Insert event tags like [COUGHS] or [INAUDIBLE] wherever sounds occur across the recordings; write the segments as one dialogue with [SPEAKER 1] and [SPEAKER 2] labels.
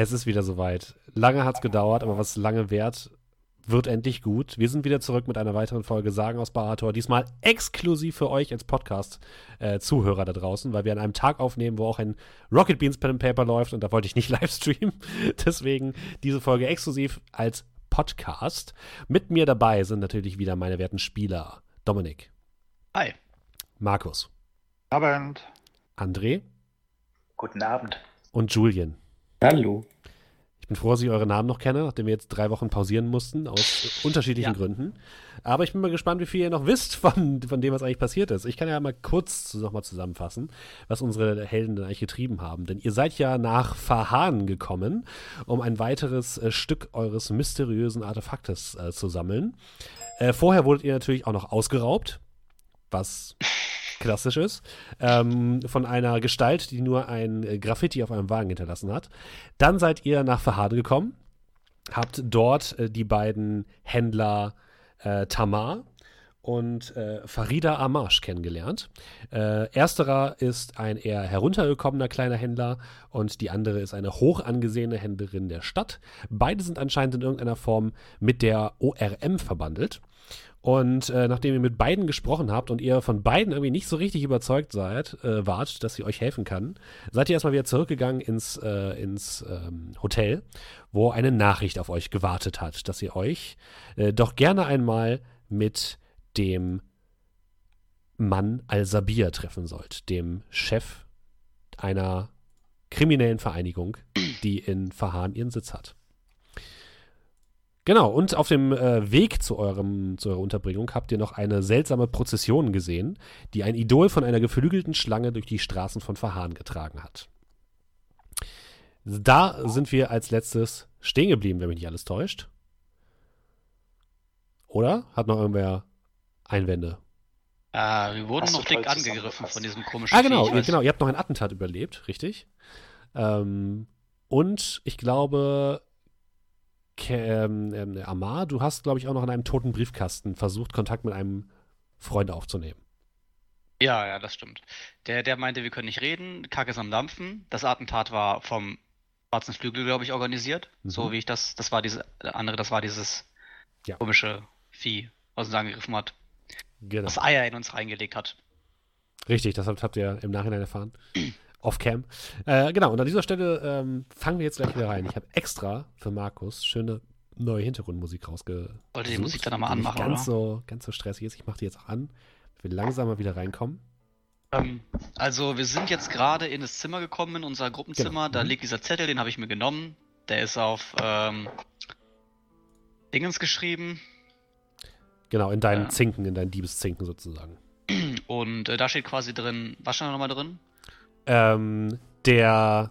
[SPEAKER 1] Es ist wieder soweit. Lange hat es gedauert, aber was lange währt, wird endlich gut. Wir sind wieder zurück mit einer weiteren Folge Sagen aus Barator. Diesmal exklusiv für euch als Podcast-Zuhörer äh, da draußen, weil wir an einem Tag aufnehmen, wo auch ein Rocket Beans Pen and Paper läuft und da wollte ich nicht [LAUGHS] live streamen. Deswegen diese Folge exklusiv als Podcast. Mit mir dabei sind natürlich wieder meine werten Spieler. Dominik.
[SPEAKER 2] Hi.
[SPEAKER 1] Markus.
[SPEAKER 3] Abend.
[SPEAKER 1] André.
[SPEAKER 2] Guten Abend.
[SPEAKER 1] Und Julian.
[SPEAKER 4] Hallo.
[SPEAKER 1] Ich bin froh, dass ich eure Namen noch kenne, nachdem wir jetzt drei Wochen pausieren mussten, aus unterschiedlichen ja. Gründen. Aber ich bin mal gespannt, wie viel ihr noch wisst von, von dem, was eigentlich passiert ist. Ich kann ja mal kurz nochmal zusammenfassen, was unsere Helden denn eigentlich getrieben haben. Denn ihr seid ja nach Fahan gekommen, um ein weiteres äh, Stück eures mysteriösen Artefaktes äh, zu sammeln. Äh, vorher wurdet ihr natürlich auch noch ausgeraubt, was [LAUGHS] klassisch ist, ähm, von einer Gestalt, die nur ein äh, Graffiti auf einem Wagen hinterlassen hat. Dann seid ihr nach Fahad gekommen, habt dort äh, die beiden Händler äh, Tamar und äh, Farida Amash kennengelernt. Äh, ersterer ist ein eher heruntergekommener kleiner Händler und die andere ist eine hoch angesehene Händlerin der Stadt. Beide sind anscheinend in irgendeiner Form mit der ORM verbandelt. Und äh, nachdem ihr mit beiden gesprochen habt und ihr von beiden irgendwie nicht so richtig überzeugt seid, äh, wart, dass sie euch helfen kann, seid ihr erstmal wieder zurückgegangen ins, äh, ins ähm, Hotel, wo eine Nachricht auf euch gewartet hat, dass ihr euch äh, doch gerne einmal mit dem Mann Al-Sabir treffen sollt, dem Chef einer kriminellen Vereinigung, die in Fahan ihren Sitz hat. Genau, und auf dem äh, Weg zu, eurem, zu eurer Unterbringung habt ihr noch eine seltsame Prozession gesehen, die ein Idol von einer geflügelten Schlange durch die Straßen von Verhahn getragen hat. Da sind wir als letztes stehen geblieben, wenn mich nicht alles täuscht. Oder? Hat noch irgendwer Einwände?
[SPEAKER 2] Ah, wir wurden noch dick angegriffen von diesem komischen
[SPEAKER 1] Ah, genau, ihr, genau, ihr habt noch ein Attentat überlebt, richtig. Ähm, und ich glaube, ähm, ähm, Amar, du hast, glaube ich, auch noch in einem toten Briefkasten versucht, Kontakt mit einem Freund aufzunehmen.
[SPEAKER 2] Ja, ja, das stimmt. Der, der meinte, wir können nicht reden, Kacke ist am Dampfen. Das Attentat war vom Schwarzen Flügel, glaube ich, organisiert. Mhm. So wie ich das, das war diese andere, das war dieses ja. komische Vieh, was uns angegriffen hat. Genau. Das Eier in uns reingelegt hat.
[SPEAKER 1] Richtig, das habt, habt ihr im Nachhinein erfahren. [CLEARS THROAT] Off-Cam. Äh, genau, und an dieser Stelle ähm, fangen wir jetzt gleich wieder rein. Ich habe extra für Markus schöne neue Hintergrundmusik rausge.
[SPEAKER 2] Wollte die Musik dann nochmal anmachen,
[SPEAKER 1] ganz oder? So, ganz so stressig ist. Ich mache die jetzt auch an. Wir langsamer wieder reinkommen.
[SPEAKER 2] Ähm, also, wir sind jetzt gerade in das Zimmer gekommen, in unser Gruppenzimmer. Genau. Da mhm. liegt dieser Zettel, den habe ich mir genommen. Der ist auf ähm, Dingens geschrieben.
[SPEAKER 1] Genau, in deinen äh, Zinken, in deinen Diebeszinken sozusagen.
[SPEAKER 2] Und äh, da steht quasi drin, was stand da nochmal drin?
[SPEAKER 1] Ähm, der,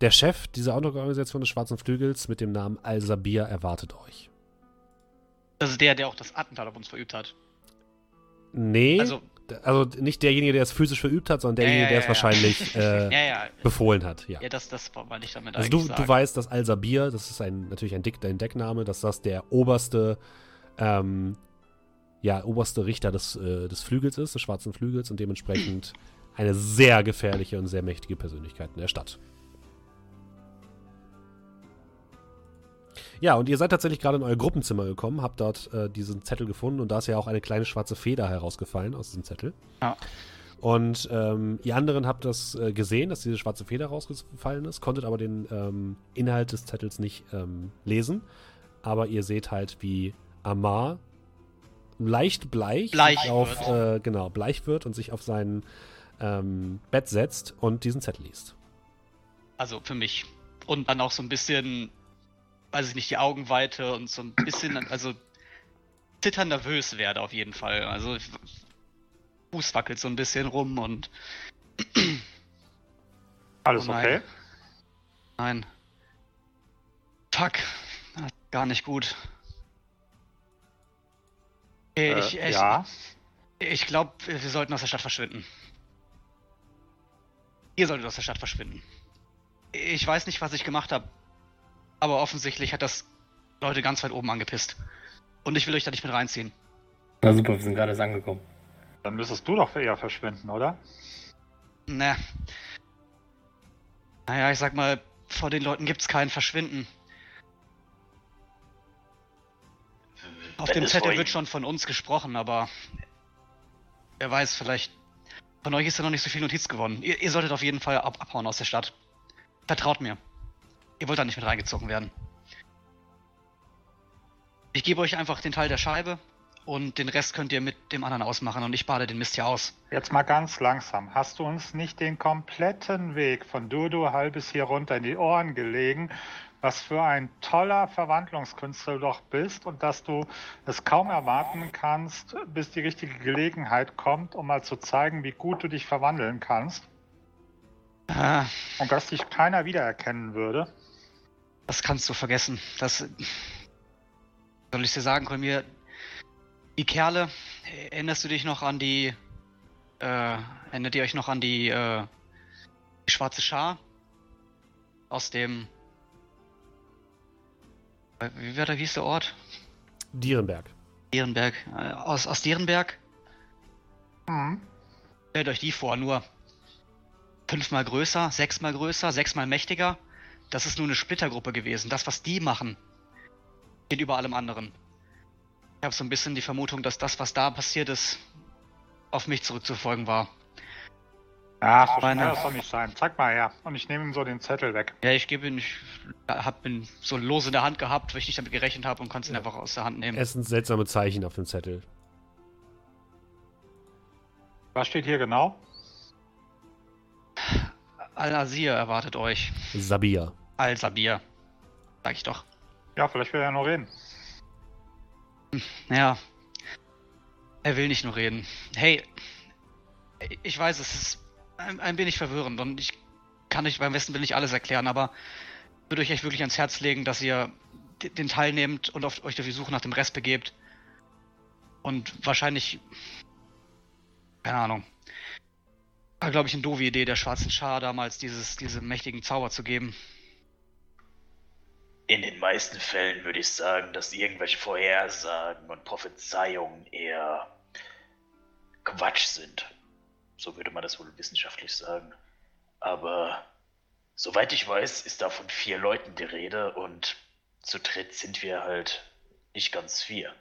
[SPEAKER 1] der Chef dieser Unterorganisation des Schwarzen Flügels mit dem Namen Al-Sabir erwartet euch.
[SPEAKER 2] Das ist der, der auch das Attentat auf uns verübt hat.
[SPEAKER 1] Nee. Also, also nicht derjenige, der es physisch verübt hat, sondern derjenige, ja, ja, der es wahrscheinlich [LAUGHS] äh, befohlen hat. Ja,
[SPEAKER 2] ja das, das war nicht damit
[SPEAKER 1] Also du, du weißt, dass Al-Sabir, das ist ein, natürlich ein, Dick, ein Deckname, dass das der oberste ähm, ja, oberste Richter des, äh, des Flügels ist, des schwarzen Flügels und dementsprechend [LAUGHS] eine sehr gefährliche und sehr mächtige Persönlichkeit in der Stadt. Ja, und ihr seid tatsächlich gerade in euer Gruppenzimmer gekommen, habt dort äh, diesen Zettel gefunden und da ist ja auch eine kleine schwarze Feder herausgefallen aus diesem Zettel. Ja. Und ähm, ihr anderen habt das äh, gesehen, dass diese schwarze Feder rausgefallen ist, konntet aber den ähm, Inhalt des Zettels nicht ähm, lesen. Aber ihr seht halt, wie Amar leicht bleich,
[SPEAKER 2] bleich
[SPEAKER 1] auf, äh, genau, bleich wird und sich auf seinen ähm, Bett setzt und diesen Zettel liest.
[SPEAKER 2] Also für mich. Und dann auch so ein bisschen, weiß ich nicht, die Augenweite und so ein bisschen, also zittern nervös werde auf jeden Fall. Also Fuß wackelt so ein bisschen rum und.
[SPEAKER 3] Alles oh okay?
[SPEAKER 2] Nein. Fuck. Gar nicht gut. Okay, äh, ich, ich, ja. Ich glaube, wir sollten aus der Stadt verschwinden. Ihr solltet aus der Stadt verschwinden. Ich weiß nicht, was ich gemacht habe, aber offensichtlich hat das Leute ganz weit oben angepisst. Und ich will euch da nicht mit reinziehen.
[SPEAKER 4] Na super, wir sind gerade erst angekommen.
[SPEAKER 3] Dann müsstest du doch eher verschwinden, oder?
[SPEAKER 2] Na. Naja, ich sag mal, vor den Leuten gibt's kein Verschwinden. Auf
[SPEAKER 5] Wenn
[SPEAKER 2] dem Zettel wird schon von uns gesprochen, aber wer weiß, vielleicht von euch ist ja noch nicht so viel Notiz gewonnen. Ihr, ihr solltet auf jeden Fall ab abhauen aus der Stadt. Vertraut mir. Ihr wollt da nicht mit reingezogen werden. Ich gebe euch einfach den Teil der Scheibe und den Rest könnt ihr mit dem anderen ausmachen und ich bade den Mist hier aus.
[SPEAKER 3] Jetzt mal ganz langsam. Hast du uns nicht den kompletten Weg von Durdu bis hier runter in die Ohren gelegen, was für ein toller Verwandlungskünstler du doch bist und dass du es kaum erwarten kannst, bis die richtige Gelegenheit kommt, um mal zu zeigen, wie gut du dich verwandeln kannst
[SPEAKER 2] Ah,
[SPEAKER 3] und dass dich keiner wiedererkennen würde?
[SPEAKER 2] das kannst du vergessen. Das soll ich dir sagen, Kolmir. Die Kerle, erinnerst du dich noch an die, äh, erinnert ihr euch noch an die, äh, die schwarze Schar? Aus dem, wie war der, wie hieß der Ort?
[SPEAKER 1] Dierenberg.
[SPEAKER 2] Dierenberg. Äh, aus, aus Dierenberg?
[SPEAKER 3] Mhm.
[SPEAKER 2] Stellt euch die vor, nur fünfmal größer, sechsmal größer, sechsmal mächtiger. Das ist nur eine Splittergruppe gewesen. Das, was die machen, steht über allem anderen. Ich habe so ein bisschen die Vermutung, dass das, was da passiert ist, auf mich zurückzufolgen war.
[SPEAKER 3] Ja, so
[SPEAKER 2] Meine-
[SPEAKER 3] das soll nicht sein. Zeig mal her. Und ich nehme ihm so den Zettel weg.
[SPEAKER 2] Ja, ich gebe ihn, ich hab ihn so lose in der Hand gehabt, weil ich nicht damit gerechnet habe und konnte ihn einfach aus der Hand nehmen.
[SPEAKER 1] Es sind seltsame Zeichen auf dem Zettel.
[SPEAKER 3] Was steht hier genau?
[SPEAKER 2] Al-Azir erwartet euch.
[SPEAKER 1] Sabir.
[SPEAKER 2] Al-Sabir. Sag ich doch.
[SPEAKER 3] Ja, vielleicht will er ja nur reden.
[SPEAKER 2] Ja. Er will nicht nur reden. Hey, ich weiß, es ist ein, ein wenig verwirrend und ich kann euch beim besten Willen nicht alles erklären, aber würde euch echt wirklich ans Herz legen, dass ihr den Teil nehmt und auf, euch auf die Suche nach dem Rest begebt. Und wahrscheinlich, keine Ahnung, war, glaube ich, eine doofe Idee, der schwarzen Schar damals dieses, diese mächtigen Zauber zu geben.
[SPEAKER 5] In den meisten Fällen würde ich sagen, dass irgendwelche Vorhersagen und Prophezeiungen eher Quatsch sind. So würde man das wohl wissenschaftlich sagen. Aber soweit ich weiß, ist da von vier Leuten die Rede und zu dritt sind wir halt nicht ganz vier.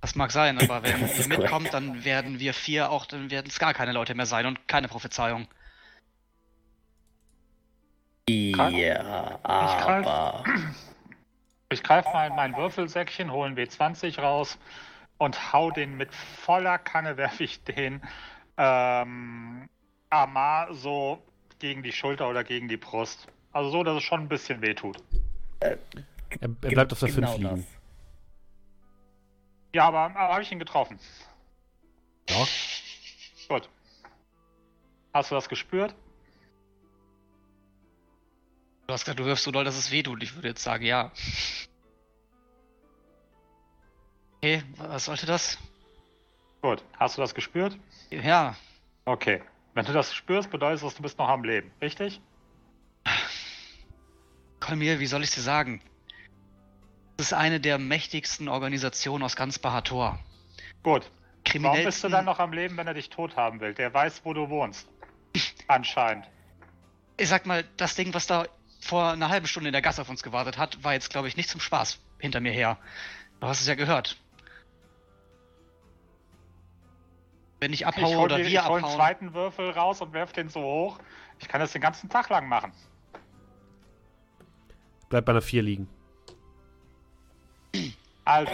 [SPEAKER 2] Das mag sein, aber [LAUGHS] wenn ihr mitkommt, dann werden wir vier auch, dann werden es gar keine Leute mehr sein und keine Prophezeiung.
[SPEAKER 4] Ja, aber.
[SPEAKER 3] Ich greife mal in mein Würfelsäckchen, hole einen W20 raus und hau den mit voller Kanne, [LAUGHS] werfe ich den ähm, Amar so gegen die Schulter oder gegen die Brust. Also so, dass es schon ein bisschen wehtut.
[SPEAKER 1] Er, er bleibt auf der 5
[SPEAKER 4] genau
[SPEAKER 1] liegen.
[SPEAKER 4] das.
[SPEAKER 3] Ja, aber, aber habe ich ihn getroffen.
[SPEAKER 1] Ja.
[SPEAKER 3] Gut. Hast du das gespürt?
[SPEAKER 2] Du hast gesagt, du wirfst so doll, dass es weh tut. Ich würde jetzt sagen, ja. Okay, was sollte das?
[SPEAKER 3] Gut. Hast du das gespürt?
[SPEAKER 2] Ja,
[SPEAKER 3] Okay. Wenn du das spürst, bedeutet das, du bist noch am Leben, richtig?
[SPEAKER 2] Kolmir, wie soll ich dir sagen? Das ist eine der mächtigsten Organisationen aus ganz Bahator.
[SPEAKER 3] Gut. Warum bist du dann noch am Leben, wenn er dich tot haben will? Der weiß, wo du wohnst. Anscheinend.
[SPEAKER 2] Ich sag mal, das Ding, was da vor einer halben Stunde in der Gasse auf uns gewartet hat, war jetzt, glaube ich, nicht zum Spaß hinter mir her. Du hast es ja gehört. Wenn ich
[SPEAKER 3] Ich
[SPEAKER 2] abhaue
[SPEAKER 3] hol,
[SPEAKER 2] oder wir
[SPEAKER 3] ich hol einen
[SPEAKER 2] abhauen.
[SPEAKER 3] zweiten Würfel raus und werf den so hoch. Ich kann das den ganzen Tag lang machen.
[SPEAKER 1] Bleibt bei einer 4 liegen.
[SPEAKER 3] Also.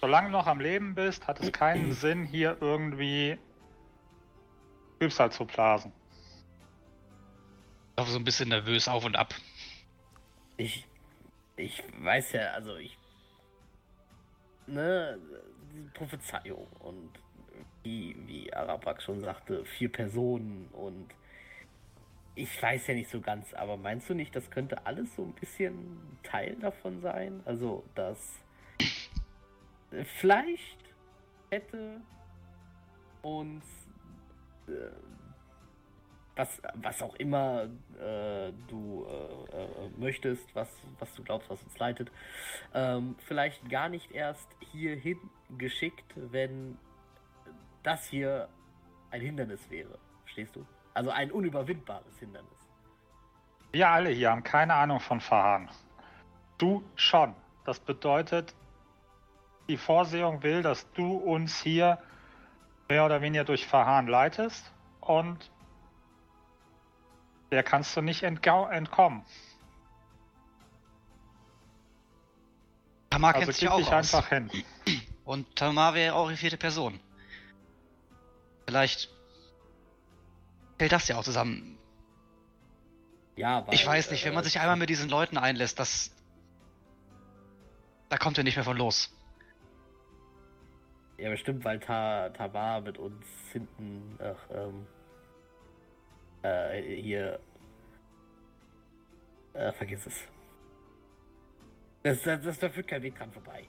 [SPEAKER 3] Solange du noch am Leben bist, hat es keinen [CLEARS THROAT] Sinn, hier irgendwie Trübsal zu blasen.
[SPEAKER 2] Ich laufe so ein bisschen nervös auf und ab.
[SPEAKER 4] Ich, ich weiß ja, also ich. Ne, diese Prophezeiung und wie, wie Arabak schon sagte, vier Personen und ich weiß ja nicht so ganz, aber meinst du nicht, das könnte alles so ein bisschen Teil davon sein? Also, dass vielleicht hätte uns äh, was, was auch immer äh, du äh, äh, möchtest, was, was du glaubst, was uns leitet, ähm, vielleicht gar nicht erst hierhin geschickt, wenn das hier ein Hindernis wäre Verstehst du? Also ein unüberwindbares Hindernis.
[SPEAKER 3] Wir alle hier haben keine Ahnung von Verharren. Du schon. Das bedeutet, die Vorsehung will, dass du uns hier mehr oder weniger durch Verharren leitest und der kannst du nicht entkommen.
[SPEAKER 2] Tamar
[SPEAKER 3] Also
[SPEAKER 2] kennt sich
[SPEAKER 3] gib
[SPEAKER 2] auch
[SPEAKER 3] dich
[SPEAKER 2] aus.
[SPEAKER 3] einfach hin.
[SPEAKER 2] Und Tamar wäre auch die vierte Person. Vielleicht fällt das ja auch zusammen.
[SPEAKER 4] Ja, weil,
[SPEAKER 2] Ich weiß nicht, wenn man
[SPEAKER 4] äh,
[SPEAKER 2] sich einmal mit diesen Leuten einlässt, das. Da kommt er nicht mehr von los.
[SPEAKER 4] Ja, bestimmt, weil Ta Tabar mit uns hinten ach, ähm, äh, hier. Äh, vergiss es. Das, das, das, da führt kein Weg dran vorbei.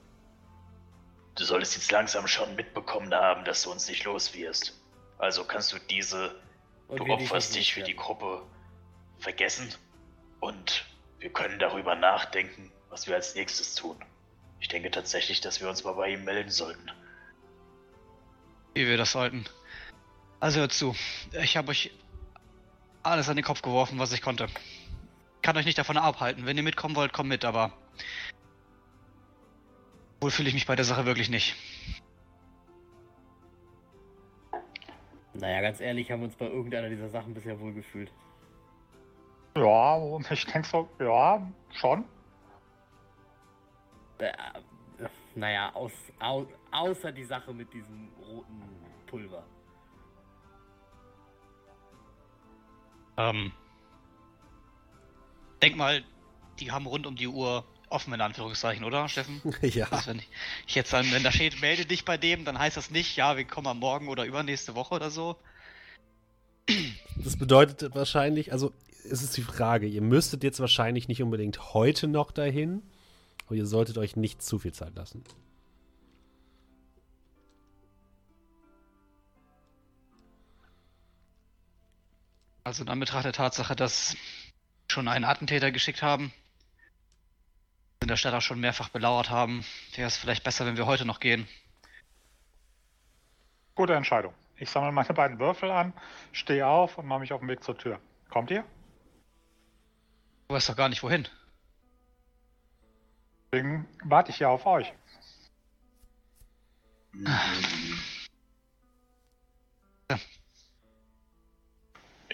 [SPEAKER 5] Du solltest jetzt langsam schon mitbekommen haben, dass du uns nicht los wirst. Also kannst du diese,
[SPEAKER 4] Und
[SPEAKER 5] du opferst dich für die. Gruppe vergessen und wir können darüber nachdenken, was wir als nächstes tun. Ich denke tatsächlich, dass wir uns mal bei ihm melden sollten.
[SPEAKER 2] Wie wir das sollten. Also hört zu. Ich habe euch alles an den Kopf geworfen, was ich konnte. Kann euch nicht davon abhalten. Wenn ihr mitkommen wollt, kommt mit, aber. Wohl fühle ich mich bei der Sache wirklich nicht.
[SPEAKER 4] Naja, ganz ehrlich, haben wir uns bei irgendeiner dieser Sachen bisher wohl gefühlt.
[SPEAKER 3] Ja, ich denke so, ja, schon.
[SPEAKER 4] Äh, naja, aus, au, außer die Sache mit diesem roten Pulver.
[SPEAKER 2] Ähm. Denk mal, die haben rund um die Uhr offen, in Anführungszeichen, oder, Steffen? [LAUGHS]
[SPEAKER 1] ja.
[SPEAKER 2] Also wenn ich, jetzt dann, wenn da steht, melde dich bei dem, dann heißt das nicht, ja, wir kommen am Morgen oder übernächste Woche oder so.
[SPEAKER 1] Das bedeutet wahrscheinlich, also es ist die Frage, ihr müsstet jetzt wahrscheinlich nicht unbedingt heute noch dahin, aber ihr solltet euch nicht zu viel Zeit lassen.
[SPEAKER 2] Also in Anbetracht der Tatsache, dass schon einen Attentäter geschickt haben, in der Stadt auch schon mehrfach belauert haben, wäre es vielleicht besser, wenn wir heute noch gehen.
[SPEAKER 3] Gute Entscheidung. Ich sammle meine beiden Würfel an, stehe auf und mache mich auf den Weg zur Tür. Kommt ihr?
[SPEAKER 2] Du weißt doch gar nicht wohin.
[SPEAKER 3] Deswegen warte ich ja auf euch.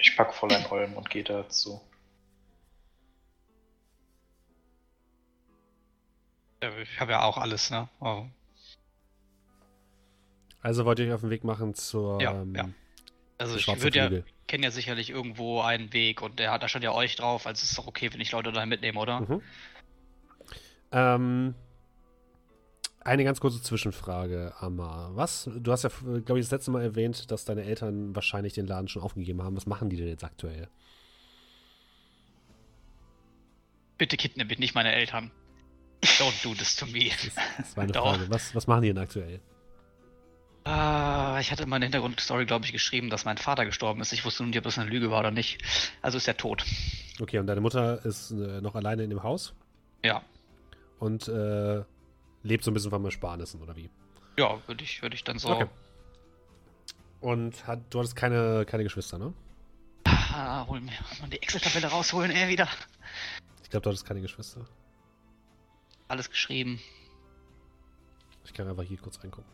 [SPEAKER 5] Ich pack Fräulein Holm und gehe dazu.
[SPEAKER 2] Ja, Ich habe ja auch alles, ne? Oh.
[SPEAKER 1] Also wollt ihr euch auf den Weg machen zur
[SPEAKER 2] Ja,
[SPEAKER 1] ähm,
[SPEAKER 2] ja. Also ich würde ja, kenne ja sicherlich irgendwo einen Weg und der hat da stand ja euch drauf, also es ist doch okay, wenn ich Leute dahin mitnehme, oder?
[SPEAKER 1] Mhm. Ähm, eine ganz kurze Zwischenfrage, Amar. Was? Du hast ja, glaube ich, das letzte Mal erwähnt, dass deine Eltern wahrscheinlich den Laden schon aufgegeben haben. Was machen die denn jetzt aktuell?
[SPEAKER 2] Bitte kidnapp mich nicht meine Eltern. Don't do this to me.
[SPEAKER 1] Das war eine
[SPEAKER 2] Doch.
[SPEAKER 1] Frage. Was, was machen die denn aktuell?
[SPEAKER 2] Ah, ich hatte in meiner Hintergrundstory, glaube ich, geschrieben, dass mein Vater gestorben ist. Ich wusste nun nicht, ob das eine Lüge war oder nicht. Also ist er tot.
[SPEAKER 1] Okay, und deine Mutter ist äh, noch alleine in dem Haus
[SPEAKER 2] Ja.
[SPEAKER 1] und äh, lebt so ein bisschen von Ersparnissen, oder wie?
[SPEAKER 2] Ja, würde ich, würde ich dann so.
[SPEAKER 1] Okay. Und hat, du hattest keine, keine Geschwister, ne?
[SPEAKER 2] Ah, hol mir mal die Excel-Tabelle rausholen, ey, wieder.
[SPEAKER 1] Ich glaube, du hattest keine Geschwister.
[SPEAKER 2] Alles geschrieben.
[SPEAKER 1] Ich kann einfach hier kurz reingucken.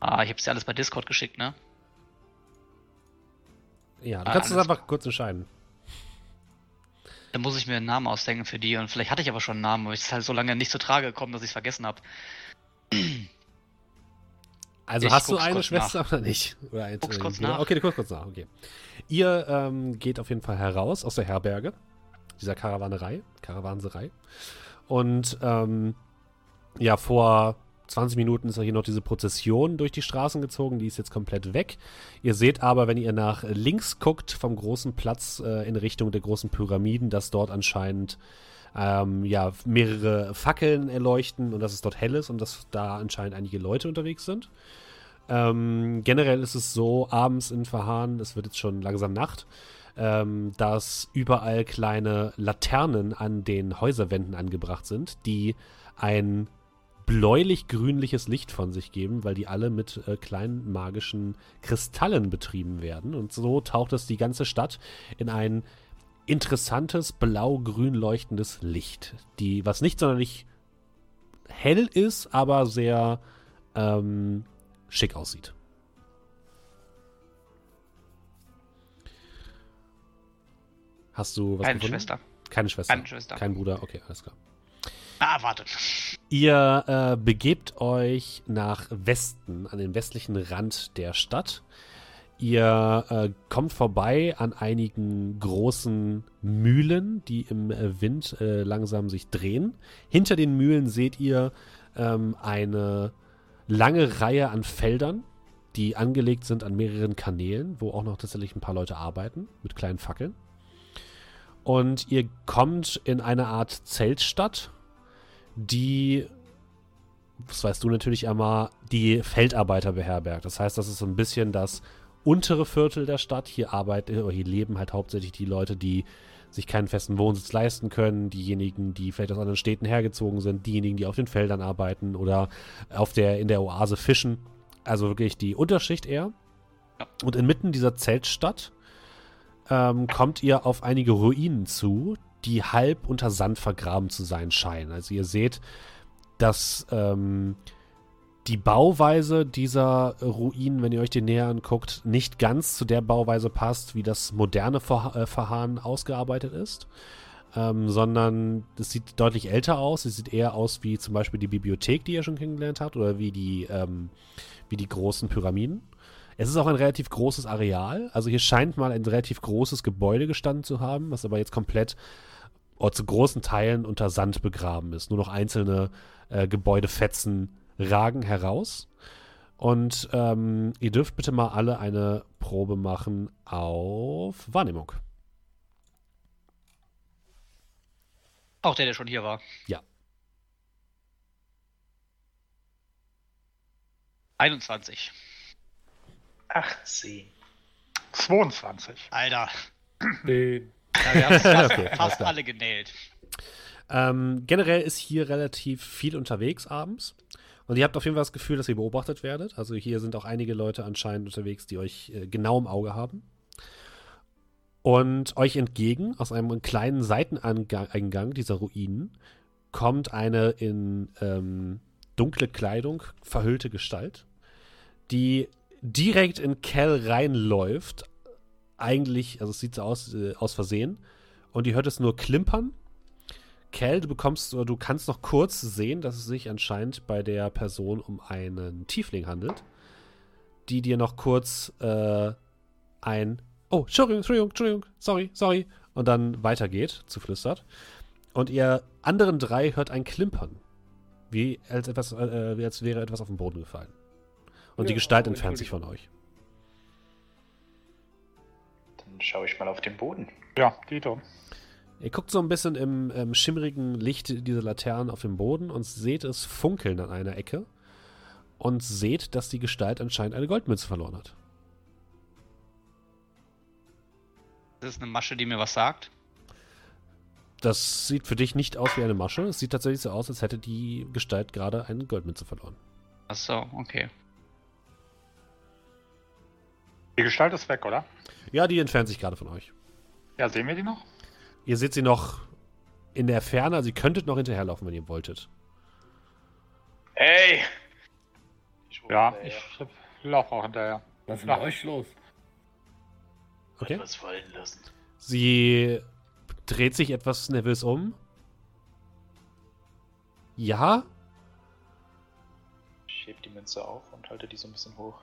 [SPEAKER 2] Ah, ich hab's dir alles bei Discord geschickt, ne?
[SPEAKER 1] Ja, du
[SPEAKER 2] Ah,
[SPEAKER 1] kannst es einfach kurz entscheiden.
[SPEAKER 2] Dann muss ich mir einen Namen ausdenken für die und vielleicht hatte ich aber schon einen Namen, aber es ist halt so lange nicht zu Trage gekommen, dass ich es vergessen habe. [CLEARS THROAT]
[SPEAKER 1] Also
[SPEAKER 2] Ich
[SPEAKER 1] hast du eine Schwester oder nicht? Oder ein,
[SPEAKER 2] Guck's kurz
[SPEAKER 1] Bruder?
[SPEAKER 2] nach.
[SPEAKER 1] Okay, du guckst kurz nach, okay. Ihr ähm, geht auf jeden Fall heraus aus der Herberge, dieser Karawanerei, Karawanserei. Und ähm, ja, vor 20 Minuten ist hier noch diese Prozession durch die Straßen gezogen, die ist jetzt komplett weg. Ihr seht aber, wenn ihr nach links guckt, vom großen Platz äh, in Richtung der großen Pyramiden, dass dort anscheinend ähm, ja, mehrere Fackeln erleuchten und dass es dort hell ist und dass da anscheinend einige Leute unterwegs sind. Ähm, generell ist es so, abends in Verhahn, es wird jetzt schon langsam Nacht, ähm, dass überall kleine Laternen an den Häuserwänden angebracht sind, die ein bläulich-grünliches Licht von sich geben, weil die alle mit äh, kleinen magischen Kristallen betrieben werden. Und so taucht es die ganze Stadt in ein interessantes blau-grün leuchtendes Licht, die was nicht sonderlich hell ist, aber sehr ähm, schick aussieht. Hast du was
[SPEAKER 2] Keine
[SPEAKER 1] gefunden?
[SPEAKER 2] Schwester.
[SPEAKER 1] Keine Schwester.
[SPEAKER 2] Keine Schwester.
[SPEAKER 1] Kein Bruder. Okay, alles klar.
[SPEAKER 2] Ah, warte.
[SPEAKER 1] Ihr äh, begebt euch nach Westen, an den westlichen Rand der Stadt. Ihr äh, kommt vorbei an einigen großen Mühlen, die im äh, Wind äh, langsam sich drehen. Hinter den Mühlen seht ihr ähm, eine lange Reihe an Feldern, die angelegt sind an mehreren Kanälen, wo auch noch tatsächlich ein paar Leute arbeiten mit kleinen Fackeln. Und ihr kommt in eine Art Zeltstadt, die, das weißt du natürlich einmal, die Feldarbeiter beherbergt. Das heißt, das ist so ein bisschen das untere Viertel der Stadt. Hier arbeiten, oder hier leben halt hauptsächlich die Leute, die sich keinen festen Wohnsitz leisten können, diejenigen, die vielleicht aus anderen Städten hergezogen sind, diejenigen, die auf den Feldern arbeiten oder auf der, in der Oase fischen. Also wirklich die Unterschicht eher. Und inmitten dieser Zeltstadt ähm, kommt ihr auf einige Ruinen zu, die halb unter Sand vergraben zu sein scheinen. Also ihr seht, dass ähm, die Bauweise dieser Ruinen, wenn ihr euch die näher anguckt, nicht ganz zu der Bauweise passt, wie das moderne Ver äh, Verharren ausgearbeitet ist. Ähm, sondern es sieht deutlich älter aus. Es sieht eher aus wie zum Beispiel die Bibliothek, die ihr schon kennengelernt habt, oder wie die, ähm, wie die großen Pyramiden. Es ist auch ein relativ großes Areal. Also hier scheint mal ein relativ großes Gebäude gestanden zu haben, was aber jetzt komplett oder zu großen Teilen unter Sand begraben ist. Nur noch einzelne äh, Gebäudefetzen ragen heraus. Und ähm, ihr dürft bitte mal alle eine Probe machen auf Wahrnehmung.
[SPEAKER 2] Auch der, der schon hier war.
[SPEAKER 1] Ja.
[SPEAKER 2] 21.
[SPEAKER 5] 18.
[SPEAKER 3] 22.
[SPEAKER 2] Alter.
[SPEAKER 4] Den.
[SPEAKER 2] Ja, wir haben fast,
[SPEAKER 1] Okay,
[SPEAKER 2] fast alle genäht.
[SPEAKER 1] Ähm, generell ist hier relativ viel unterwegs abends. Und ihr habt auf jeden Fall das Gefühl, dass ihr beobachtet werdet. Also hier sind auch einige Leute anscheinend unterwegs, die euch äh, genau im Auge haben. Und euch entgegen, aus einem kleinen Seiteneingang dieser Ruinen, kommt eine in ähm, dunkle Kleidung verhüllte Gestalt, die direkt in Cal reinläuft. Eigentlich, also es sieht so aus, äh, aus Versehen. Und ihr hört es nur klimpern Cal, du bekommst oder du kannst noch kurz sehen, dass es sich anscheinend bei der Person um einen Tiefling handelt, die dir noch kurz äh, ein Oh, Entschuldigung, Entschuldigung, Entschuldigung, sorry, sorry und dann weitergeht, zuflüstert. Und ihr anderen drei hört ein Klimpern, wie als etwas, äh, wie als wäre etwas auf den Boden gefallen. Und die
[SPEAKER 4] Ja,
[SPEAKER 1] Gestalt
[SPEAKER 4] oh,
[SPEAKER 1] entfernt sich von euch.
[SPEAKER 5] Dann schaue ich mal auf den Boden.
[SPEAKER 3] Ja, Dito.
[SPEAKER 1] Ihr guckt so ein bisschen im ähm, schimmerigen Licht dieser Laternen auf dem Boden und seht es funkeln an einer Ecke. Und seht, dass die Gestalt anscheinend eine Goldmünze verloren hat.
[SPEAKER 2] Das ist eine Masche, die mir was sagt.
[SPEAKER 1] Das sieht für dich nicht aus wie eine Masche. Es sieht tatsächlich so aus, als hätte die Gestalt gerade eine Goldmünze verloren.
[SPEAKER 2] Ach so, okay.
[SPEAKER 3] Die Gestalt ist weg, oder?
[SPEAKER 1] Ja, die entfernt sich gerade von euch.
[SPEAKER 3] Ja, sehen wir die noch?
[SPEAKER 1] Ihr seht sie noch in der Ferne, also ihr könntet noch hinterherlaufen, wenn ihr wolltet.
[SPEAKER 5] Hey! Ich
[SPEAKER 3] Ja,
[SPEAKER 5] hinterher.
[SPEAKER 3] ich laufe auch hinterher.
[SPEAKER 4] Was ist mit euch los?
[SPEAKER 1] Okay.
[SPEAKER 5] Was fallen lassen.
[SPEAKER 1] Sie dreht sich etwas nervös um. Ja,
[SPEAKER 5] Ich heb die Münze auf und halte die so ein bisschen hoch.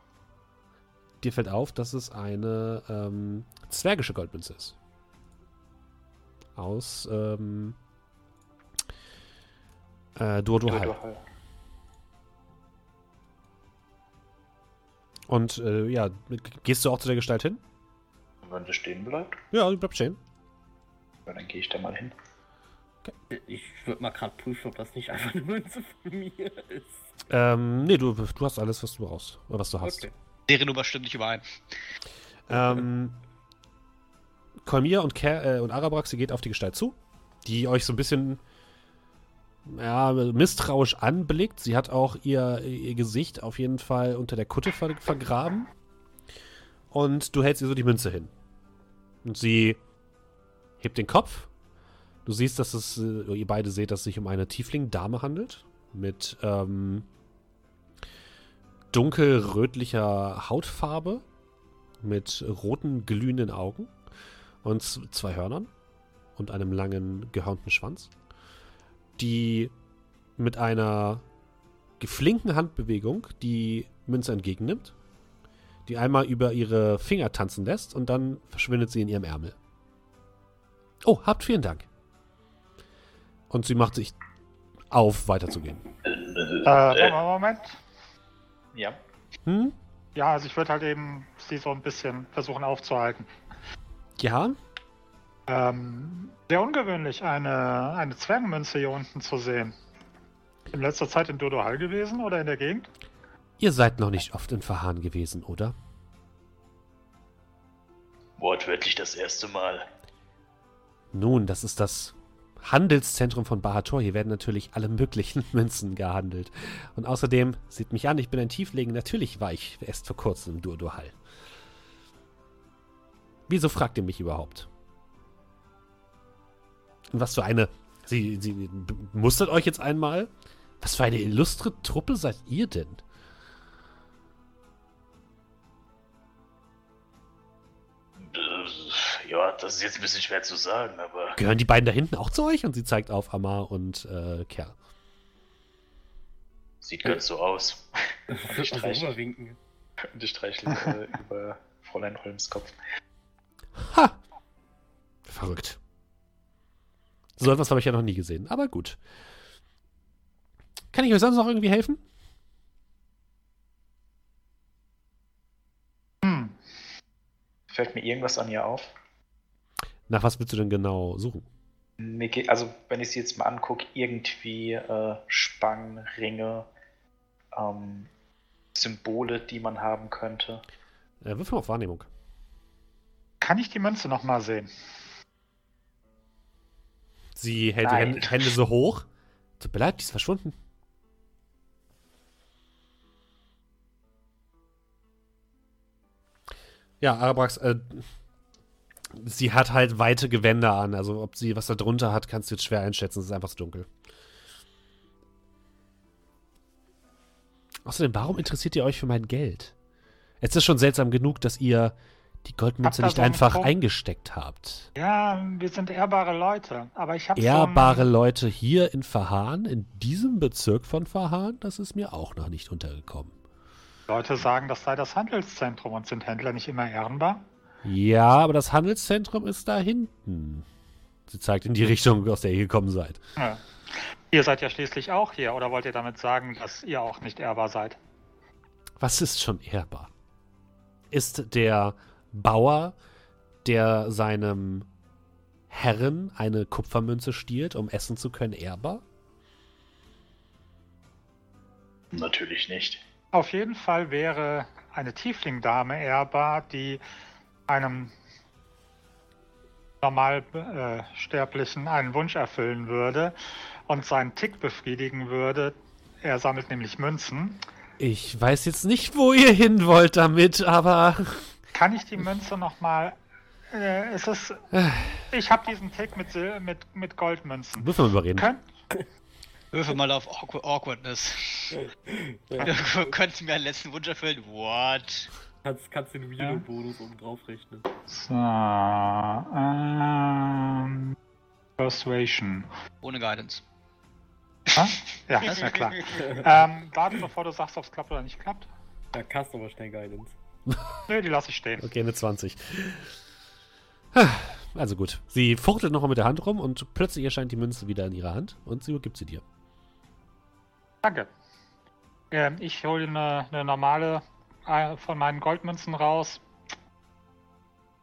[SPEAKER 1] Dir fällt auf, dass es eine ähm, zwergische Goldmünze ist. Aus ähm, äh, Durduhal. Und äh, ja, gehst du auch zu der Gestalt hin?
[SPEAKER 5] Und wenn sie stehen bleibt,
[SPEAKER 1] Ja, du bleibst stehen.
[SPEAKER 5] ja, dann gehe ich da mal hin.
[SPEAKER 4] Ich würde mal gerade prüfen, ob das nicht einfach eine Münze von mir ist.
[SPEAKER 1] Ähm, nee, du, du hast alles, was du brauchst. Oder was du hast.
[SPEAKER 4] Okay.
[SPEAKER 2] Deren Nummer stimmt nicht überein.
[SPEAKER 1] Ähm, Kolmir und, äh, und Arabrax, ihr geht auf die Gestalt zu, die euch so ein bisschen ja, misstrauisch anblickt. Sie hat auch ihr, ihr Gesicht auf jeden Fall unter der Kutte ver vergraben. Und du hältst ihr so die Münze hin. Und sie hebt den Kopf. Du siehst, dass es, äh, ihr beide seht, dass es sich um eine Tiefling-Dame handelt. Mit ähm, dunkelrötlicher Hautfarbe. Mit roten, glühenden Augen. Und zwei Hörnern. Und einem langen, gehörnten Schwanz. Die mit einer geflinken Handbewegung die Münze entgegennimmt die einmal über ihre Finger tanzen lässt und dann verschwindet sie in ihrem Ärmel. Oh, habt vielen Dank. Und sie macht sich auf, weiterzugehen.
[SPEAKER 3] Äh, Moment.
[SPEAKER 5] Ja.
[SPEAKER 1] Hm?
[SPEAKER 3] Ja, also ich würde halt eben sie so ein bisschen versuchen aufzuhalten.
[SPEAKER 1] Ja?
[SPEAKER 3] Ähm, sehr ungewöhnlich, eine, eine Zwergenmünze hier unten zu sehen. In letzter Zeit in Dodo Hall gewesen oder in der Gegend?
[SPEAKER 1] Ihr seid noch nicht oft in Verhahn gewesen, oder?
[SPEAKER 5] Wortwörtlich das erste Mal.
[SPEAKER 1] Nun, das ist das Handelszentrum von Bahator. Hier werden natürlich alle möglichen [LAUGHS] Münzen gehandelt. Und außerdem, sieht mich an, ich bin ein Tieflegen. Natürlich war ich erst vor kurzem im Durdohall. Wieso fragt ihr mich überhaupt? Und was für eine. Sie, sie mustert euch jetzt einmal? Was für eine illustre Truppe seid ihr denn?
[SPEAKER 5] Ja, das ist jetzt ein bisschen schwer zu sagen, aber.
[SPEAKER 1] Gehören die beiden da hinten auch zu euch? Und sie zeigt auf Amar und äh, Kerl.
[SPEAKER 5] Sieht ganz so aus. [LAUGHS]
[SPEAKER 4] Und ich streichle, winken.
[SPEAKER 5] und ich streichle äh, [LAUGHS] über Fräulein Holms Kopf.
[SPEAKER 1] Ha! Verrückt. So etwas habe ich ja noch nie gesehen, aber gut. Kann ich euch sonst noch irgendwie helfen?
[SPEAKER 3] Hm.
[SPEAKER 5] Fällt mir irgendwas an ihr auf?
[SPEAKER 1] Nach was willst du denn genau suchen?
[SPEAKER 5] Also wenn ich sie jetzt mal angucke, irgendwie äh, Spangen, Ringe, ähm, Symbole, die man haben könnte.
[SPEAKER 1] Äh, wirf mal auf Wahrnehmung.
[SPEAKER 3] Kann ich die Münze nochmal sehen?
[SPEAKER 1] Sie hält die
[SPEAKER 5] Nein.
[SPEAKER 1] Hände, Hände so hoch. Tut mir leid, die ist verschwunden. Ja, Arabrax, äh, sie hat halt weite Gewänder an. Also ob sie was da drunter hat, kannst du jetzt schwer einschätzen. Es ist einfach so dunkel. Außerdem, warum interessiert ihr euch für mein Geld? Es ist schon seltsam genug, dass ihr die Goldmünze nicht
[SPEAKER 3] so
[SPEAKER 1] einfach
[SPEAKER 3] Punkt?
[SPEAKER 1] eingesteckt habt.
[SPEAKER 3] Ja, wir sind ehrbare Leute, aber ich habe
[SPEAKER 1] Ehrbare Leute hier in Verhahn, in diesem Bezirk von Verhahn, das ist mir auch noch nicht untergekommen.
[SPEAKER 3] So Leute sagen, das sei das Handelszentrum und sind Händler nicht immer ehrenbar?
[SPEAKER 1] Ja, aber das Handelszentrum ist da hinten. Sie zeigt in die Richtung, aus der ihr gekommen seid.
[SPEAKER 3] Ja. Ihr seid ja schließlich auch hier, oder wollt ihr damit sagen, dass ihr auch nicht ehrbar seid?
[SPEAKER 1] Was ist schon ehrbar? Ist der Bauer, der seinem Herren eine Kupfermünze stiehlt, um essen zu können, ehrbar?
[SPEAKER 5] Natürlich nicht.
[SPEAKER 3] Auf jeden Fall wäre eine Tiefling-Dame ehrbar, die einem Normalsterblichen einen Wunsch erfüllen würde und seinen Tick befriedigen würde. Er sammelt nämlich Münzen.
[SPEAKER 1] Ich weiß jetzt nicht, wo ihr hin wollt damit, aber
[SPEAKER 3] Kann ich die Münze nochmal. Äh, es ist. Ich habe diesen Tick mit, Sil mit, mit Goldmünzen.
[SPEAKER 1] würfeln wir überreden.
[SPEAKER 3] Könnt,
[SPEAKER 2] Würfel mal auf Awkward Awkwardness. [LAUGHS] Du könntest mir einen letzten Wunsch erfüllen. What?
[SPEAKER 4] Kannst, kannst den Weirdo-Bonus oben drauf rechnen.
[SPEAKER 3] so, ähm, Persuasion.
[SPEAKER 2] Ohne Guidance.
[SPEAKER 3] Ah? Ja, [LAUGHS] ist mir klar. [LAUGHS] ähm, warte, bevor du sagst, ob es klappt oder nicht klappt.
[SPEAKER 4] Ja, aber schnell Guidance. [LAUGHS]
[SPEAKER 3] Nö, die lasse ich stehen.
[SPEAKER 1] Okay, eine 20. Also gut. Sie fuchtelt nochmal mit der Hand rum und plötzlich erscheint die Münze wieder in ihrer Hand und sie gibt sie dir.
[SPEAKER 3] Danke. Ähm, ich hole eine, eine normale äh, von meinen Goldmünzen raus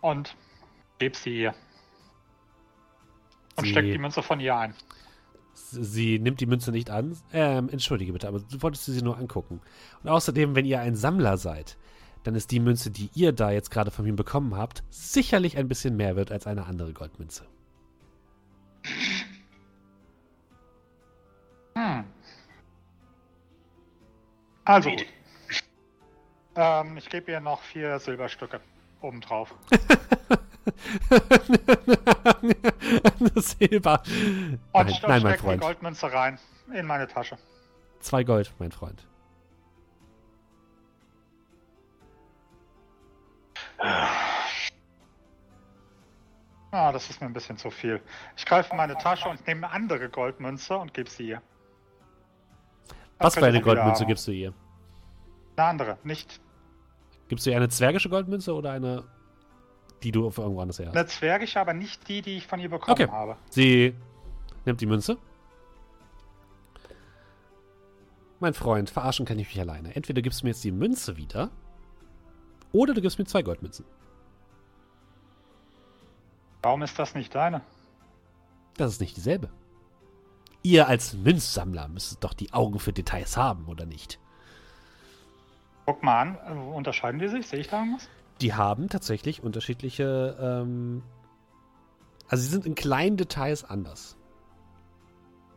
[SPEAKER 3] und gebe sie ihr. Und stecke die Münze von ihr ein.
[SPEAKER 1] Sie nimmt die Münze nicht an. Ähm, entschuldige bitte, aber du wolltest sie nur angucken. Und außerdem, wenn ihr ein Sammler seid, dann ist die Münze, die ihr da jetzt gerade von mir bekommen habt, sicherlich ein bisschen mehr wert als eine andere Goldmünze.
[SPEAKER 5] Hm.
[SPEAKER 3] Also. Ähm, ich gebe ihr noch vier Silberstücke obendrauf.
[SPEAKER 1] Silber.
[SPEAKER 3] Und
[SPEAKER 1] Nein,
[SPEAKER 3] ich
[SPEAKER 1] nein, mein
[SPEAKER 3] stecke die
[SPEAKER 1] Freund.
[SPEAKER 3] Goldmünze rein in meine Tasche.
[SPEAKER 1] Zwei Gold, mein Freund.
[SPEAKER 3] Ah, das ist mir ein bisschen zu viel. Ich greife in meine Tasche und nehme eine andere Goldmünze und gebe sie ihr.
[SPEAKER 1] Was für eine Goldmünze gibst du ihr?
[SPEAKER 3] Eine andere, nicht
[SPEAKER 1] Gibst du ihr eine zwergische Goldmünze oder eine, die du auf irgendwo anders her hast?
[SPEAKER 3] eine zwergische, aber nicht die, die ich von ihr bekommen
[SPEAKER 1] Okay.
[SPEAKER 3] habe.
[SPEAKER 1] Sie nimmt die Münze. Mein Freund, verarschen kann ich mich alleine. Entweder gibst du mir jetzt die Münze wieder oder du gibst mir zwei Goldmünzen.
[SPEAKER 3] Warum ist das nicht deine?
[SPEAKER 1] Das ist nicht dieselbe. Ihr als Münzsammler müsstet doch die Augen für Details haben, oder nicht?
[SPEAKER 3] Guck mal an, äh, unterscheiden die sich? Sehe ich da irgendwas?
[SPEAKER 1] Die haben tatsächlich unterschiedliche. Ähm, also, sie sind in kleinen Details anders.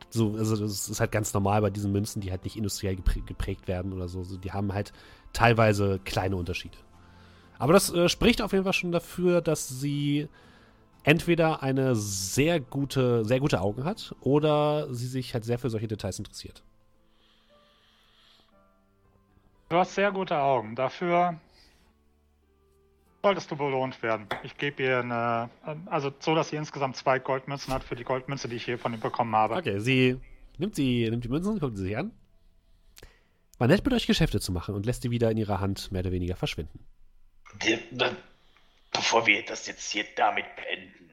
[SPEAKER 1] So, also, das ist halt ganz normal bei diesen Münzen, die halt nicht industriell geprä geprägt werden oder so. so. Die haben halt teilweise kleine Unterschiede. Aber das äh, spricht auf jeden Fall schon dafür, dass sie entweder eine sehr gute, sehr gute Augen hat oder sie sich halt sehr für solche Details interessiert.
[SPEAKER 3] Du hast sehr gute Augen. Dafür solltest du belohnt werden. Ich gebe ihr eine, also so, dass sie insgesamt zwei Goldmünzen hat für die Goldmünze, die ich hier von ihr bekommen habe.
[SPEAKER 1] Okay, sie nimmt, die, nimmt die Münzen, guckt sie sich an. War nett mit euch Geschäfte zu machen und lässt die wieder in ihrer Hand mehr oder weniger verschwinden.
[SPEAKER 5] Bevor wir das jetzt hier damit beenden,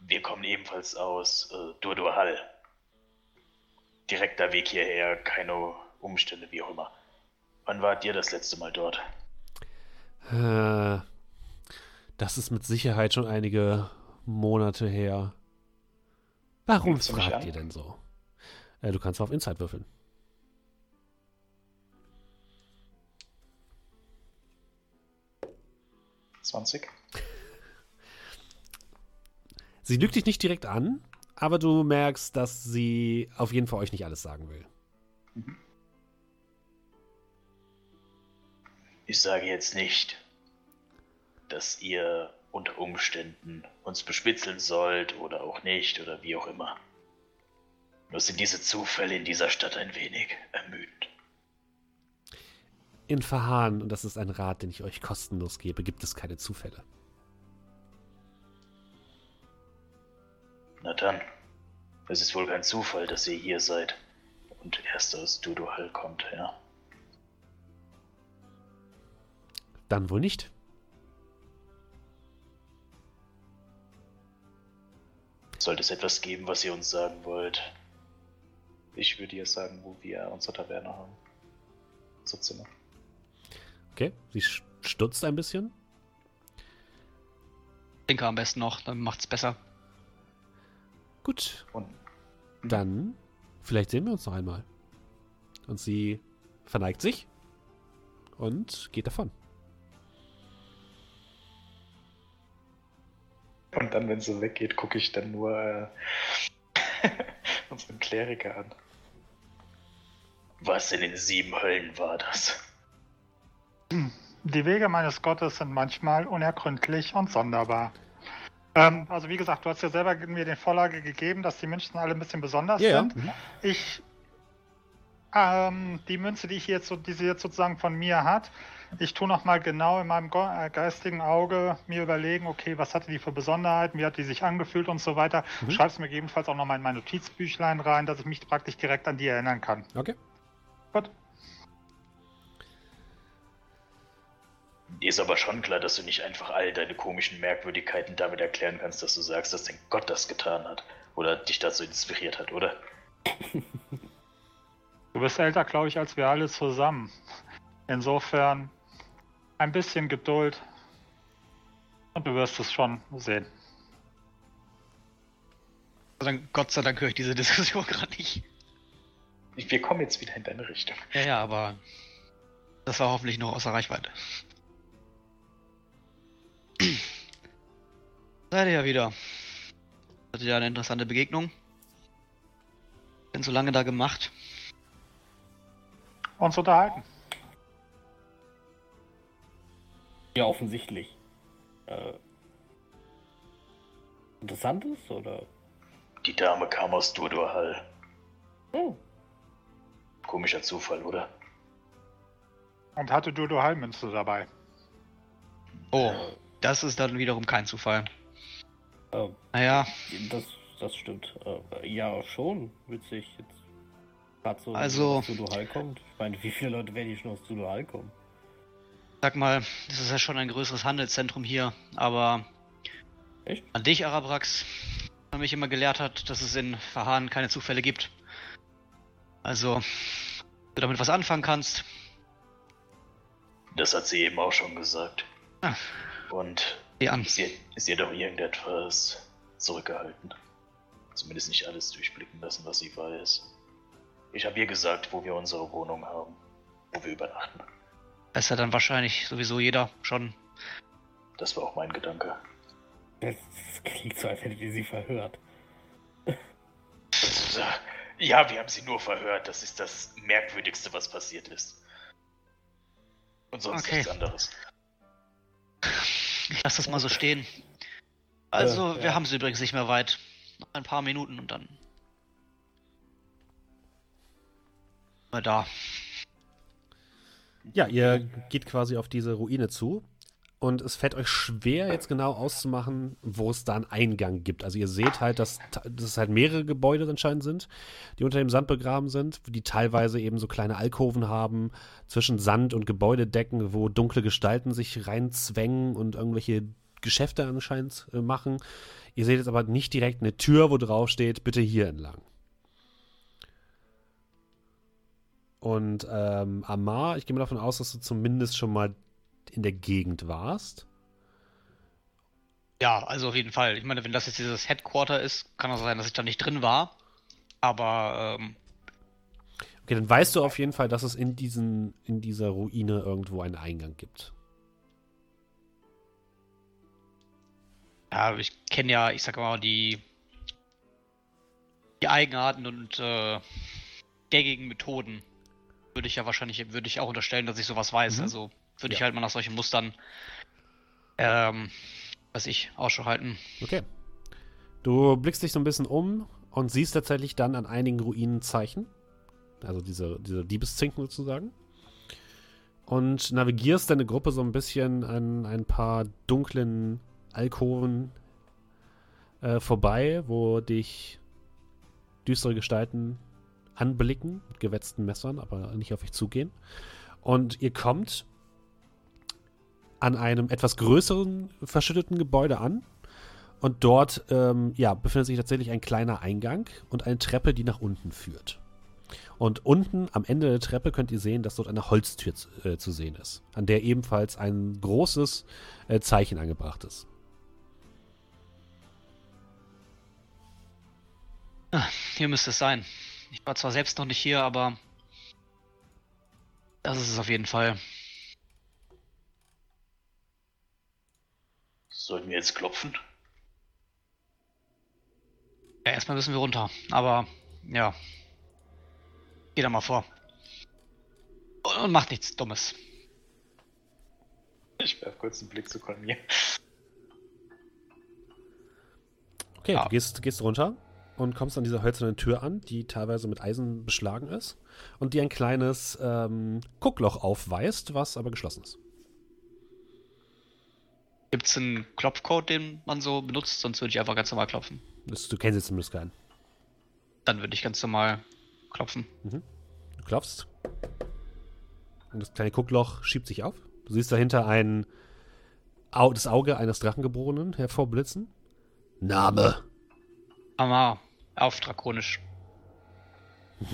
[SPEAKER 5] wir kommen ebenfalls aus äh, Durduhal. Direkter Weg hierher, keine Umstände, wie auch immer. Wann wart ihr das letzte Mal dort?
[SPEAKER 1] Äh, das ist mit Sicherheit schon einige Monate her. Warum
[SPEAKER 5] mich
[SPEAKER 1] fragt ihr denn so? Äh, du kannst auf Insight würfeln. [LAUGHS] Sie lügt dich nicht direkt an, aber du merkst, dass sie auf jeden Fall euch nicht alles sagen will.
[SPEAKER 5] Ich sage jetzt nicht, dass ihr unter Umständen uns bespitzeln sollt oder auch nicht oder wie auch immer. Nur sind diese Zufälle in dieser Stadt ein wenig ermüdend.
[SPEAKER 1] In Verhahn, und das ist ein Rat, den ich euch kostenlos gebe, gibt es keine Zufälle.
[SPEAKER 5] Na dann, es ist wohl kein Zufall, dass ihr hier seid und erst aus Duduhal kommt, ja.
[SPEAKER 1] Dann wohl nicht.
[SPEAKER 5] Sollte es etwas geben, was ihr uns sagen wollt? Ich würde ihr sagen, wo wir unsere Taverne haben. Unser Zimmer.
[SPEAKER 1] Okay, sie st- stutzt ein bisschen.
[SPEAKER 2] Denke am besten noch, dann macht's besser.
[SPEAKER 1] Gut,
[SPEAKER 5] Und
[SPEAKER 1] dann vielleicht sehen wir uns noch einmal. Und sie verneigt sich und geht davon.
[SPEAKER 5] Und dann, wenn sie weggeht, gucke ich dann nur äh, [LAUGHS] unseren Kleriker an. Was in den sieben Höllen war das?
[SPEAKER 3] Die Wege meines Gottes sind manchmal unergründlich und sonderbar. Ähm, also wie gesagt, du hast ja selber mir den Vorlage gegeben, dass die Münzen alle ein bisschen besonders
[SPEAKER 1] ja.
[SPEAKER 3] sind. Ich ähm, die Münze, die ich jetzt so, die sie jetzt sozusagen von mir hat, ich tue noch mal genau in meinem äh, geistigen Auge mir überlegen, okay, was hatte die für Besonderheiten, wie hat die sich angefühlt und so weiter.
[SPEAKER 1] Mhm.
[SPEAKER 3] Schreib's mir gegebenenfalls auch noch mal in mein Notizbüchlein rein, dass ich mich praktisch direkt an die erinnern kann.
[SPEAKER 1] Okay.
[SPEAKER 3] Gut.
[SPEAKER 5] Dir ist aber schon klar, dass du nicht einfach all deine komischen Merkwürdigkeiten damit erklären kannst, dass du sagst, dass dein Gott das getan hat. Oder dich dazu inspiriert hat, oder? [LAUGHS]
[SPEAKER 3] Du bist älter, glaube ich, als wir alle zusammen. Insofern ein bisschen Geduld und du wirst es schon sehen.
[SPEAKER 2] Also dann, Gott sei Dank höre ich diese [LAUGHS] Diskussion gerade nicht.
[SPEAKER 5] Wir kommen jetzt wieder in deine Richtung.
[SPEAKER 2] Ja, ja, aber das war hoffentlich noch außer Reichweite. [CLEARS THROAT] Seid ihr ja wieder. Hattet ja eine interessante Begegnung. Bin so lange da gemacht.
[SPEAKER 3] Uns unterhalten.
[SPEAKER 4] Ja, offensichtlich. Äh, Interessantes oder?
[SPEAKER 5] Die Dame kam aus Durdurhall.
[SPEAKER 4] Oh,
[SPEAKER 5] Komischer Zufall, oder?
[SPEAKER 3] Und hatte Dodo Heilmünze dabei.
[SPEAKER 2] Oh, das ist dann wiederum kein Zufall.
[SPEAKER 4] äh,
[SPEAKER 2] Naja,
[SPEAKER 4] das, das stimmt. Äh, ja, schon. Witzig. Jetzt gerade so,
[SPEAKER 2] Also-
[SPEAKER 4] Zuduhal kommt. Ich meine, wie viele Leute werden hier schon aus Zuduhal kommen?
[SPEAKER 2] sag mal, das ist ja schon ein größeres Handelszentrum hier, aber
[SPEAKER 4] Echt?
[SPEAKER 2] an dich, Arabrax, man mich immer gelehrt hat, dass es in Verhahn keine Zufälle gibt. Also, wenn du damit was anfangen kannst,
[SPEAKER 5] Das hat sie eben auch schon gesagt.
[SPEAKER 2] Ah.
[SPEAKER 5] Und
[SPEAKER 2] an.
[SPEAKER 5] ihr, ist ihr doch irgendetwas zurückgehalten. Zumindest nicht alles durchblicken lassen, was sie weiß. Ich habe ihr gesagt, wo wir unsere Wohnung haben, wo wir übernachten.
[SPEAKER 2] Das ist ja dann wahrscheinlich sowieso jeder schon.
[SPEAKER 5] Das war auch mein Gedanke.
[SPEAKER 4] Das, das klingt so, als hättet ihr sie verhört. [LAUGHS]
[SPEAKER 5] Ja, wir haben sie nur verhört. Das ist das Merkwürdigste, was passiert ist. Und sonst
[SPEAKER 2] Okay.
[SPEAKER 5] nichts anderes.
[SPEAKER 2] Ich lass das mal so stehen. Also,
[SPEAKER 4] Äh,
[SPEAKER 2] wir
[SPEAKER 4] ja.
[SPEAKER 2] haben sie übrigens nicht mehr weit. Noch ein paar Minuten und dann. Mal da.
[SPEAKER 1] Ja, ihr geht quasi auf diese Ruine zu und es fällt euch schwer, jetzt genau auszumachen, wo es da einen Eingang gibt. Also ihr seht halt, dass, dass es halt mehrere Gebäude anscheinend sind, die unter dem Sand begraben sind, die teilweise eben so kleine Alkoven haben, zwischen Sand und Gebäudedecken, wo dunkle Gestalten sich reinzwängen und irgendwelche Geschäfte anscheinend äh, machen. Ihr seht jetzt aber nicht direkt eine Tür, wo drauf steht, bitte hier entlang. Und ähm, Amar, ich gehe mal davon aus, dass du zumindest schon mal in der Gegend warst.
[SPEAKER 2] Ja, also auf jeden Fall. Ich meine, wenn das jetzt dieses Headquarter ist, kann es sein, dass ich da nicht drin war. Aber, ähm,
[SPEAKER 1] Okay, dann weißt du auf jeden Fall, dass es in, diesen, in dieser Ruine irgendwo einen Eingang gibt.
[SPEAKER 2] ja, ich kenne ja, ich sag mal, die, die Eigenarten und äh, gängigen Methoden. Würde ich ja wahrscheinlich, würde ich auch unterstellen, dass ich sowas weiß.
[SPEAKER 1] Mhm.
[SPEAKER 2] Also würde ich
[SPEAKER 1] Ja.
[SPEAKER 2] halt mal nach solchen Mustern, ähm, was ich, Ausschau halten.
[SPEAKER 1] Okay. Du blickst dich so ein bisschen um und siehst tatsächlich dann an einigen Ruinen Zeichen. Also diese, diese Diebeszinken sozusagen. Und navigierst deine Gruppe so ein bisschen an ein paar dunklen Alkoven äh, vorbei, wo dich düstere Gestalten anblicken mit gewetzten Messern, aber nicht auf euch zugehen. Und ihr kommt an einem etwas größeren verschütteten Gebäude an. Und dort ähm, ja, befindet sich tatsächlich ein kleiner Eingang und eine Treppe, die nach unten führt. Und unten am Ende der Treppe könnt ihr sehen, dass dort eine Holztür zu, äh, zu sehen ist, an der ebenfalls ein großes äh, Zeichen angebracht ist.
[SPEAKER 2] Ah, hier müsste es sein. Ich war zwar selbst noch nicht hier, aber das ist es auf jeden Fall.
[SPEAKER 5] Sollten wir jetzt klopfen?
[SPEAKER 2] Ja, erstmal müssen wir runter. Aber ja. Geh da mal vor. Und, macht nichts Dummes.
[SPEAKER 5] Ich werfe kurz einen Blick zu Kolmir.
[SPEAKER 1] Okay,
[SPEAKER 2] Ja.
[SPEAKER 1] du gehst, gehst runter und kommst an dieser hölzernen Tür an, die teilweise mit Eisen beschlagen ist und die ein kleines ähm, Guckloch aufweist, was aber geschlossen ist.
[SPEAKER 2] Gibt es einen Klopfcode, den man so benutzt? Sonst würde ich einfach ganz normal klopfen.
[SPEAKER 1] Das, du kennst jetzt zumindest keinen.
[SPEAKER 2] Dann würde ich ganz normal klopfen.
[SPEAKER 1] Du klopfst. Und das kleine Guckloch schiebt sich auf. Du siehst dahinter ein Au das Auge eines Drachengeborenen hervorblitzen. Name.
[SPEAKER 2] Aber auf drakonisch. [LAUGHS]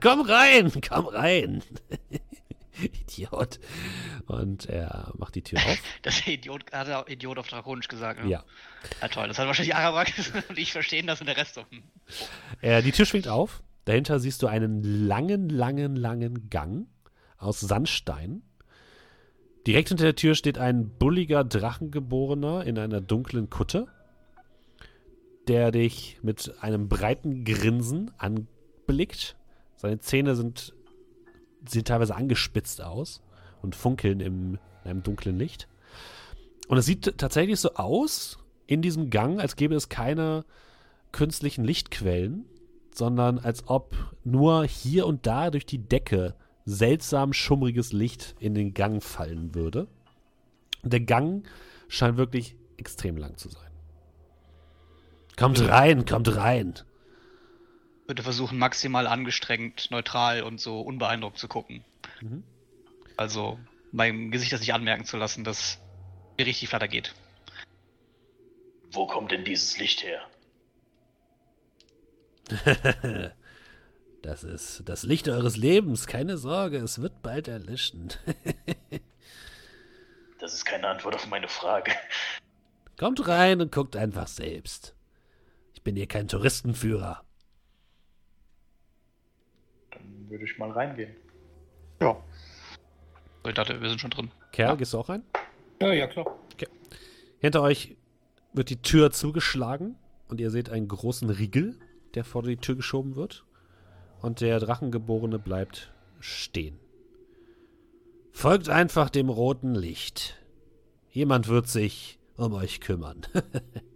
[SPEAKER 1] komm rein, komm rein. [LAUGHS] Idiot. Und er macht die Tür auf. [LAUGHS]
[SPEAKER 2] Das Idiot, hat er Idiot auf drakonisch gesagt. Ne?
[SPEAKER 1] ja.
[SPEAKER 2] ja. toll. Das hat wahrscheinlich Arabak und ich verstehen das und der Rest.
[SPEAKER 1] Äh, die Tür schwingt auf. Dahinter siehst du einen langen, langen, langen Gang aus Sandstein. Direkt hinter der Tür steht ein bulliger Drachengeborener in einer dunklen Kutte, der dich mit einem breiten Grinsen anblickt Seine Zähne sind, sehen teilweise angespitzt aus und funkeln im, in einem dunklen Licht. Und es sieht tatsächlich so aus in diesem Gang, als gäbe es keine künstlichen Lichtquellen, sondern als ob nur hier und da durch die Decke seltsam schummriges Licht in den Gang fallen würde. Der Gang scheint wirklich extrem lang zu sein. Kommt rein, kommt rein.
[SPEAKER 2] Ich würde versuchen, maximal angestrengt, neutral und so unbeeindruckt zu gucken.
[SPEAKER 1] Mhm.
[SPEAKER 2] Also meinem Gesicht das nicht anmerken zu lassen, dass mir richtig flatter geht.
[SPEAKER 5] Wo kommt denn dieses Licht her? [LAUGHS]
[SPEAKER 1] Das ist das Licht eures Lebens. Keine Sorge, es wird bald erlischen. [LAUGHS]
[SPEAKER 5] Das ist keine Antwort auf meine Frage.
[SPEAKER 1] Kommt rein und guckt einfach selbst. Ich bin hier kein Touristenführer.
[SPEAKER 6] Dann würde ich mal reingehen.
[SPEAKER 3] Ja.
[SPEAKER 2] So, Ich dachte, wir sind schon drin.
[SPEAKER 1] Kerl, gehst du auch rein?
[SPEAKER 4] Ja, ja, klar.
[SPEAKER 1] Hinter euch wird die Tür zugeschlagen und ihr seht einen großen Riegel, der vor die Tür geschoben wird. Und der Drachengeborene bleibt stehen. Folgt einfach dem roten Licht. Jemand wird sich um euch kümmern. [LAUGHS]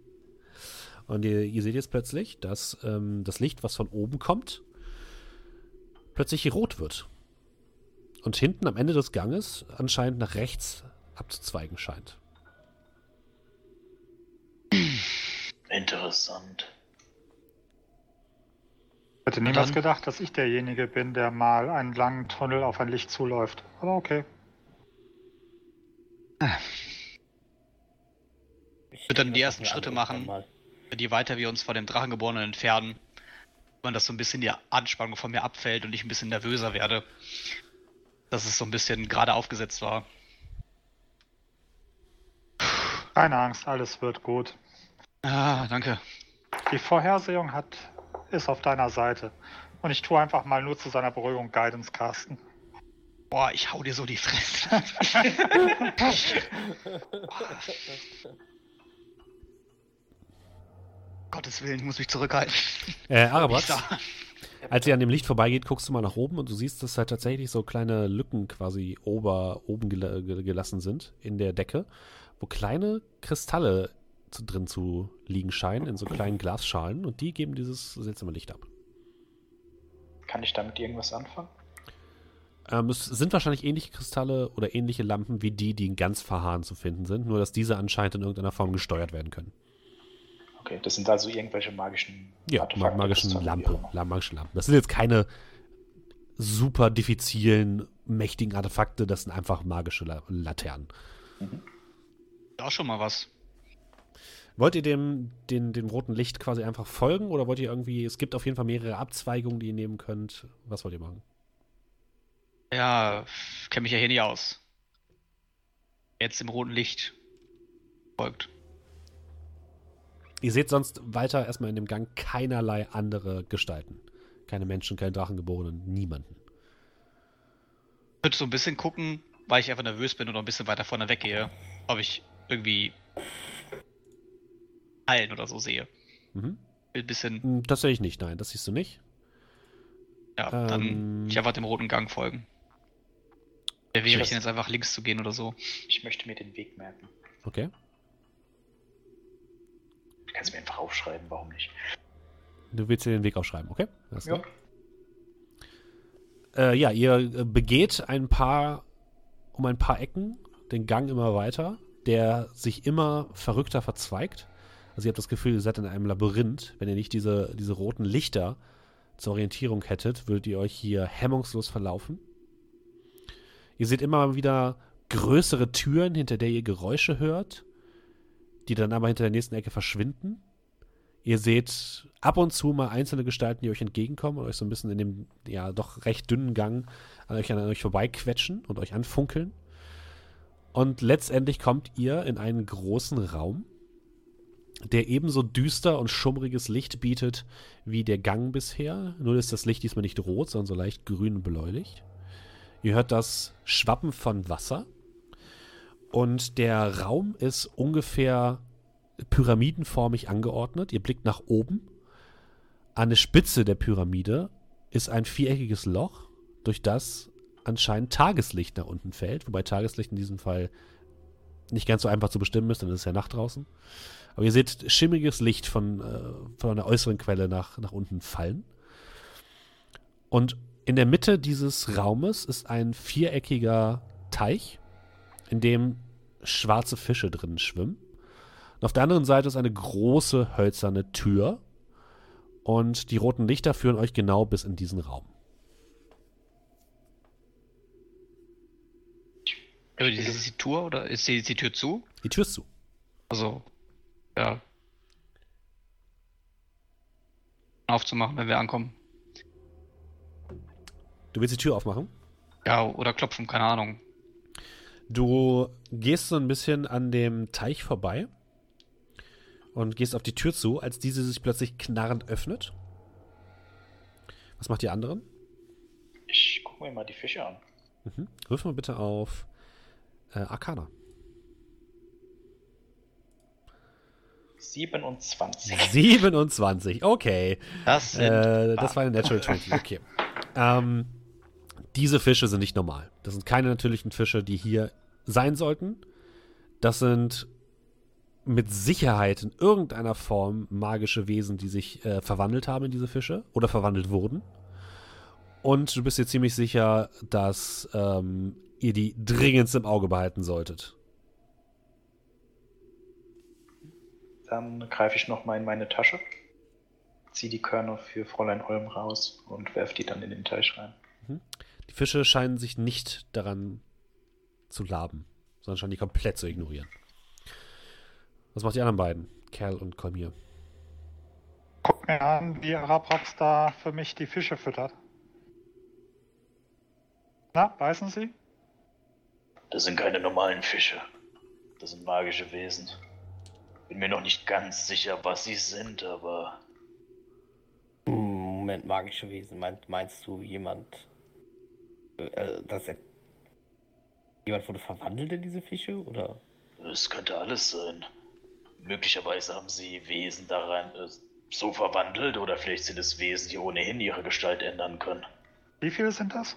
[SPEAKER 1] und ihr, ihr seht jetzt plötzlich, dass ähm, das Licht, was von oben kommt, plötzlich rot wird. Und hinten am Ende des Ganges anscheinend nach rechts abzuzweigen scheint.
[SPEAKER 5] Interessant.
[SPEAKER 3] Hätte niemals gedacht, dass ich derjenige bin, der mal einen langen Tunnel auf ein Licht zuläuft. Aber okay.
[SPEAKER 4] Ich
[SPEAKER 2] würde dann die ersten Schritte machen.
[SPEAKER 4] Mal.
[SPEAKER 2] Je weiter wir uns von dem Drachengeborenen entfernen, man das so ein bisschen die Anspannung von mir abfällt und ich ein bisschen nervöser werde. Dass es so ein bisschen gerade aufgesetzt war.
[SPEAKER 3] Keine Angst, alles wird gut.
[SPEAKER 2] Ah, danke.
[SPEAKER 3] Die Vorhersehung hat, ist auf deiner Seite. Und ich tue einfach mal nur zu seiner Beruhigung Guidance casten.
[SPEAKER 2] Boah, ich hau dir so die Fresse. [LAUGHS] [LAUGHS] [LAUGHS] Gottes Willen, ich muss mich zurückhalten.
[SPEAKER 1] Äh, Arabax, als ihr an dem Licht vorbeigeht, guckst du mal nach oben und du siehst, dass halt tatsächlich so kleine Lücken quasi ober, oben gela ge- gelassen sind in der Decke, wo kleine Kristalle zu, drin zu liegen scheinen, in so kleinen Glasschalen und die geben dieses seltsame Licht ab.
[SPEAKER 6] Kann ich damit irgendwas anfangen?
[SPEAKER 1] Ähm, es sind wahrscheinlich ähnliche Kristalle oder ähnliche Lampen wie die, die in ganz Verhahn zu finden sind, nur dass diese anscheinend in irgendeiner Form gesteuert werden können.
[SPEAKER 6] Okay, das sind also irgendwelche magischen
[SPEAKER 1] Ja,
[SPEAKER 6] Artefakte,
[SPEAKER 1] magischen
[SPEAKER 6] Kristalle, wie
[SPEAKER 1] Lampe,
[SPEAKER 6] auch immer.
[SPEAKER 1] la magischen Lampen. Das sind jetzt keine super diffizilen, mächtigen Artefakte, das sind einfach magische La Laternen.
[SPEAKER 2] Auch schon mal was.
[SPEAKER 1] Wollt ihr dem, den, dem roten Licht quasi einfach folgen oder wollt ihr irgendwie, es gibt auf jeden Fall mehrere Abzweigungen, die ihr nehmen könnt. Was wollt ihr machen?
[SPEAKER 2] Ja, kenne mich ja hier nicht aus. Jetzt im roten Licht folgt.
[SPEAKER 1] Ihr seht sonst weiter erstmal in dem Gang keinerlei andere Gestalten. Keine Menschen, keine Drachengeborenen, niemanden.
[SPEAKER 2] Ich würde so ein bisschen gucken, weil ich einfach nervös bin und noch ein bisschen weiter vorne weggehe, ob ich irgendwie Hallen oder so sehe.
[SPEAKER 1] Mhm.
[SPEAKER 2] Ein bisschen,
[SPEAKER 1] Hm, Tatsächlich nicht, nein, das siehst du nicht.
[SPEAKER 2] ja,
[SPEAKER 1] Ähm.
[SPEAKER 2] dann ich einfach dem roten Gang folgen. Wer wäre ich denn jetzt einfach links zu gehen oder so?
[SPEAKER 6] Ich möchte mir den Weg merken.
[SPEAKER 1] Okay.
[SPEAKER 6] Ich kann es mir einfach aufschreiben, warum nicht?
[SPEAKER 1] Du willst dir den Weg aufschreiben, okay?
[SPEAKER 6] Ja.
[SPEAKER 1] Äh, ja, ihr äh, begeht ein paar, um ein paar Ecken, den Gang immer weiter, der sich immer verrückter verzweigt. Also ihr habt das Gefühl, ihr seid in einem Labyrinth. Wenn ihr nicht diese, diese roten Lichter zur Orientierung hättet, würdet ihr euch hier hemmungslos verlaufen. Ihr seht immer wieder größere Türen, hinter der ihr Geräusche hört, die dann aber hinter der nächsten Ecke verschwinden. Ihr seht ab und zu mal einzelne Gestalten, die euch entgegenkommen und euch so ein bisschen in dem ja doch recht dünnen Gang an euch, an euch vorbeiquetschen und euch anfunkeln. Und letztendlich kommt ihr in einen großen Raum, der ebenso düster und schummriges Licht bietet wie der Gang bisher. Nur ist das Licht diesmal nicht rot, sondern so leicht grün bläulich. Ihr hört das Schwappen von Wasser. Und der Raum ist ungefähr pyramidenformig angeordnet. Ihr blickt nach oben. An der Spitze der Pyramide ist ein viereckiges Loch, durch das anscheinend Tageslicht nach unten fällt, wobei Tageslicht in diesem Fall nicht ganz so einfach zu bestimmen ist, denn es ist ja Nacht draußen. Aber ihr seht schimmriges Licht von, äh, von einer äußeren Quelle nach, nach unten fallen. Und in der Mitte dieses Raumes ist ein viereckiger Teich, in dem schwarze Fische drin schwimmen. Und auf der anderen Seite ist eine große hölzerne Tür. Und die roten Lichter führen euch genau bis in diesen Raum.
[SPEAKER 2] Also ist es die Tour oder ist die, ist die Tür zu?
[SPEAKER 1] Die Tür ist zu.
[SPEAKER 2] Also, ja. Aufzumachen, wenn wir ankommen.
[SPEAKER 1] Du willst die Tür aufmachen?
[SPEAKER 2] Ja, oder klopfen, keine Ahnung.
[SPEAKER 1] Du gehst so ein bisschen an dem Teich vorbei und gehst auf die Tür zu, als diese sich plötzlich knarrend öffnet. Was macht die anderen?
[SPEAKER 6] Ich gucke mir mal die Fische an.
[SPEAKER 1] Mhm. Wirf mal bitte auf äh, Arcana.
[SPEAKER 6] 27.
[SPEAKER 1] 27, okay.
[SPEAKER 2] Das sind
[SPEAKER 1] Äh, das war eine Natural 20, okay. [LAUGHS] ähm, diese Fische sind nicht normal. Das sind keine natürlichen Fische, die hier sein sollten. Das sind mit Sicherheit in irgendeiner Form magische Wesen, die sich äh, verwandelt haben in diese Fische oder verwandelt wurden. Und du bist dir ziemlich sicher, dass ähm, ihr die dringendst im Auge behalten solltet.
[SPEAKER 6] Dann greife ich nochmal in meine Tasche, ziehe die Körner für Fräulein Olm raus und werfe die dann in den Teich rein.
[SPEAKER 1] Die Fische scheinen sich nicht daran zu laben, sondern scheinen die komplett zu ignorieren. Was macht die anderen beiden? Kerl und Kolmir.
[SPEAKER 3] Guck mir an, wie Araprax da für mich die Fische füttert. Na, beißen Sie?
[SPEAKER 5] Das sind keine normalen Fische. Das sind magische Wesen. Bin mir noch nicht ganz sicher, was sie sind, aber
[SPEAKER 4] Hm, Moment, magische Wesen. Meint, meinst du jemand, äh, dass er. Jemand wurde verwandelt in diese Fische? Oder?
[SPEAKER 5] es könnte alles sein. Möglicherweise haben sie Wesen daran äh, so verwandelt oder vielleicht sind es Wesen, die ohnehin ihre Gestalt ändern können.
[SPEAKER 3] Wie viele sind das?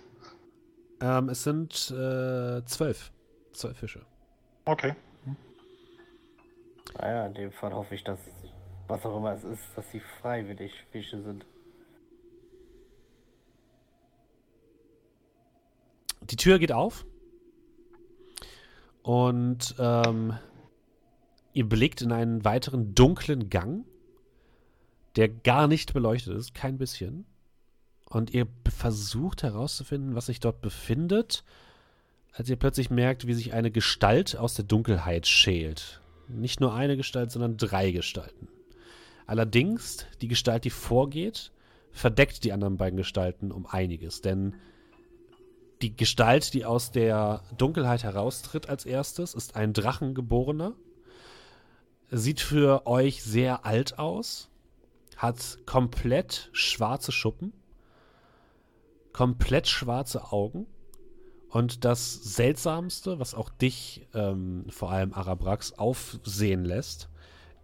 [SPEAKER 1] Ähm, es sind äh, zwölf. Zwölf Fische.
[SPEAKER 3] Okay.
[SPEAKER 4] Naja, in dem Fall hoffe ich, dass, was auch immer es ist, dass sie freiwillig Fische sind.
[SPEAKER 1] Die Tür geht auf. Und ähm, ihr blickt in einen weiteren dunklen Gang, der gar nicht beleuchtet ist, kein bisschen. Und ihr versucht herauszufinden, was sich dort befindet, als ihr plötzlich merkt, wie sich eine Gestalt aus der Dunkelheit schält. Nicht nur eine Gestalt, sondern drei Gestalten. Allerdings, die Gestalt, die vorgeht, verdeckt die anderen beiden Gestalten um einiges, denn die Gestalt, die aus der Dunkelheit heraustritt als erstes, ist ein Drachengeborener. Sieht für euch sehr alt aus. Hat komplett schwarze Schuppen. Komplett schwarze Augen. Und das Seltsamste, was auch dich, ähm, vor allem Arabrax, aufsehen lässt,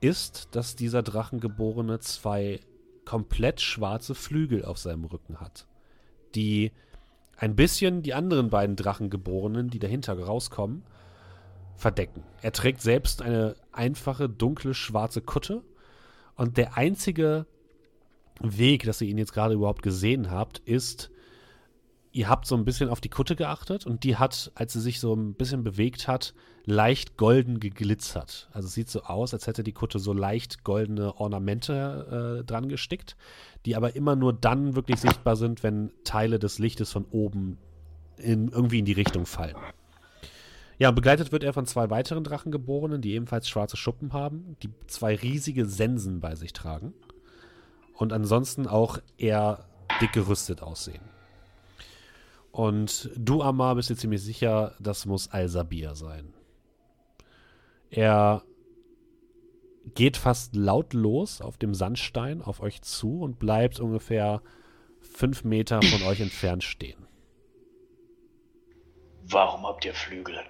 [SPEAKER 1] ist, dass dieser Drachengeborene zwei komplett schwarze Flügel auf seinem Rücken hat. Die ein bisschen die anderen beiden Drachengeborenen, die dahinter rauskommen, verdecken. Er trägt selbst eine einfache, dunkle, schwarze Kutte. Und der einzige Weg, dass ihr ihn jetzt gerade überhaupt gesehen habt, ist, ihr habt so ein bisschen auf die Kutte geachtet und die hat, als sie sich so ein bisschen bewegt hat, leicht golden geglitzert. Also es sieht so aus, als hätte die Kutte so leicht goldene Ornamente äh, dran gestickt, die aber immer nur dann wirklich sichtbar sind, wenn Teile des Lichtes von oben in, irgendwie in die Richtung fallen. Ja, begleitet wird er von zwei weiteren Drachengeborenen, die ebenfalls schwarze Schuppen haben, die zwei riesige Sensen bei sich tragen und ansonsten auch eher dick gerüstet aussehen. Und du, Amar, bist dir ziemlich sicher, das muss Al-Sabir sein. Er geht fast lautlos auf dem Sandstein auf euch zu und bleibt ungefähr fünf Meter von euch entfernt stehen.
[SPEAKER 5] Warum habt ihr Flügel?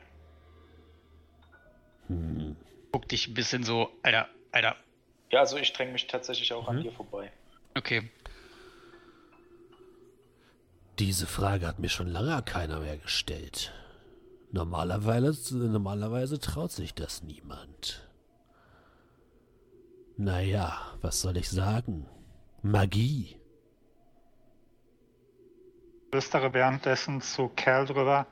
[SPEAKER 1] Hm.
[SPEAKER 2] Guck dich ein bisschen so, Alter, Alter.
[SPEAKER 6] Ja, also ich dränge mich tatsächlich auch
[SPEAKER 1] Mhm.
[SPEAKER 6] an dir vorbei.
[SPEAKER 2] Okay.
[SPEAKER 1] Diese Frage hat mir schon lange keiner mehr gestellt. Normalerweise, normalerweise traut sich das niemand. Naja, was soll ich sagen? Magie.
[SPEAKER 3] Flüstere währenddessen zu Kerl drüber.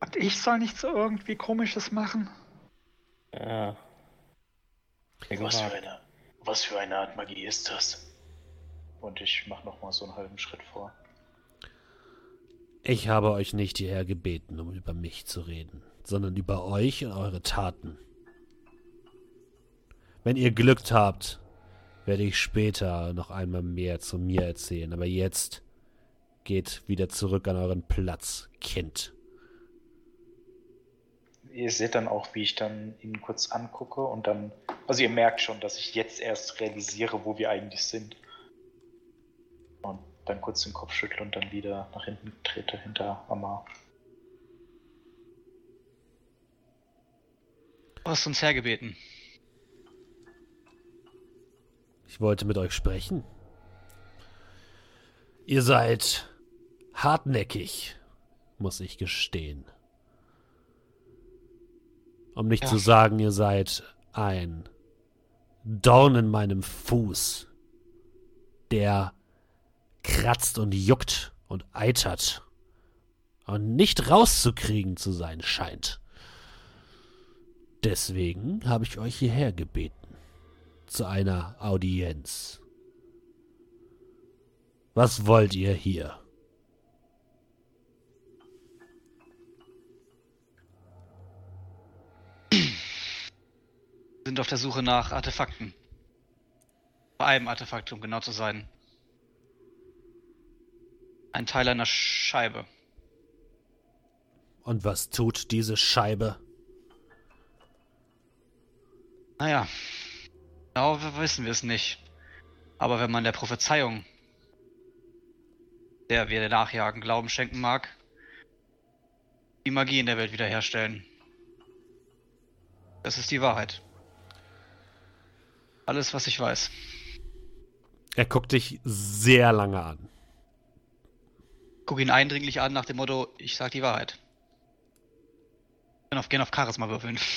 [SPEAKER 3] Und ich soll nichts irgendwie Komisches machen?
[SPEAKER 4] Ja.
[SPEAKER 5] Was für, eine, was für eine Art Magie ist das?
[SPEAKER 6] Und ich mache nochmal so einen halben Schritt vor.
[SPEAKER 1] Ich habe euch nicht hierher gebeten, um über mich zu reden, sondern über euch und eure Taten. Wenn ihr Glück habt, werde ich später noch einmal mehr zu mir erzählen, aber jetzt geht wieder zurück an euren Platz, Kind.
[SPEAKER 6] Ihr seht dann auch, wie ich dann ihn kurz angucke und dann, also ihr merkt schon, dass ich jetzt erst realisiere, wo wir eigentlich sind. Dann kurz den Kopf schüttle und dann wieder nach hinten trete hinter Amar.
[SPEAKER 2] Du hast uns hergebeten.
[SPEAKER 1] Ich wollte mit euch sprechen. Ihr seid hartnäckig, muss ich gestehen. Um nicht
[SPEAKER 2] Ja.
[SPEAKER 1] zu sagen, ihr seid ein Dorn in meinem Fuß, der kratzt und juckt und eitert und nicht rauszukriegen zu sein scheint. Deswegen habe ich euch hierher gebeten zu einer Audienz. Was wollt ihr hier?
[SPEAKER 2] Sind auf der Suche nach Artefakten. Bei einem Artefakt, um genau zu sein. Ein Teil einer Scheibe.
[SPEAKER 1] Und was tut diese Scheibe?
[SPEAKER 2] Naja, genau wissen wir es nicht. Aber wenn man der Prophezeiung, der wir nachjagen, Glauben schenken mag, die Magie in der Welt wiederherstellen. Das ist die Wahrheit. Alles, was ich weiß.
[SPEAKER 1] Er guckt dich sehr lange an.
[SPEAKER 2] Guck ihn eindringlich an nach dem Motto, ich sag die Wahrheit. Gern auf, gern auf Charisma würfeln. [LAUGHS]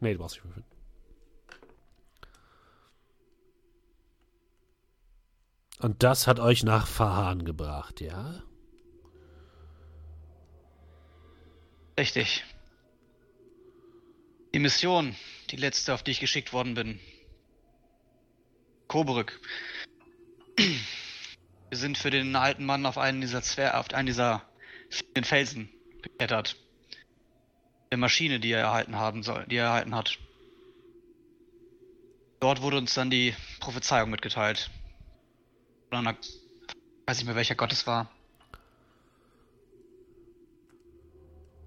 [SPEAKER 1] Nee, du brauchst nicht würfeln. Und das hat euch nach Verhahn gebracht, ja?
[SPEAKER 2] Richtig. Die Mission, die letzte, auf die ich geschickt worden bin. Kobrück. [CLEARS THROAT] Wir sind für den alten Mann auf einen dieser Zwer auf einen dieser vielen Felsen geklettert. Der Maschine, die er erhalten haben soll, die er erhalten hat. Dort wurde uns dann die Prophezeiung mitgeteilt. Von einer, weiß nicht mehr welcher Gott es war.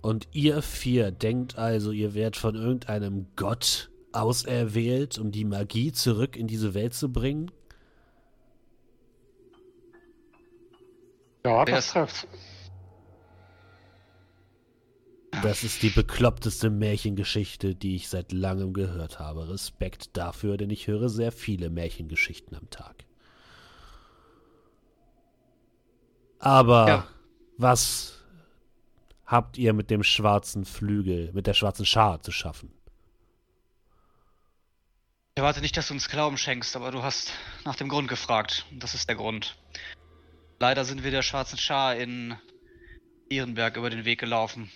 [SPEAKER 1] Und ihr vier denkt also, ihr werdet von irgendeinem Gott auserwählt, um die Magie zurück in diese Welt zu bringen?
[SPEAKER 3] Ja, das
[SPEAKER 2] ist-
[SPEAKER 3] trifft.
[SPEAKER 1] Das ist die bekloppteste Märchengeschichte, die ich seit langem gehört habe. Respekt dafür, denn ich höre sehr viele Märchengeschichten am Tag. Aber
[SPEAKER 2] Ja.
[SPEAKER 1] was habt ihr mit dem schwarzen Flügel, mit der schwarzen Schar zu schaffen?
[SPEAKER 2] Ich erwarte nicht, dass du uns Glauben schenkst, aber du hast nach dem Grund gefragt. Und das ist der Grund. Leider sind wir der schwarzen Schar in Ehrenberg über den Weg gelaufen.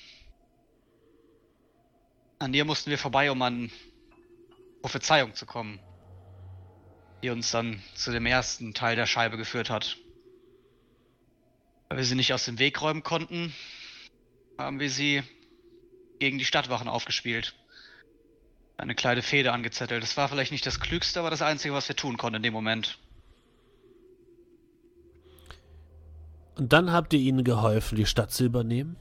[SPEAKER 2] An ihr mussten wir vorbei, um an Prophezeiung zu kommen. Die uns dann zu dem ersten Teil der Scheibe geführt hat. Weil wir sie nicht aus dem Weg räumen konnten, haben wir sie gegen die Stadtwachen aufgespielt eine kleine Fehde angezettelt. Das war vielleicht nicht das Klügste, aber das Einzige, was wir tun konnten in dem Moment.
[SPEAKER 1] Und dann habt ihr ihnen geholfen, die Stadt zu übernehmen?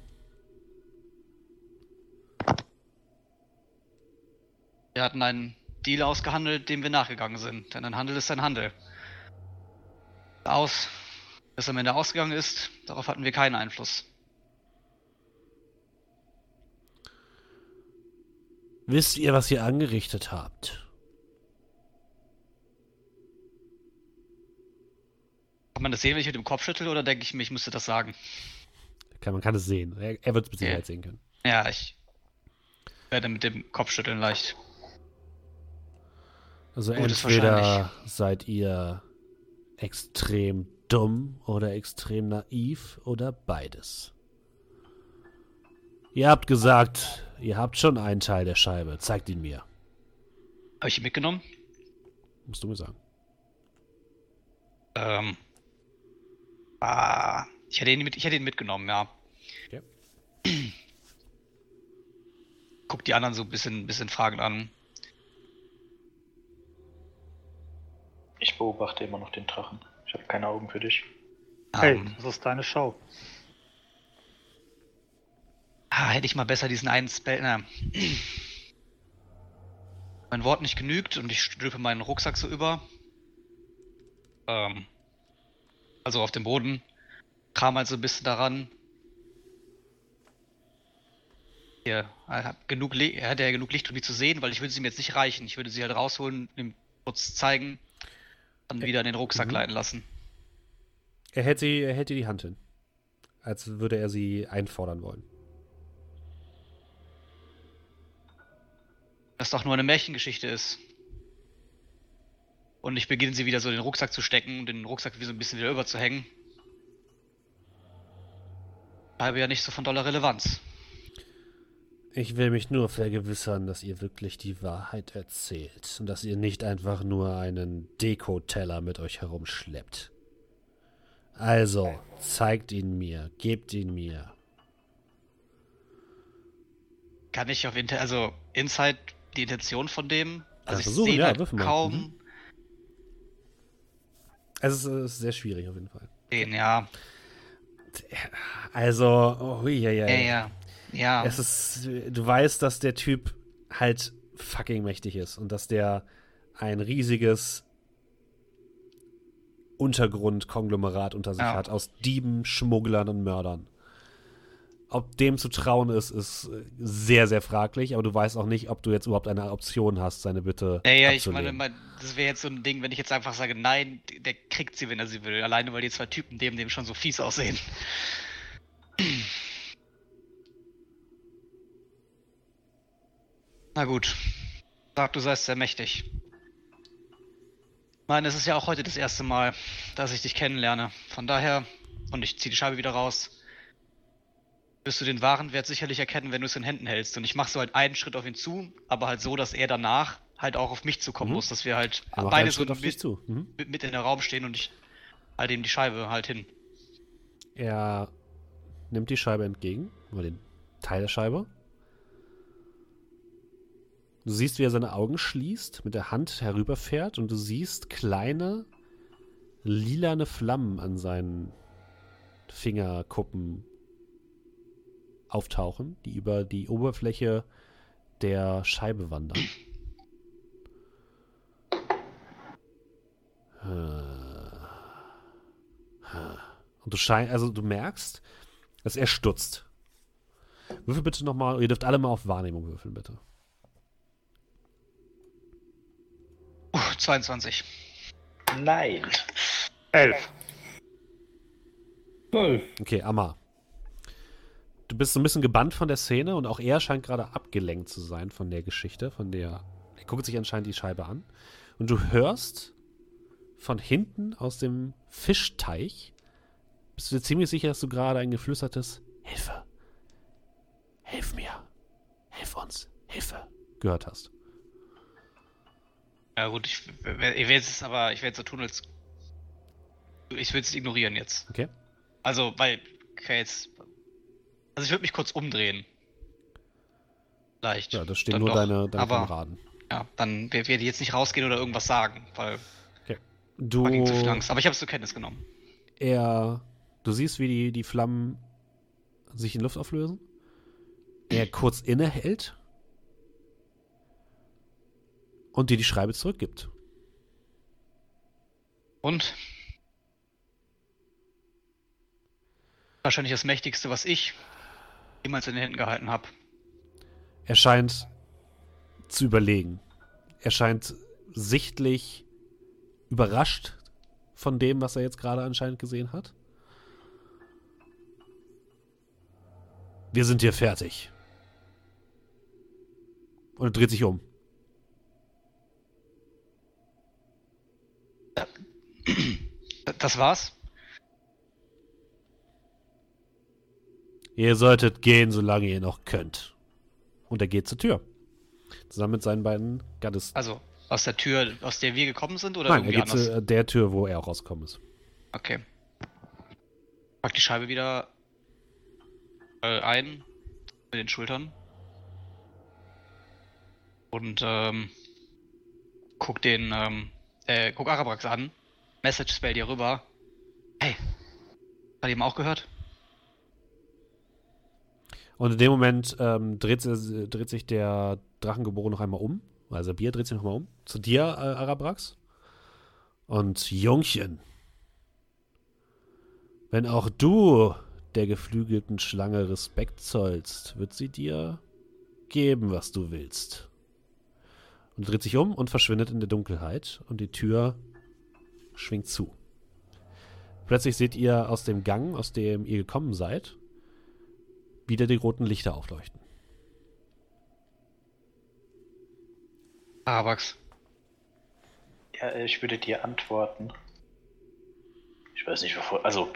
[SPEAKER 2] Wir hatten einen Deal ausgehandelt, dem wir nachgegangen sind. Denn ein Handel ist ein Handel. Aus, was am Ende ausgegangen ist, darauf hatten wir keinen Einfluss.
[SPEAKER 1] Wisst ihr, was ihr angerichtet habt?
[SPEAKER 2] Kann man das sehen, wenn ich mit dem Kopf schüttel, oder denke ich mir, ich müsste das sagen?
[SPEAKER 1] Kann, man kann es sehen. Er, er wird es mit Sicherheit
[SPEAKER 2] Ja.
[SPEAKER 1] sehen können.
[SPEAKER 2] Ja, ich werde mit dem Kopfschütteln leicht.
[SPEAKER 1] Also
[SPEAKER 2] Gut,
[SPEAKER 1] entweder seid ihr extrem dumm oder extrem naiv oder beides. Ihr habt gesagt, ihr habt schon einen Teil der Scheibe. Zeigt ihn mir.
[SPEAKER 2] Habe ich ihn mitgenommen?
[SPEAKER 1] Musst du mir sagen.
[SPEAKER 2] Ähm. Ah, ich hätte ihn, mit, ich hätte ihn mitgenommen, ja.
[SPEAKER 1] Okay.
[SPEAKER 2] Guck die anderen so ein bisschen, bisschen fragend an.
[SPEAKER 6] Ich beobachte immer noch den Drachen. Ich habe keine Augen für dich.
[SPEAKER 3] Hey,
[SPEAKER 2] Ähm,
[SPEAKER 3] das ist deine Show.
[SPEAKER 2] ah, hätte ich mal besser diesen einen Spell. Na. mein Wort nicht genügt und ich stülpe meinen Rucksack so über. Ähm. Also auf dem Boden. Kram halt so ein bisschen daran. Hier, er hat genug, Le er hat ja genug Licht, um die zu sehen, weil ich würde sie mir jetzt nicht reichen. Ich würde sie halt rausholen, ihm kurz zeigen, dann wieder in den Rucksack
[SPEAKER 1] Mhm.
[SPEAKER 2] leiten lassen.
[SPEAKER 1] Er hält, sie, er hält die Hand hin. Als würde er sie einfordern wollen.
[SPEAKER 2] Das doch nur eine Märchengeschichte ist. Und ich beginne sie wieder so in den Rucksack zu stecken und den Rucksack wie so ein bisschen wieder überzuhängen. Habe ja nicht so von doller Relevanz.
[SPEAKER 1] Ich will mich nur vergewissern, dass ihr wirklich die Wahrheit erzählt und dass ihr nicht einfach nur einen Dekoteller mit euch herumschleppt. Also, zeigt ihn mir, gebt ihn mir.
[SPEAKER 2] Kann ich auf Inter also Inside die Intention von dem? Also
[SPEAKER 1] Ja,
[SPEAKER 2] ich
[SPEAKER 1] versuchen,
[SPEAKER 2] sehe
[SPEAKER 1] ja,
[SPEAKER 2] halt kaum
[SPEAKER 1] Mhm. Es ist, es ist sehr schwierig auf jeden Fall.
[SPEAKER 2] ja.
[SPEAKER 1] Also, oh, ja, ja,
[SPEAKER 2] Ja, ja. Ja.
[SPEAKER 1] Es ist, du weißt, dass der Typ halt fucking mächtig ist und dass der ein riesiges Untergrundkonglomerat unter sich
[SPEAKER 2] Ja.
[SPEAKER 1] hat aus Dieben, Schmugglern und Mördern. Ob dem zu trauen ist, ist äh, sehr, sehr fraglich, aber du weißt auch nicht, ob du jetzt überhaupt eine Option hast, seine Bitte
[SPEAKER 2] Ja, ja, ich meine,
[SPEAKER 1] abzulehnen.
[SPEAKER 2] mein, das wäre jetzt so ein Ding, wenn ich jetzt einfach sage, nein, der kriegt sie, wenn er sie will. Alleine, weil die zwei Typen neben dem schon so fies aussehen. [CLEARS THROAT] Na gut. Sag, du seist sehr mächtig. Ich meine, es ist ja auch heute das erste Mal, dass ich dich kennenlerne. Von daher, und ich ziehe die Scheibe wieder raus, wirst du den wahren Wert sicherlich erkennen, wenn du es in Händen hältst. Und ich mache so halt einen Schritt auf ihn zu, aber halt so, dass er danach halt auch auf mich zukommen
[SPEAKER 1] Mhm.
[SPEAKER 2] muss, dass wir halt
[SPEAKER 1] Er macht
[SPEAKER 2] beide so mit.
[SPEAKER 1] Mhm.
[SPEAKER 2] mit, in der Raum stehen und ich halte ihm die Scheibe halt hin.
[SPEAKER 1] Er nimmt die Scheibe entgegen, oder den Teil der Scheibe. Du siehst, wie er seine Augen schließt, mit der Hand herüberfährt und du siehst kleine, lilane Flammen an seinen Fingerkuppen auftauchen, die über die Oberfläche der Scheibe wandern. Und du scheinst, also du merkst, dass er stutzt. Würfel bitte nochmal, ihr dürft alle mal auf Wahrnehmung würfeln, bitte.
[SPEAKER 2] Uh, 22.
[SPEAKER 6] Nein.
[SPEAKER 3] Elf.
[SPEAKER 4] Zwölf.
[SPEAKER 1] Okay, Amma. Du bist so ein bisschen gebannt von der Szene und auch er scheint gerade abgelenkt zu sein von der Geschichte, von der. Er guckt sich anscheinend die Scheibe an. Und du hörst von hinten aus dem Fischteich, bist du dir ziemlich sicher, dass du gerade ein geflüstertes Hilfe. Hilf mir. Hilf uns. Hilfe. gehört hast.
[SPEAKER 2] Ja gut, ich, ich werde jetzt aber, ich werde so tun, als ich will es ignorieren jetzt.
[SPEAKER 1] Okay.
[SPEAKER 2] Also, weil, okay, jetzt, also ich würde mich kurz umdrehen. Leicht.
[SPEAKER 1] Ja, da stehen
[SPEAKER 2] Dann
[SPEAKER 1] nur
[SPEAKER 2] doch.
[SPEAKER 1] deine, deine
[SPEAKER 2] aber,
[SPEAKER 1] Kameraden.
[SPEAKER 2] Ja, dann werde ich jetzt nicht rausgehen oder irgendwas sagen, weil
[SPEAKER 1] Du,
[SPEAKER 2] fucking zu viel Angst. Aber ich habe es zur Kenntnis genommen.
[SPEAKER 1] er, du siehst, wie die, die Flammen sich in Luft auflösen. Er kurz innehält und dir die Schreibe zurückgibt.
[SPEAKER 2] Und? Wahrscheinlich das Mächtigste, was ich jemals in den Händen gehalten habe.
[SPEAKER 1] Er scheint zu überlegen. Er scheint sichtlich überrascht von dem, was er jetzt gerade anscheinend gesehen hat. Wir sind hier fertig. Und er dreht sich um.
[SPEAKER 2] Das war's?
[SPEAKER 1] Ihr solltet gehen, solange ihr noch könnt. Und er geht zur Tür. Zusammen mit seinen beiden Gattisten.
[SPEAKER 2] Also aus der Tür, aus der wir gekommen sind oder
[SPEAKER 1] Nein, er
[SPEAKER 2] irgendwie
[SPEAKER 1] geht
[SPEAKER 2] anders?
[SPEAKER 1] zu äh, der Tür, wo er auch rausgekommen ist.
[SPEAKER 2] Okay. Pack die Scheibe wieder äh, ein mit den Schultern. Und ähm, guck den, ähm, äh, guck Arabrax an. Message Spell dir rüber. Hey, hat eben auch gehört?
[SPEAKER 1] Und in dem Moment ähm, dreht, dreht sich der Drachengeborene noch einmal um. Also Bier dreht sich noch mal um. Zu dir, äh, Arabrax. Und Jungchen. Wenn auch du der geflügelten Schlange Respekt zollst, wird sie dir geben, was du willst. Und dreht sich um und verschwindet in der Dunkelheit. Und die Tür schwingt zu. Plötzlich seht ihr aus dem Gang, aus dem ihr gekommen seid, wieder die roten Lichter aufleuchten.
[SPEAKER 2] Arabrax.
[SPEAKER 6] Ja, ich würde dir antworten. Ich weiß nicht, wovon. Also,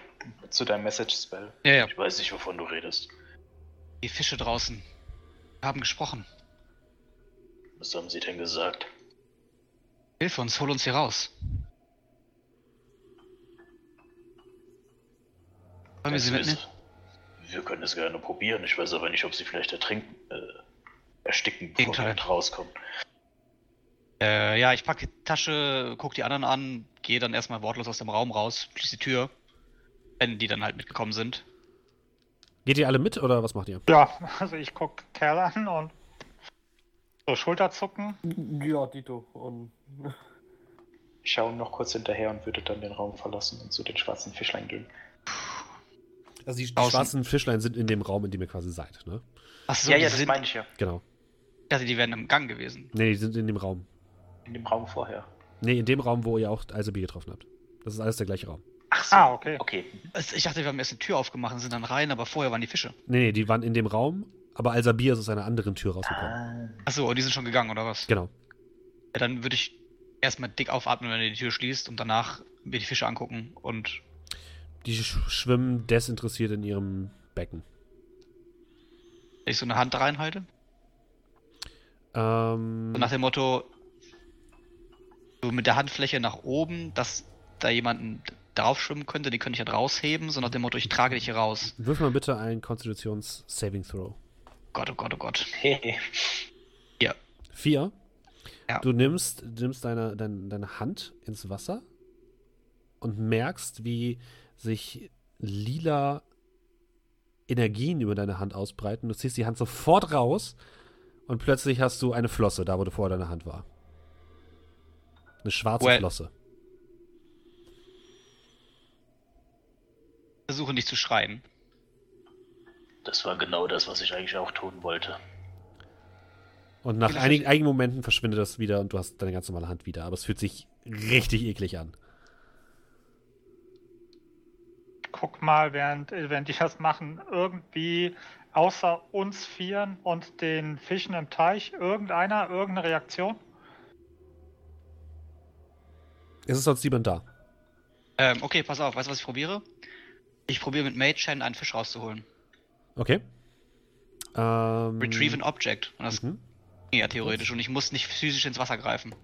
[SPEAKER 6] zu deinem Message-Spell.
[SPEAKER 2] Ja, ja.
[SPEAKER 5] Ich weiß nicht, wovon du redest.
[SPEAKER 2] Die Fische draußen haben gesprochen.
[SPEAKER 5] Was haben sie denn gesagt?
[SPEAKER 2] Hilf uns, hol uns hier raus. Wollen wir sie mitnehmen?
[SPEAKER 5] Wir können es gerne probieren. Ich weiß aber nicht, ob sie vielleicht ertrinken, äh, ersticken, bevor wir rauskommen.
[SPEAKER 2] Äh, ja, ich packe die Tasche, guck die anderen an, gehe dann erstmal wortlos aus dem Raum raus, schließe die Tür, wenn die dann halt mitgekommen sind.
[SPEAKER 1] Geht ihr alle mit oder was macht ihr?
[SPEAKER 3] Ja, [LAUGHS] also ich gucke Kerl an und so Schulterzucken.
[SPEAKER 4] Ja, Dito. Und
[SPEAKER 6] Ich schaue noch kurz hinterher und würde dann den Raum verlassen und zu den schwarzen Fischlein gehen.
[SPEAKER 1] Also die, die schwarzen Fischlein sind in dem Raum, in dem ihr quasi seid, ne?
[SPEAKER 2] Achso,
[SPEAKER 6] ja, ja, das
[SPEAKER 2] sind,
[SPEAKER 6] meine ich ja.
[SPEAKER 1] Genau.
[SPEAKER 2] ich dachte, die wären im Gang gewesen.
[SPEAKER 1] Nee, die sind in dem Raum.
[SPEAKER 6] In dem Raum vorher.
[SPEAKER 1] Nee, in dem Raum, wo ihr auch Alsabi getroffen habt. Das ist alles der gleiche Raum.
[SPEAKER 6] Ach so.
[SPEAKER 3] Ah, okay.
[SPEAKER 6] Okay.
[SPEAKER 2] Ich dachte, wir haben erst eine Tür aufgemacht und sind dann rein, aber vorher waren die Fische.
[SPEAKER 1] Nee, nee, die waren in dem Raum, aber Alsabir ist aus einer anderen Tür rausgekommen.
[SPEAKER 6] Ah,
[SPEAKER 2] Achso, und die sind schon gegangen, oder was?
[SPEAKER 1] Genau.
[SPEAKER 2] Ja, dann würde ich erstmal dick aufatmen, wenn er die Tür schließt und danach mir die Fische angucken und
[SPEAKER 1] Die sch schwimmen desinteressiert in ihrem Becken.
[SPEAKER 2] ich so eine Hand reinhalte.
[SPEAKER 1] Ähm,
[SPEAKER 2] So nach dem Motto, so mit der Handfläche nach oben, dass da jemanden drauf schwimmen könnte, die könnte ich halt rausheben, so nach dem Motto, ich trage dich hier raus.
[SPEAKER 1] wirf mal bitte einen Konstitutions-Saving Throw.
[SPEAKER 2] Gott, oh Gott, oh Gott. [LAUGHS]
[SPEAKER 6] hey.
[SPEAKER 2] Hier.
[SPEAKER 1] Vier.
[SPEAKER 2] Ja.
[SPEAKER 1] Du nimmst, nimmst deine, deine, deine Hand ins Wasser und merkst, wie sich lila Energien über deine Hand ausbreiten. Du ziehst die Hand sofort raus und plötzlich hast du eine Flosse, da wo du vorher deine Hand war. Eine schwarze
[SPEAKER 2] Well-
[SPEAKER 1] Flosse.
[SPEAKER 2] Versuche nicht zu schreien.
[SPEAKER 5] Das war genau das, was ich eigentlich auch tun wollte.
[SPEAKER 1] Und nach einigen, einigen Momenten verschwindet das wieder und du hast deine ganz normale Hand wieder. Aber es fühlt sich richtig eklig an.
[SPEAKER 3] Guck mal, während, während die das machen, irgendwie außer uns Vieren und den Fischen im Teich, irgendeiner, irgendeine Reaktion?
[SPEAKER 1] Es ist sonst niemand da.
[SPEAKER 2] Ähm, okay, pass auf, weißt du, was ich probiere? Ich probiere mit Mage Hand einen Fisch rauszuholen.
[SPEAKER 1] Okay. Ähm,
[SPEAKER 2] Retrieve an Object. Und das
[SPEAKER 1] Mhm.
[SPEAKER 2] ging ja theoretisch und ich muss nicht physisch ins Wasser greifen.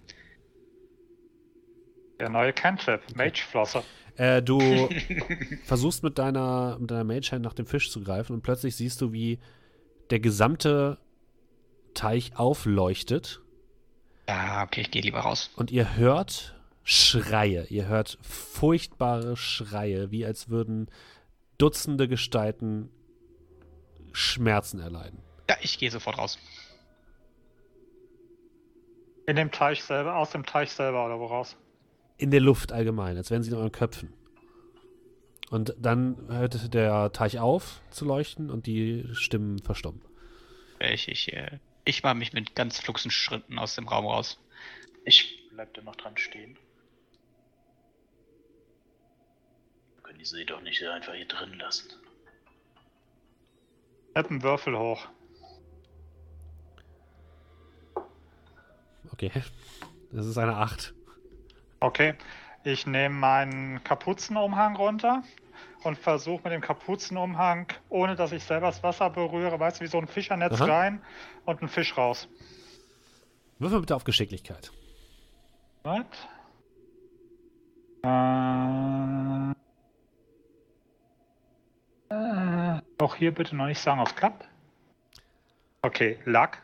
[SPEAKER 3] Der neue Cantrip, Mage-Flosse.
[SPEAKER 1] Äh, du [LAUGHS] versuchst mit deiner, mit deiner Mage Hand nach dem Fisch zu greifen und plötzlich siehst du, wie der gesamte Teich aufleuchtet
[SPEAKER 2] Ja, okay, ich gehe lieber raus.
[SPEAKER 1] und ihr hört Schreie. Ihr hört furchtbare Schreie, wie als würden Dutzende Gestalten Schmerzen erleiden.
[SPEAKER 2] Ja, ich gehe sofort raus.
[SPEAKER 3] In dem Teich selber, aus dem Teich selber oder woraus?
[SPEAKER 1] In der Luft allgemein, als wären sie in euren Köpfen. Und dann hört der Teich auf zu leuchten und die Stimmen verstummen.
[SPEAKER 2] Ich, ich, äh, ich mache mich mit ganz fluxen Schritten aus dem Raum raus.
[SPEAKER 6] Ich bleib da noch dran stehen.
[SPEAKER 5] können die See doch nicht einfach hier drin lassen.
[SPEAKER 3] Hab einen Würfel hoch.
[SPEAKER 1] Okay. Das ist eine 8.
[SPEAKER 3] Okay. Ich nehme meinen Kapuzenumhang runter und versuche mit dem Kapuzenumhang, ohne dass ich selber das Wasser berühre, weißt du, wie so ein Fischernetz
[SPEAKER 1] Aha.
[SPEAKER 3] rein und ein Fisch raus.
[SPEAKER 1] Würfel bitte auf Geschicklichkeit.
[SPEAKER 3] Was? Äh, äh, auch hier bitte noch nicht sagen, ob es klappt. Okay, Lack.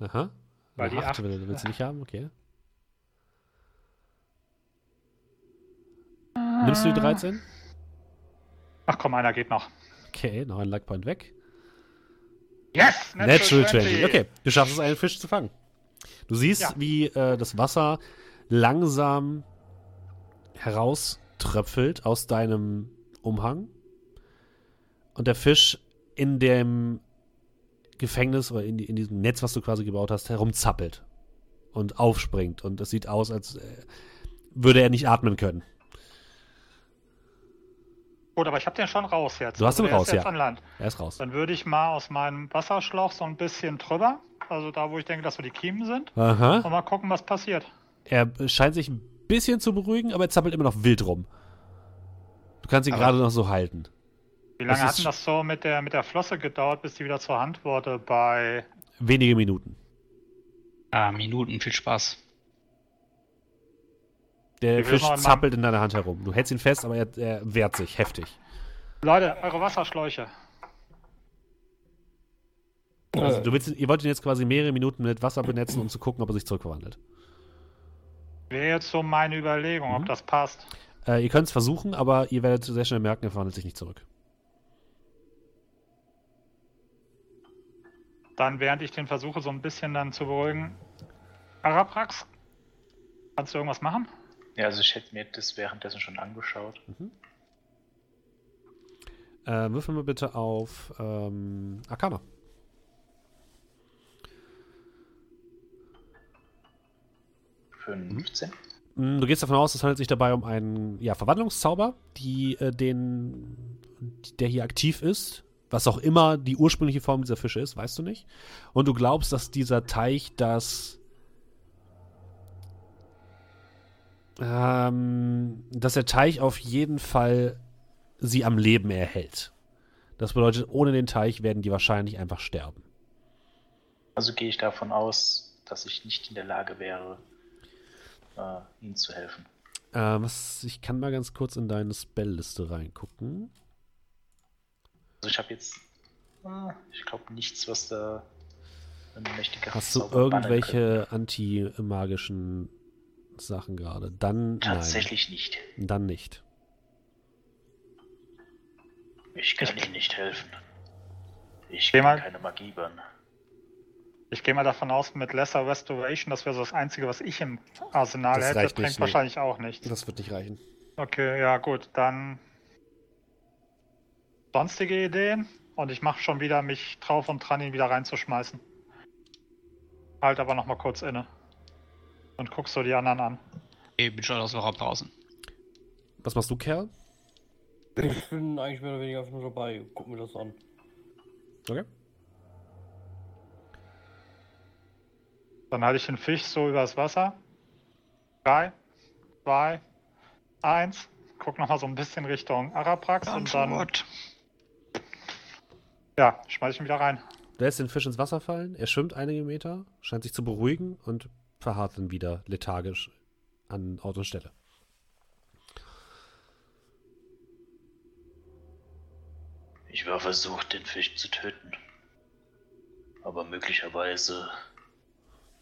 [SPEAKER 1] Aha.
[SPEAKER 3] Weil die
[SPEAKER 1] 8
[SPEAKER 3] acht-
[SPEAKER 1] will, willst du nicht haben? Okay. Nimmst du die 13?
[SPEAKER 3] Ach komm, einer geht noch.
[SPEAKER 1] Okay, noch ein Luckpoint weg.
[SPEAKER 3] Yes!
[SPEAKER 1] Natural 20. Okay, du schaffst es, einen Fisch zu fangen. Du siehst,
[SPEAKER 3] Ja.
[SPEAKER 1] wie äh, das Wasser langsam herauströpfelt aus deinem Umhang und der Fisch in dem Gefängnis oder in, die, in diesem Netz, was du quasi gebaut hast, herumzappelt und aufspringt. Und es sieht aus, als äh, würde er nicht atmen können.
[SPEAKER 3] Gut, aber ich habe den schon raus jetzt.
[SPEAKER 1] Du hast
[SPEAKER 3] Also
[SPEAKER 1] ihn
[SPEAKER 3] der
[SPEAKER 1] raus,
[SPEAKER 3] ist jetzt
[SPEAKER 1] ja.
[SPEAKER 3] an Land.
[SPEAKER 1] Er ist raus.
[SPEAKER 3] Dann würde ich mal aus meinem Wasserschlauch so ein bisschen drüber, also da, wo ich denke, dass so die Kiemen sind,
[SPEAKER 1] Aha.
[SPEAKER 3] und mal gucken, was passiert.
[SPEAKER 1] Er scheint sich ein bisschen zu beruhigen, aber er zappelt immer noch wild rum. Du kannst ihn
[SPEAKER 3] Aber-
[SPEAKER 1] gerade noch so halten.
[SPEAKER 3] Wie lange hat denn das so mit der, mit der Flosse gedauert, bis die wieder zur Hand wurde bei...
[SPEAKER 1] Wenige Minuten.
[SPEAKER 2] Ah, Minuten, viel Spaß.
[SPEAKER 1] Der Fisch zappelt in deiner Hand herum. Du hältst ihn fest, aber er, er wehrt sich heftig.
[SPEAKER 3] Leute, eure Wasserschläuche.
[SPEAKER 1] Also du willst, ihr wollt ihn jetzt quasi mehrere Minuten mit Wasser benetzen, um zu gucken, ob er sich zurückverwandelt.
[SPEAKER 3] Wäre jetzt so meine Überlegung,
[SPEAKER 1] Mhm.
[SPEAKER 3] ob das passt.
[SPEAKER 1] Äh, ihr könnt es versuchen, aber ihr werdet sehr schnell merken, er verwandelt sich nicht zurück.
[SPEAKER 3] Dann, während ich den versuche, so ein bisschen dann zu beruhigen. Araprax, kannst du irgendwas machen?
[SPEAKER 6] Ja, also ich hätte mir das währenddessen schon angeschaut.
[SPEAKER 1] Äh, würfel mal bitte auf ähm, Arcana.
[SPEAKER 6] 15.
[SPEAKER 1] Mm, Du gehst davon aus, es handelt sich dabei um einen ja, Verwandlungszauber, die, äh, den, der hier aktiv ist. Was auch immer die ursprüngliche Form dieser Fische ist, weißt du nicht. Und du glaubst, dass dieser Teich das. Ähm, dass der Teich auf jeden Fall sie am Leben erhält. Das bedeutet, ohne den Teich werden die wahrscheinlich einfach sterben.
[SPEAKER 6] Also gehe ich davon aus, dass ich nicht in der Lage wäre, äh, ihnen zu helfen.
[SPEAKER 1] Äh, was, ich kann mal ganz kurz in deine Spellliste reingucken.
[SPEAKER 6] Also ich habe jetzt, äh, ich glaube, nichts, was da ein mächtiger
[SPEAKER 1] Hast du irgendwelche anti-magischen Sachen gerade? Dann.
[SPEAKER 6] Tatsächlich nicht.
[SPEAKER 1] nein. Dann nicht.
[SPEAKER 5] Ich kann Ihnen nicht helfen. Ich kann
[SPEAKER 3] mal.
[SPEAKER 5] keine Magie bannen.
[SPEAKER 3] Ich gehe mal davon aus, mit Lesser Restoration, das wäre so das Einzige, was ich im Arsenal
[SPEAKER 1] Das
[SPEAKER 3] hätte.
[SPEAKER 1] reicht
[SPEAKER 3] bringt
[SPEAKER 1] nicht, nee.
[SPEAKER 3] wahrscheinlich auch nichts.
[SPEAKER 1] Das wird nicht reichen.
[SPEAKER 3] Okay, ja gut, dann sonstige Ideen und ich mache schon wieder mich drauf und dran, ihn wieder reinzuschmeißen. Halt aber noch mal kurz inne und guck so die anderen an.
[SPEAKER 2] Ich bin schon aus dem Raum draußen.
[SPEAKER 1] Was machst du, Kerl?
[SPEAKER 4] Ich bin eigentlich mehr oder weniger einfach nur dabei. Guck mir das an.
[SPEAKER 1] Okay.
[SPEAKER 3] Dann halte ich den Fisch so übers Wasser. Drei, zwei, eins. Guck noch mal so ein bisschen Richtung Araprax und dann
[SPEAKER 2] Antwort.
[SPEAKER 3] ja, schmeiß ich ihn wieder rein.
[SPEAKER 1] Du lässt den Fisch ins Wasser fallen, er schwimmt einige Meter, scheint sich zu beruhigen und verharrt dann wieder lethargisch an Ort und Stelle.
[SPEAKER 5] Ich war versucht, den Fisch zu töten. Aber möglicherweise,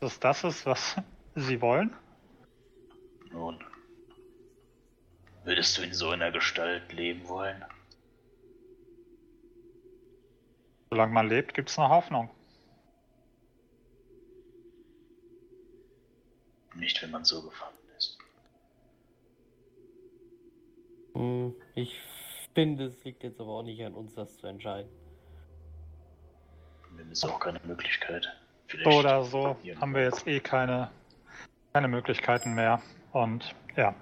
[SPEAKER 3] Dass das ist, was sie wollen.
[SPEAKER 5] nun, würdest du in so einer Gestalt leben wollen?
[SPEAKER 3] Solange man lebt, gibt es noch Hoffnung.
[SPEAKER 5] Nicht, wenn man so gefangen ist.
[SPEAKER 4] Hm, Ich finde, es liegt jetzt aber auch nicht an uns, das zu entscheiden.
[SPEAKER 5] Mir ist auch keine Möglichkeit.
[SPEAKER 3] So
[SPEAKER 5] Vielleicht
[SPEAKER 3] oder so haben wir jetzt eh keine, keine Möglichkeiten mehr. Und ja,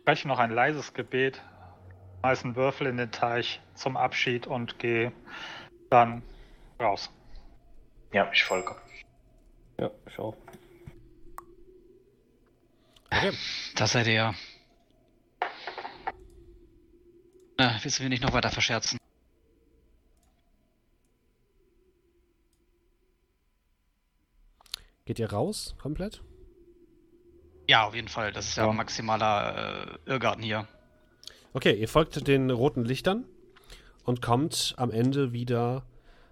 [SPEAKER 3] spreche noch ein leises Gebet, schmeiße einen Würfel in den Teich zum Abschied und gehe dann raus.
[SPEAKER 6] Ja, ich folge.
[SPEAKER 4] Ja, schau.
[SPEAKER 1] Okay.
[SPEAKER 2] Das seid ihr ja. Na, willst du mir nicht noch weiter verscherzen?
[SPEAKER 1] Geht ihr raus komplett?
[SPEAKER 2] Ja, auf jeden Fall. Das ist ja,
[SPEAKER 3] Ja.
[SPEAKER 2] maximaler äh, Irrgarten hier.
[SPEAKER 1] Okay, ihr folgt den roten Lichtern und kommt am Ende wieder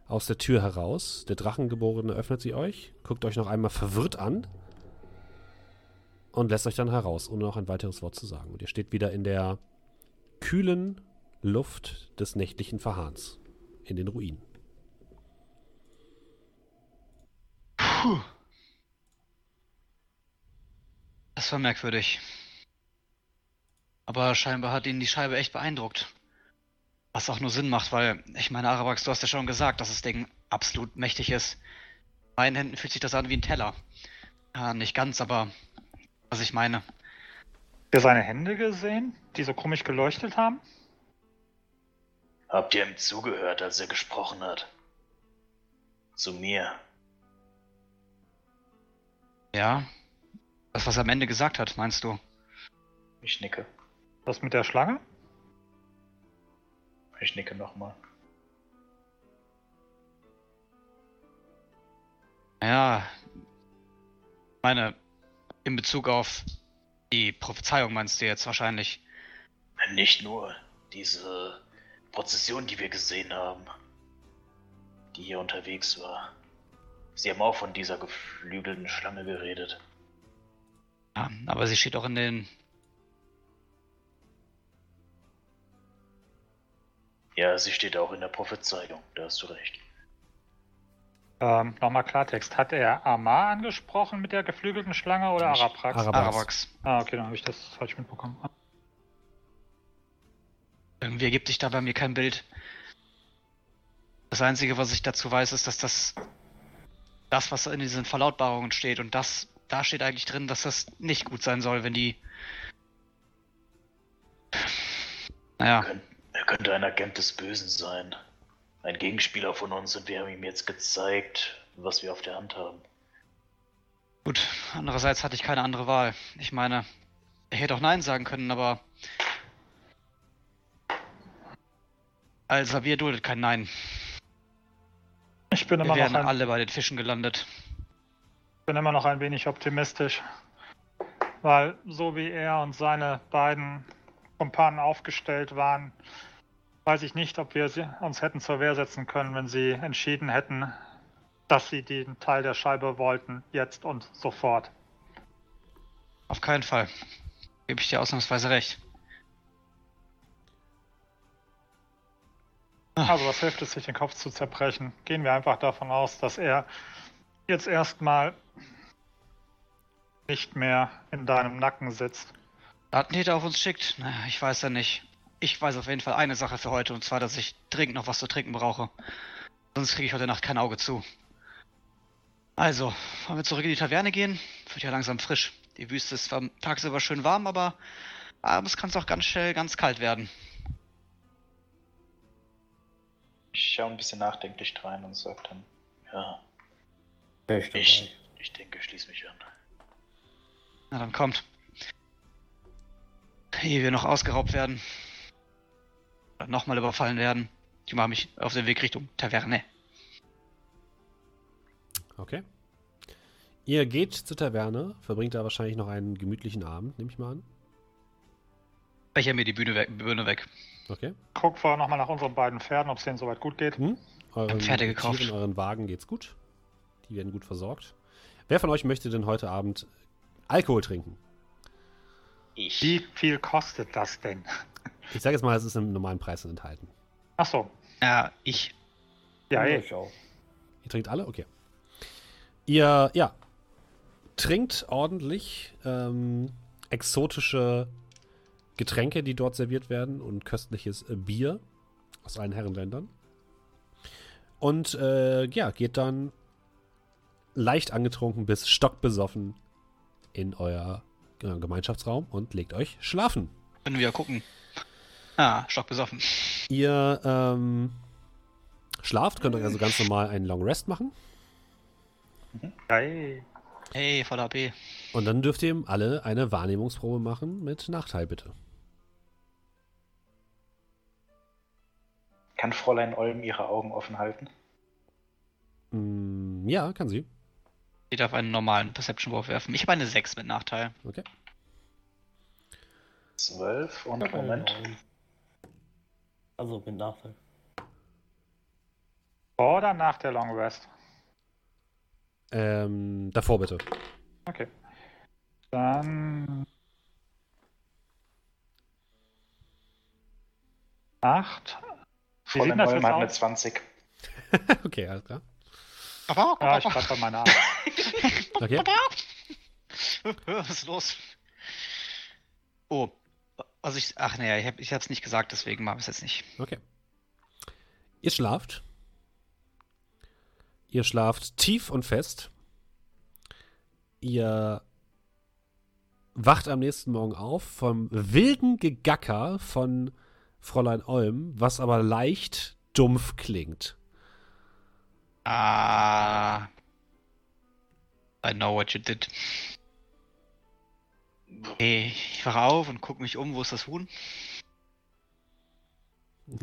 [SPEAKER 1] aus der Tür heraus. Der Drachengeborene öffnet sie euch, guckt euch noch einmal verwirrt an und lässt euch dann heraus, ohne noch ein weiteres Wort zu sagen. Und ihr steht wieder in der kühlen Luft des nächtlichen Verhahns in den Ruinen.
[SPEAKER 2] Puh. Das war merkwürdig. Aber scheinbar hat ihn die Scheibe echt beeindruckt. Was auch nur Sinn macht, weil, ich meine, Arabax, du hast ja schon gesagt, dass das Ding absolut mächtig ist. In meinen Händen fühlt sich das an wie ein Teller. Ja, nicht ganz, aber was ich meine.
[SPEAKER 3] Habt ihr seine Hände gesehen, die so komisch geleuchtet haben?
[SPEAKER 5] Habt ihr ihm zugehört, als er gesprochen hat? Zu mir.
[SPEAKER 2] Ja? Das, was er am Ende gesagt hat, meinst du?
[SPEAKER 6] Ich nicke.
[SPEAKER 3] Das mit der Schlange?
[SPEAKER 6] Ich nicke nochmal.
[SPEAKER 2] Ja, meine, in Bezug auf die Prophezeiung meinst du jetzt wahrscheinlich.
[SPEAKER 5] Nicht nur diese Prozession, die wir gesehen haben, die hier unterwegs war. Sie haben auch von dieser geflügelten Schlange geredet.
[SPEAKER 2] Ja, aber sie steht auch in den.
[SPEAKER 5] Ja, sie steht auch in der Prophezeiung, da hast du recht.
[SPEAKER 3] Ähm, Nochmal Klartext. Hat er Amar angesprochen mit der geflügelten Schlange oder Araprax?
[SPEAKER 2] Arabax.
[SPEAKER 3] ah, okay, dann habe ich das falsch mitbekommen.
[SPEAKER 2] Irgendwie ergibt sich da bei mir kein Bild. Das Einzige, was ich dazu weiß, ist, dass das. Das, was in diesen Verlautbarungen steht, und das. Da steht eigentlich drin, dass das nicht gut sein soll, wenn die. Naja,
[SPEAKER 5] Er könnte ein Agent des Bösen sein. Ein Gegenspieler von uns und wir haben ihm jetzt gezeigt, was wir auf der Hand haben.
[SPEAKER 2] gut. Andererseits hatte ich keine andere Wahl. Ich meine, ich hätte auch Nein sagen können, aber. Also, wir duldet kein Nein.
[SPEAKER 3] Ich bin
[SPEAKER 2] Wir
[SPEAKER 3] immer, noch
[SPEAKER 2] wären
[SPEAKER 3] ein,
[SPEAKER 2] alle bei den Fischen gelandet.
[SPEAKER 3] bin immer noch ein wenig optimistisch. Weil so wie er und seine beiden Kumpanen aufgestellt waren, weiß ich nicht, ob wir sie, uns hätten zur Wehr setzen können, wenn sie entschieden hätten, dass sie den Teil der Scheibe wollten, jetzt und sofort.
[SPEAKER 2] Auf keinen Fall. Gebe ich dir ausnahmsweise recht.
[SPEAKER 3] Also was hilft es, sich den Kopf zu zerbrechen? Gehen wir einfach davon aus, dass er jetzt erstmal nicht mehr in deinem Nacken sitzt.
[SPEAKER 2] Datentäter auf uns schickt? Naja, ich weiß ja nicht. Ich weiß auf jeden Fall eine Sache für heute, und zwar, dass ich dringend noch was zu trinken brauche. Sonst kriege ich heute Nacht kein Auge zu. Also, wollen wir zurück in die Taverne gehen? Wird ja langsam frisch. Die Wüste ist zwar tagsüber schön warm, aber abends kann es auch ganz schnell ganz kalt werden.
[SPEAKER 6] Ich schaue ein bisschen nachdenklich rein und sage dann,
[SPEAKER 5] Ja,
[SPEAKER 4] ich
[SPEAKER 5] ich, ich denke, schließ mich an.
[SPEAKER 2] Na dann kommt. Ehe wir noch ausgeraubt werden. Nochmal überfallen werden. Ich mache mich auf den Weg Richtung Taverne.
[SPEAKER 1] Okay. Ihr geht zur Taverne, verbringt da wahrscheinlich noch einen gemütlichen Abend, nehme ich mal an.
[SPEAKER 2] Becher mir die Bühne weg. Bühne weg.
[SPEAKER 1] Okay.
[SPEAKER 3] Guck vorher nochmal nach unseren beiden Pferden, ob es denen soweit gut geht.
[SPEAKER 1] Hm? Euren
[SPEAKER 2] Pferde gekauft.
[SPEAKER 1] Tieren, euren Wagen geht's gut. Die werden gut versorgt. Wer von euch möchte denn heute Abend Alkohol trinken?
[SPEAKER 5] Ich.
[SPEAKER 3] Wie viel kostet das denn?
[SPEAKER 1] Ich sage jetzt mal, es ist im normalen Preis enthalten.
[SPEAKER 3] Ach so.
[SPEAKER 2] Ja, ich.
[SPEAKER 3] Ja,
[SPEAKER 4] Ja, ich auch.
[SPEAKER 1] Ihr trinkt alle? Okay. Ihr, ja, trinkt ordentlich ähm, exotische Getränke, die dort serviert werden und köstliches äh, Bier aus allen Herrenländern. Und äh, ja, geht dann leicht angetrunken bis stockbesoffen in euer äh, Gemeinschaftsraum und legt euch schlafen.
[SPEAKER 2] Können wir gucken. Ah, stockbesoffen.
[SPEAKER 1] Ihr ähm, schlaft, könnt euch also ganz normal einen Long Rest machen.
[SPEAKER 3] Hey.
[SPEAKER 2] Hey, voller AP.
[SPEAKER 1] Und dann dürft ihr alle eine Wahrnehmungsprobe machen mit Nachteil, bitte.
[SPEAKER 6] Kann Fräulein Olm ihre Augen offen halten?
[SPEAKER 1] Mm, ja, kann sie.
[SPEAKER 2] Ich darf einen normalen Perception-Wurf werfen. Ich habe eine 6 mit Nachteil.
[SPEAKER 1] Okay.
[SPEAKER 6] Zwölf und
[SPEAKER 4] Ja,
[SPEAKER 6] Moment.
[SPEAKER 4] Also mit Nachteil.
[SPEAKER 3] Vor oder nach der Long Rest?
[SPEAKER 1] Ähm, davor bitte.
[SPEAKER 3] Okay. Dann. Acht. Wie sieht
[SPEAKER 6] Fräulein
[SPEAKER 3] das jetzt aus?
[SPEAKER 6] 20.
[SPEAKER 1] okay, alles klar.
[SPEAKER 2] Aber,
[SPEAKER 3] Ja, ich bleib bei meiner Acht.
[SPEAKER 1] Okay. [LAUGHS]
[SPEAKER 2] Was ist los? Oh, also ich, ach naja, ich, hab, ich hab's nicht gesagt, deswegen mache ich es jetzt nicht.
[SPEAKER 1] Okay. Ihr schlaft. Ihr schlaft tief und fest. Ihr wacht am nächsten Morgen auf vom wilden Gegacker von Fräulein Olm, was aber leicht dumpf klingt.
[SPEAKER 2] Ah. I know what you did. Ich wache auf und gucke mich um, wo ist das Huhn?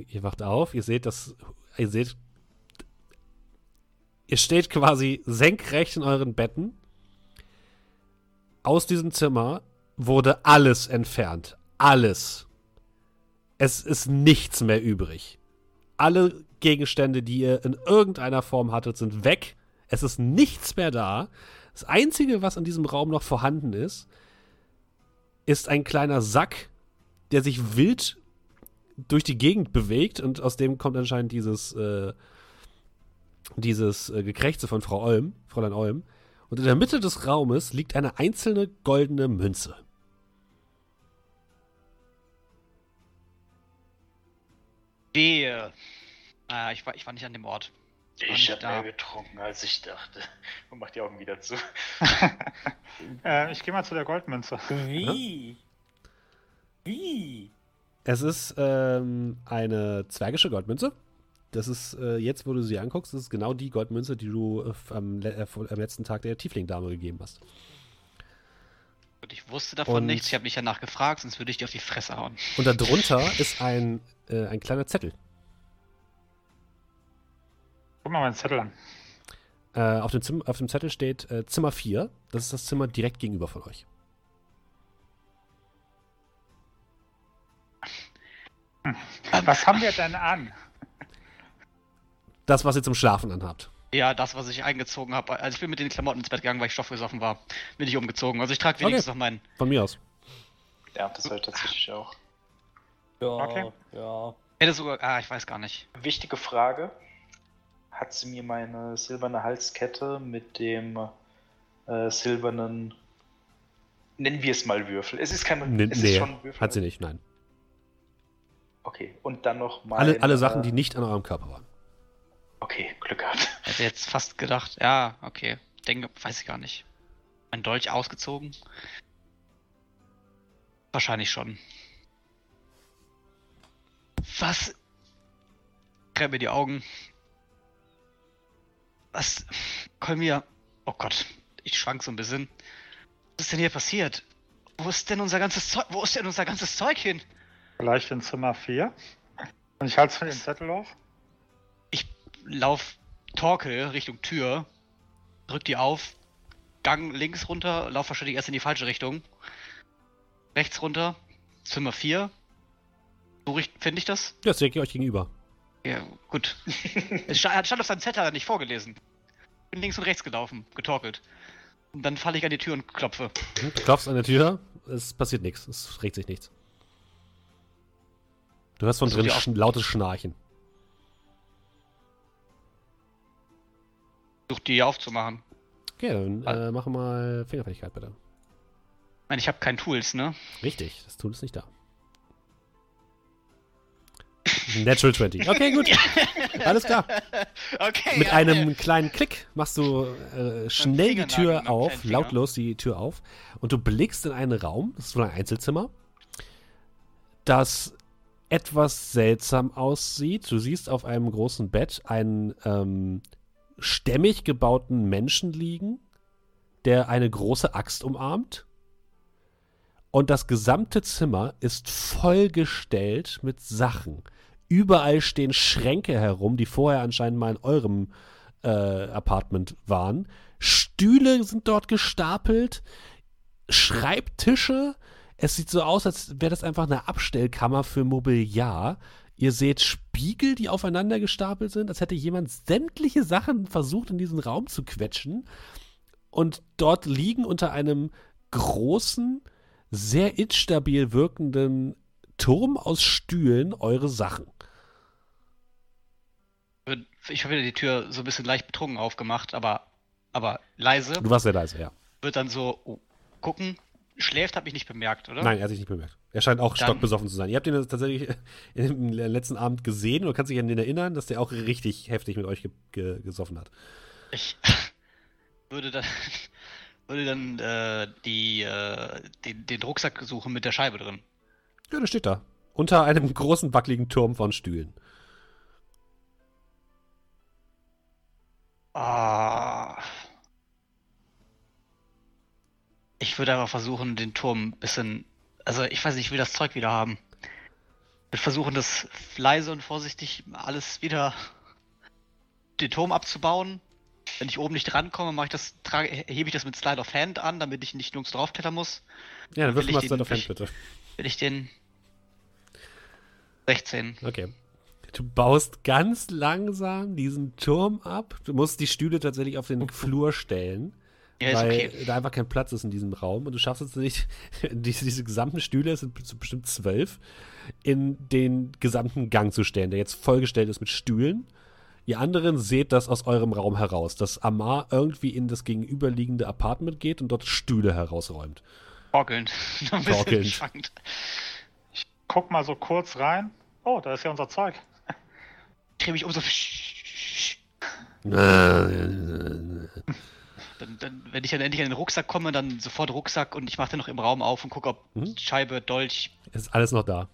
[SPEAKER 1] Ihr wacht auf, ihr seht das, ihr seht, ihr steht quasi senkrecht in euren Betten. Aus diesem Zimmer wurde alles entfernt. Alles. Es ist nichts mehr übrig. Alle Gegenstände, die ihr in irgendeiner Form hattet, sind weg. Es ist nichts mehr da. Das Einzige, was in diesem Raum noch vorhanden ist, ist ein kleiner Sack, der sich wild durch die Gegend bewegt und aus dem kommt anscheinend dieses, äh, dieses äh, Gekrächze von Frau Olm, Fräulein Olm. Und in der Mitte des Raumes liegt eine einzelne goldene Münze.
[SPEAKER 2] Wehe. Ah, ich war, ich war nicht an dem Ort.
[SPEAKER 5] Ich habe mehr getrunken, als ich dachte. [LAUGHS]
[SPEAKER 6] Und macht die Augen wieder zu. [LAUGHS]
[SPEAKER 3] äh, ich gehe mal zu der Goldmünze.
[SPEAKER 4] Wie? Wie?
[SPEAKER 1] Es ist ähm, eine zwergische Goldmünze. Das ist äh, jetzt, wo du sie anguckst, das ist genau die Goldmünze, die du äh, am, le äh, am letzten Tag der Tiefling-Dame gegeben hast.
[SPEAKER 2] Und ich wusste davon
[SPEAKER 1] Und-
[SPEAKER 2] nichts. Ich habe nicht danach gefragt, sonst würde ich dir auf die Fresse hauen.
[SPEAKER 1] Und darunter [LAUGHS] ist ein, äh, ein kleiner Zettel.
[SPEAKER 3] Guck mal meinen Zettel an.
[SPEAKER 1] Äh, auf, dem Zim auf dem Zettel steht äh, Zimmer 4. Das ist das Zimmer direkt gegenüber von euch.
[SPEAKER 3] Was haben wir denn an?
[SPEAKER 1] Das, was ihr zum Schlafen anhabt.
[SPEAKER 2] Ja, das, was ich eingezogen habe. Also ich bin mit den Klamotten ins Bett gegangen, weil ich stoffgesoffen war. Bin ich umgezogen. Also ich trage wenigstens noch meinen.
[SPEAKER 1] Von mir aus.
[SPEAKER 6] Ja, das soll tatsächlich auch.
[SPEAKER 4] Ja,
[SPEAKER 3] Okay.
[SPEAKER 4] ja.
[SPEAKER 2] Hätte sogar. Ah, ich weiß gar nicht.
[SPEAKER 6] Wichtige Frage. Hat sie mir meine silberne Halskette mit dem äh, silbernen, nennen wir es mal Würfel. Es ist kein
[SPEAKER 1] Nee,
[SPEAKER 6] es ist
[SPEAKER 1] nee
[SPEAKER 6] schon Würfel.
[SPEAKER 1] hat sie nicht, nein.
[SPEAKER 6] Okay, und dann noch mal.
[SPEAKER 1] Alle, alle Sachen, die nicht an eurem Körper waren.
[SPEAKER 6] Okay, Glück gehabt.
[SPEAKER 2] Hätte jetzt fast gedacht. Ja, okay. Denke, weiß ich gar nicht. Mein Dolch ausgezogen? Wahrscheinlich schon. Was? Mir die Augen. Was? Kolmir. Oh Gott. Ich schwank so ein bisschen. Was ist denn hier passiert? Wo ist denn unser ganzes Zeug? Wo ist denn unser ganzes Zeug hin?
[SPEAKER 3] Vielleicht in Zimmer 4. Und ich halte den Zettel hoch.
[SPEAKER 2] Ich lauf Torkel Richtung Tür, drück die auf, Gang links runter, lauf wahrscheinlich erst in die falsche Richtung. Rechts runter, Zimmer 4. So finde ich das?
[SPEAKER 1] Ja, das direkt euch gegenüber.
[SPEAKER 2] Ja, gut. [LAUGHS] es stand, stand auf seinem Zettel, nicht vorgelesen. Bin links und rechts gelaufen, getorkelt. Und dann falle ich an die Tür und klopfe.
[SPEAKER 1] Du klopfst an der Tür, es passiert nichts, es regt sich nichts. Du hörst von
[SPEAKER 2] Versuch
[SPEAKER 1] drin sch lautes Schnarchen.
[SPEAKER 2] Such die aufzumachen.
[SPEAKER 1] Okay, dann äh, mach mal Fingerfertigkeit bitte.
[SPEAKER 2] Ich meine, ich habe kein Tools, ne?
[SPEAKER 1] Richtig, das Tool ist nicht da. Natural 20. Okay, gut. [LAUGHS] Alles klar.
[SPEAKER 2] Okay.
[SPEAKER 1] Mit
[SPEAKER 2] ja,
[SPEAKER 1] einem kleinen Klick machst du äh, schnell die Tür auf, lautlos die Tür auf und du blickst in einen Raum, das ist wohl ein Einzelzimmer. das etwas seltsam aussieht. Du siehst auf einem großen Bett einen ähm, stämmig gebauten Menschen liegen, der eine große Axt umarmt. Und das gesamte Zimmer ist vollgestellt mit Sachen. Überall stehen Schränke herum, die vorher anscheinend mal in eurem äh, Apartment waren. Stühle sind dort gestapelt, Schreibtische. Es sieht so aus, als wäre das einfach eine Abstellkammer für Mobiliar. Ihr seht Spiegel, die aufeinander gestapelt sind, als hätte jemand sämtliche Sachen versucht, in diesen Raum zu quetschen. Und dort liegen unter einem großen, sehr instabil wirkenden Turm aus Stühlen eure Sachen.
[SPEAKER 2] Ich habe wieder die Tür so ein bisschen leicht betrunken aufgemacht, aber, aber leise.
[SPEAKER 1] Du warst sehr leise, ja.
[SPEAKER 2] Wird dann so oh, gucken. Schläft, habe ich nicht bemerkt, oder?
[SPEAKER 1] Nein, er hat sich nicht bemerkt. Er scheint auch
[SPEAKER 2] Dann-
[SPEAKER 1] stockbesoffen zu sein. Ihr habt ihn tatsächlich [LAUGHS] im letzten Abend gesehen oder kannst dich an den erinnern, dass der auch richtig heftig mit euch ge ge gesoffen hat.
[SPEAKER 2] Ich [LAUGHS] würde dann, [LAUGHS] würde dann äh, die, äh, den, den Rucksack suchen mit der Scheibe drin.
[SPEAKER 1] Ja, der steht da. Unter einem [LAUGHS] großen, wackeligen Turm von Stühlen.
[SPEAKER 2] Ah. Ich würde einfach versuchen, den Turm ein bisschen. Also, ich weiß nicht, ich will das Zeug wieder haben. Ich würde versuchen, das leise und vorsichtig alles wieder. den Turm abzubauen. Wenn ich oben nicht rankomme, mache ich das, trage, hebe ich das mit Slide of Hand an, damit ich nicht nirgends draufklettern muss.
[SPEAKER 1] Ja, dann wirf mal Slide of Hand, bitte.
[SPEAKER 2] Will ich den. 16.
[SPEAKER 1] Okay. Du baust ganz langsam diesen Turm ab. Du musst die Stühle tatsächlich auf den Flur stellen.
[SPEAKER 2] Ja,
[SPEAKER 1] weil
[SPEAKER 2] okay.
[SPEAKER 1] da einfach kein Platz ist in diesem Raum und du schaffst es nicht, [LAUGHS] diese, diese gesamten Stühle, es sind bestimmt zwölf, in den gesamten Gang zu stellen, der jetzt vollgestellt ist mit Stühlen. Ihr anderen seht das aus eurem Raum heraus, dass Amar irgendwie in das gegenüberliegende Apartment geht und dort Stühle herausräumt.
[SPEAKER 2] Torkelnd.
[SPEAKER 1] Torkelnd.
[SPEAKER 2] schwankend.
[SPEAKER 3] Guck mal so kurz rein. Oh, da ist ja unser Zeug.
[SPEAKER 2] Ich drehe mich um so. [LAUGHS] Dann, dann, wenn ich dann endlich an den Rucksack komme, dann sofort Rucksack und ich mache den noch im Raum auf und gucke, ob
[SPEAKER 1] Mhm.
[SPEAKER 2] Scheibe, Dolch.
[SPEAKER 1] Ist alles noch da.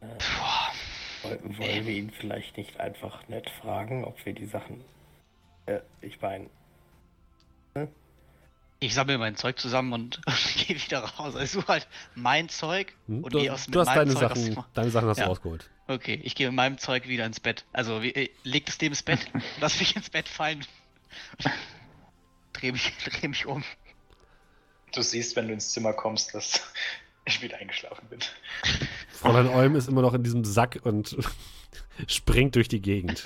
[SPEAKER 2] Boah,
[SPEAKER 4] Wollten, wollen wir ihn vielleicht nicht einfach nett fragen, ob wir die Sachen. Äh, ich meine,
[SPEAKER 2] ich sammle mein Zeug zusammen und, [LAUGHS] gehe wieder raus. Also ich suche halt mein Zeug
[SPEAKER 1] Hm?
[SPEAKER 2] und
[SPEAKER 1] Du,
[SPEAKER 2] gehe aus
[SPEAKER 1] du hast deine
[SPEAKER 2] Zeug aus
[SPEAKER 1] Sachen,
[SPEAKER 2] dem-
[SPEAKER 1] deine Sachen hast
[SPEAKER 2] Ja.
[SPEAKER 1] du rausgeholt.
[SPEAKER 2] Okay, ich gehe mit meinem Zeug wieder ins Bett. Also wie, äh, leg das neben das Bett, [LAUGHS] lass mich ins Bett fallen. [LAUGHS] dreh mich, dreh mich um.
[SPEAKER 6] Du siehst, wenn du ins Zimmer kommst, dass ich wieder eingeschlafen bin.
[SPEAKER 1] Fräulein Olm ist immer noch in diesem Sack und springt durch die Gegend.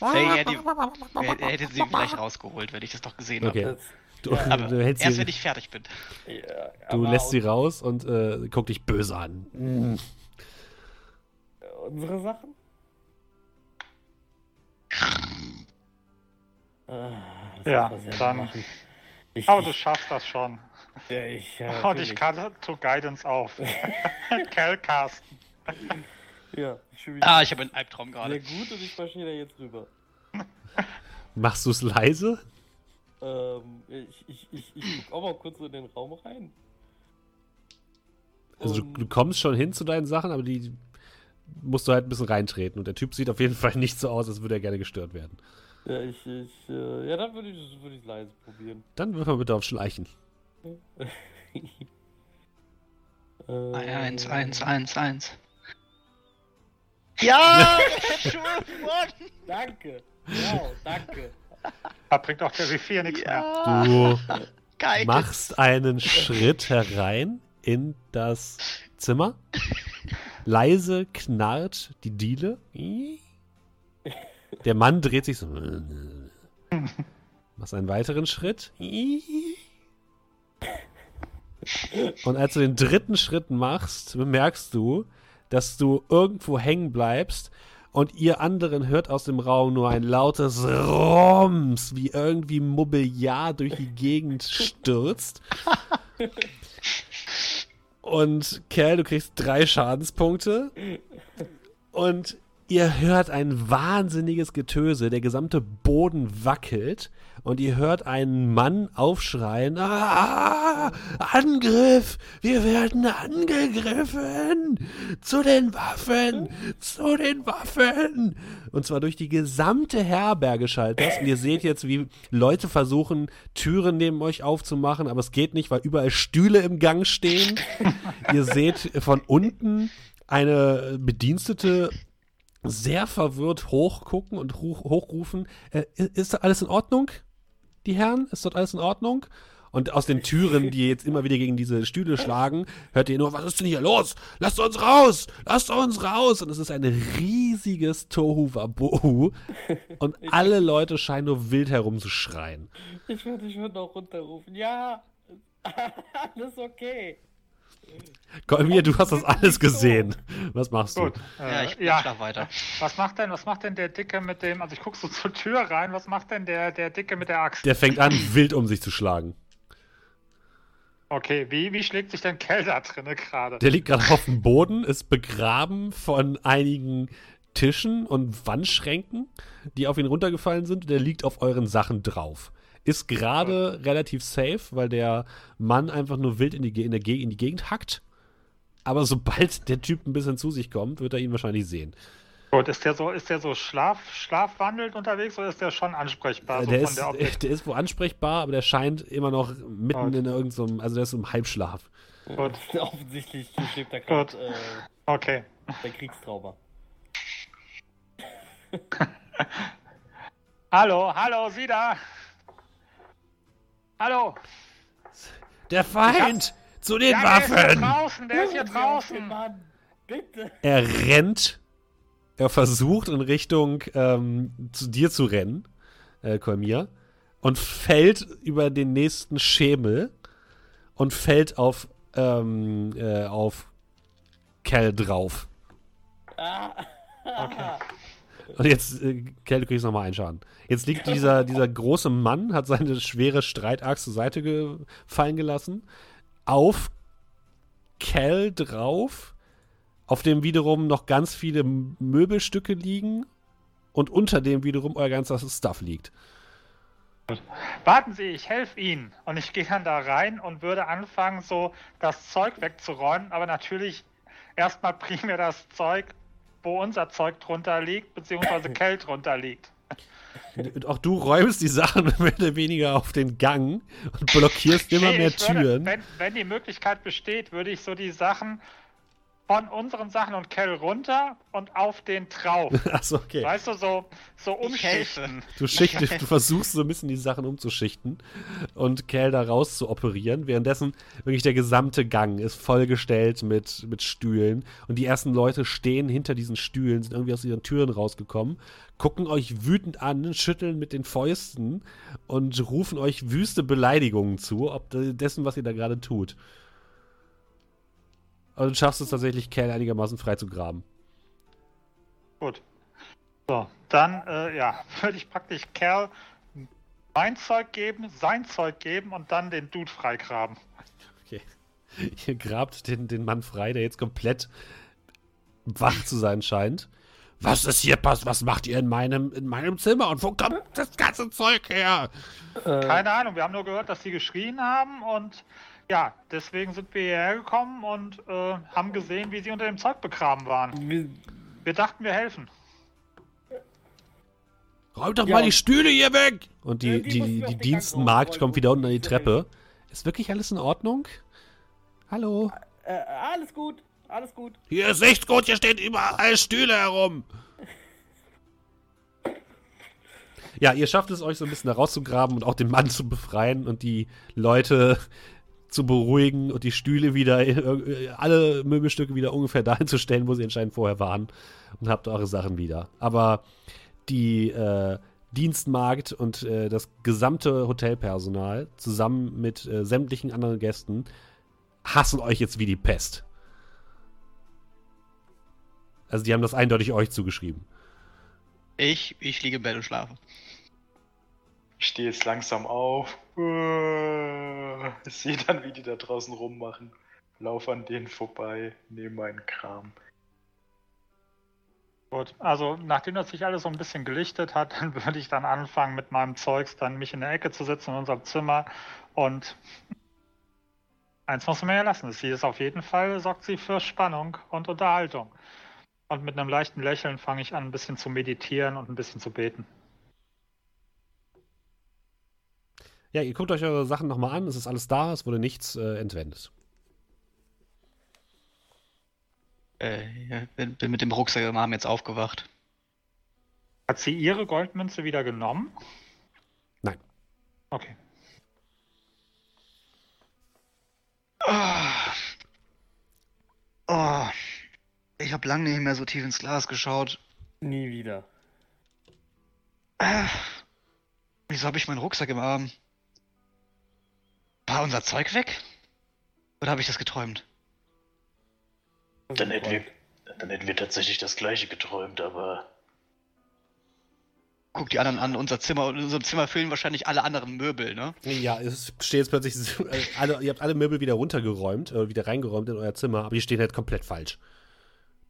[SPEAKER 2] Hey, er, hätte, hätte sie gleich rausgeholt, wenn ich das doch gesehen
[SPEAKER 1] Okay.
[SPEAKER 2] habe.
[SPEAKER 1] Du,
[SPEAKER 4] Ja,
[SPEAKER 1] du, hältst
[SPEAKER 2] erst
[SPEAKER 1] sie,
[SPEAKER 2] wenn ich fertig bin.
[SPEAKER 4] ja,
[SPEAKER 1] du lässt sie raus und äh, guckt dich böse an. Mm.
[SPEAKER 4] Unsere Sachen? Ah,
[SPEAKER 3] Ja, dann-.
[SPEAKER 4] Ich,
[SPEAKER 3] Aber du
[SPEAKER 4] ich,
[SPEAKER 3] schaffst das schon.
[SPEAKER 4] ja, ich, ja,
[SPEAKER 3] Und ich kann to Guidance auf. [LAUGHS] Calcasten.
[SPEAKER 4] Ja, ich
[SPEAKER 2] Ah, ich habe einen Albtraum
[SPEAKER 4] sehr
[SPEAKER 2] gerade.
[SPEAKER 4] gut und ich marschiere da jetzt rüber.
[SPEAKER 1] Machst du es leise?
[SPEAKER 4] Ähm, ich, ich, ich, ich guck auch mal kurz so in den Raum rein.
[SPEAKER 1] Also du, du kommst schon hin zu deinen Sachen, aber die musst du halt ein bisschen reintreten. Und der Typ sieht auf jeden Fall nicht so aus, als würde er gerne gestört werden.
[SPEAKER 4] Ja, ich, ich, äh, ja, dann würde ich würde ich leise probieren.
[SPEAKER 1] Dann wirf mal bitte auf Schleichen. [LAUGHS]
[SPEAKER 4] äh,
[SPEAKER 2] Eins, eins, eins, eins. Ja! [LAUGHS]
[SPEAKER 4] Danke. Wow, danke.
[SPEAKER 3] Da bringt auch der W4 nichts mehr.
[SPEAKER 2] Ja!
[SPEAKER 1] Du
[SPEAKER 2] Geil.
[SPEAKER 1] machst einen Schritt herein in das Zimmer. Leise knarrt die Diele. Der Mann dreht sich so. Machst einen weiteren Schritt. Und als du den dritten Schritt machst, bemerkst du, dass du irgendwo hängen bleibst und ihr anderen hört aus dem Raum nur ein lautes Roms, wie irgendwie Mobiliar durch die Gegend stürzt. Und Kerl, du kriegst drei Schadenspunkte und Ihr hört ein wahnsinniges Getöse, der gesamte Boden wackelt und ihr hört einen Mann aufschreien, ah, Angriff, wir werden angegriffen, zu den Waffen, zu den Waffen. Und zwar durch die gesamte Herberge schallt das und ihr seht jetzt, wie Leute versuchen, Türen neben euch aufzumachen, aber es geht nicht, weil überall Stühle im Gang stehen. ihr seht von unten eine Bedienstete sehr verwirrt hochgucken und hoch, hochrufen, äh, ist da alles in Ordnung? Die Herren, ist dort alles in Ordnung? Und aus den Türen, die jetzt immer wieder gegen diese Stühle schlagen, hört ihr nur, was ist denn hier los? Lasst uns raus! Lasst uns raus! Und es ist ein riesiges Tohu Wabohu. Und [LAUGHS] alle Leute scheinen nur wild herumzuschreien.
[SPEAKER 4] Ich würde ich würd noch runterrufen. Ja, [LAUGHS] alles okay.
[SPEAKER 1] Kolmir, du hast das alles gesehen. Was machst du?
[SPEAKER 3] Gut.
[SPEAKER 2] Ja,
[SPEAKER 3] Äh,
[SPEAKER 2] ich
[SPEAKER 3] ja.
[SPEAKER 2] schlaf weiter.
[SPEAKER 3] Was macht denn, was macht denn der Dicke mit dem, also ich guck so [LAUGHS] zur Tür rein, was macht denn der, der Dicke mit der Axt?
[SPEAKER 1] Der fängt an, wild um sich zu schlagen.
[SPEAKER 3] Okay, wie, wie schlägt sich denn Kell da drinne gerade?
[SPEAKER 1] Der liegt gerade auf dem Boden, ist begraben von einigen Tischen und Wandschränken, die auf ihn runtergefallen sind. Der liegt auf euren Sachen drauf. Ist gerade relativ safe, weil der Mann einfach nur wild in die, in, der in die Gegend hackt. Aber sobald [LAUGHS] der Typ ein bisschen zu sich kommt, wird er ihn wahrscheinlich sehen.
[SPEAKER 3] Gut, ist der so, ist der so schlaf, schlafwandelnd unterwegs oder ist der schon ansprechbar?
[SPEAKER 1] Äh,
[SPEAKER 3] so
[SPEAKER 1] der,
[SPEAKER 3] von
[SPEAKER 1] ist,
[SPEAKER 3] der [LAUGHS]
[SPEAKER 1] der ist wohl ansprechbar, aber der scheint immer noch mitten
[SPEAKER 3] Gut.
[SPEAKER 1] in irgendeinem, also der ist im Halbschlaf.
[SPEAKER 3] Gut. [LAUGHS]
[SPEAKER 4] Offensichtlich schlägt da gerade äh,
[SPEAKER 3] Okay.
[SPEAKER 4] der Kriegstrauma.
[SPEAKER 3] Hallo, hallo, Sie da? Hallo.
[SPEAKER 1] Der Feind! Zu den
[SPEAKER 3] Ja, der ist hier
[SPEAKER 1] Waffen!
[SPEAKER 3] draußen, der ist hier
[SPEAKER 4] den
[SPEAKER 3] draußen.
[SPEAKER 4] Mann, bitte.
[SPEAKER 1] Er rennt. Er versucht in Richtung ähm, zu dir zu rennen, äh, Kolmir, und fällt über den nächsten Schemel und fällt auf, ähm, äh, auf Kel drauf.
[SPEAKER 4] Ah.
[SPEAKER 3] Okay. [LAUGHS]
[SPEAKER 1] Und jetzt, äh, du kriegst nochmal einen Schaden. Jetzt liegt dieser, dieser große Mann, hat seine schwere Streitaxt zur Seite gefallen gelassen, auf Kel drauf, auf dem wiederum noch ganz viele Möbelstücke liegen und unter dem wiederum euer ganzer Stuff liegt.
[SPEAKER 3] Warten Sie, ich helfe Ihnen. Und ich gehe dann da rein und würde anfangen, so das Zeug wegzuräumen, aber natürlich erstmal [LAUGHS] primär das Zeug, wo unser Zeug drunter liegt, beziehungsweise [LAUGHS] Kell drunter liegt.
[SPEAKER 1] Und auch du räumst die Sachen [LAUGHS] mehr oder weniger auf den Gang und blockierst [LAUGHS] immer
[SPEAKER 3] Nee,
[SPEAKER 1] mehr
[SPEAKER 3] würde,
[SPEAKER 1] Türen.
[SPEAKER 3] Wenn, wenn die Möglichkeit besteht, würde ich so die Sachen von unseren Sachen und Kell runter und auf den drauf. [LAUGHS]
[SPEAKER 1] Achso, okay.
[SPEAKER 3] Weißt du, so, so umschichten.
[SPEAKER 1] Du, schichtest, du versuchst so ein bisschen die Sachen umzuschichten und Kel da raus zu operieren. Währenddessen wirklich der gesamte Gang ist vollgestellt mit, mit Stühlen. Und die ersten Leute stehen hinter diesen Stühlen, sind irgendwie aus ihren Türen rausgekommen, gucken euch wütend an, schütteln mit den Fäusten und rufen euch wüste Beleidigungen zu, ob de- dessen, was ihr da gerade tut. Und du schaffst es tatsächlich, Kel einigermaßen frei zu graben.
[SPEAKER 3] Gut. So, dann, äh, ja, [LAUGHS] würde ich praktisch Kerl mein Zeug geben, sein Zeug geben und dann den Dude freigraben.
[SPEAKER 1] Okay. [LAUGHS] Ihr grabt den, den Mann frei, der jetzt komplett wach zu sein scheint. Was ist hier passiert? Was macht ihr in meinem, in meinem Zimmer? Und wo kommt das ganze Zeug her?
[SPEAKER 3] Keine Ahnung, wir haben nur gehört, dass sie geschrien haben und ja, deswegen sind wir hierher gekommen und äh, haben gesehen, wie sie unter dem Zeug begraben waren.
[SPEAKER 4] Wir,
[SPEAKER 3] Wir dachten, wir helfen.
[SPEAKER 1] Räumt doch
[SPEAKER 4] Ja,
[SPEAKER 1] mal die Stühle hier weg! Und die,
[SPEAKER 4] die
[SPEAKER 1] die, die,
[SPEAKER 4] rausräumen,
[SPEAKER 1] kommt wieder unten an die Treppe. Ist wirklich alles in Ordnung? Hallo?
[SPEAKER 4] äh, alles gut, alles gut.
[SPEAKER 1] Hier ist nichts gut, hier stehen überall Stühle herum. Ja, ihr schafft es euch so ein bisschen da rauszugraben und auch den Mann zu befreien und die Leute zu beruhigen und die Stühle wieder, äh, alle Möbelstücke wieder ungefähr [LAUGHS] dahin zu stellen, wo sie anscheinend vorher waren und habt eure Sachen wieder. Aber die äh, Dienstmagd und äh, das gesamte Hotelpersonal zusammen mit äh, sämtlichen anderen Gästen hassen euch jetzt wie die Pest. Also die haben das eindeutig euch zugeschrieben.
[SPEAKER 2] Ich, ich liege im Bett und schlafe.
[SPEAKER 6] Stehe jetzt langsam auf. Ich sehe dann, wie die da draußen rummachen. Lauf an denen vorbei, nehme meinen Kram.
[SPEAKER 3] Gut, also nachdem das sich alles so ein bisschen gelichtet hat, [LAUGHS] dann würde ich dann anfangen mit meinem Zeugs, dann mich in der Ecke zu setzen in unserem Zimmer und eins muss man ja lassen. Sie ist auf jeden Fall, sorgt sie für Spannung und Unterhaltung. Und mit einem leichten Lächeln fange ich an, ein bisschen zu meditieren und ein bisschen zu beten.
[SPEAKER 1] Ja, ihr guckt euch eure Sachen nochmal an, es ist alles da, es wurde nichts äh, entwendet.
[SPEAKER 2] Äh, ja, bin, bin mit dem Rucksack im Arm jetzt aufgewacht.
[SPEAKER 3] Hat sie ihre Goldmünze wieder genommen?
[SPEAKER 1] Nein.
[SPEAKER 3] Okay.
[SPEAKER 2] Oh. oh. Ich habe lange nicht mehr so tief ins Glas geschaut.
[SPEAKER 4] Nie wieder.
[SPEAKER 2] Äh. Wieso habe ich meinen Rucksack im Arm? War unser Zeug weg? Oder habe ich das geträumt?
[SPEAKER 5] Dann hätten, wir, dann hätten wir tatsächlich das gleiche geträumt, aber
[SPEAKER 2] Guck die anderen an, unser Zimmer und in unserem Zimmer fehlen wahrscheinlich alle anderen Möbel, ne?
[SPEAKER 1] Ja, es steht jetzt plötzlich, äh, alle, ihr habt alle Möbel wieder runtergeräumt, äh, wieder reingeräumt in euer Zimmer, aber die stehen halt komplett falsch.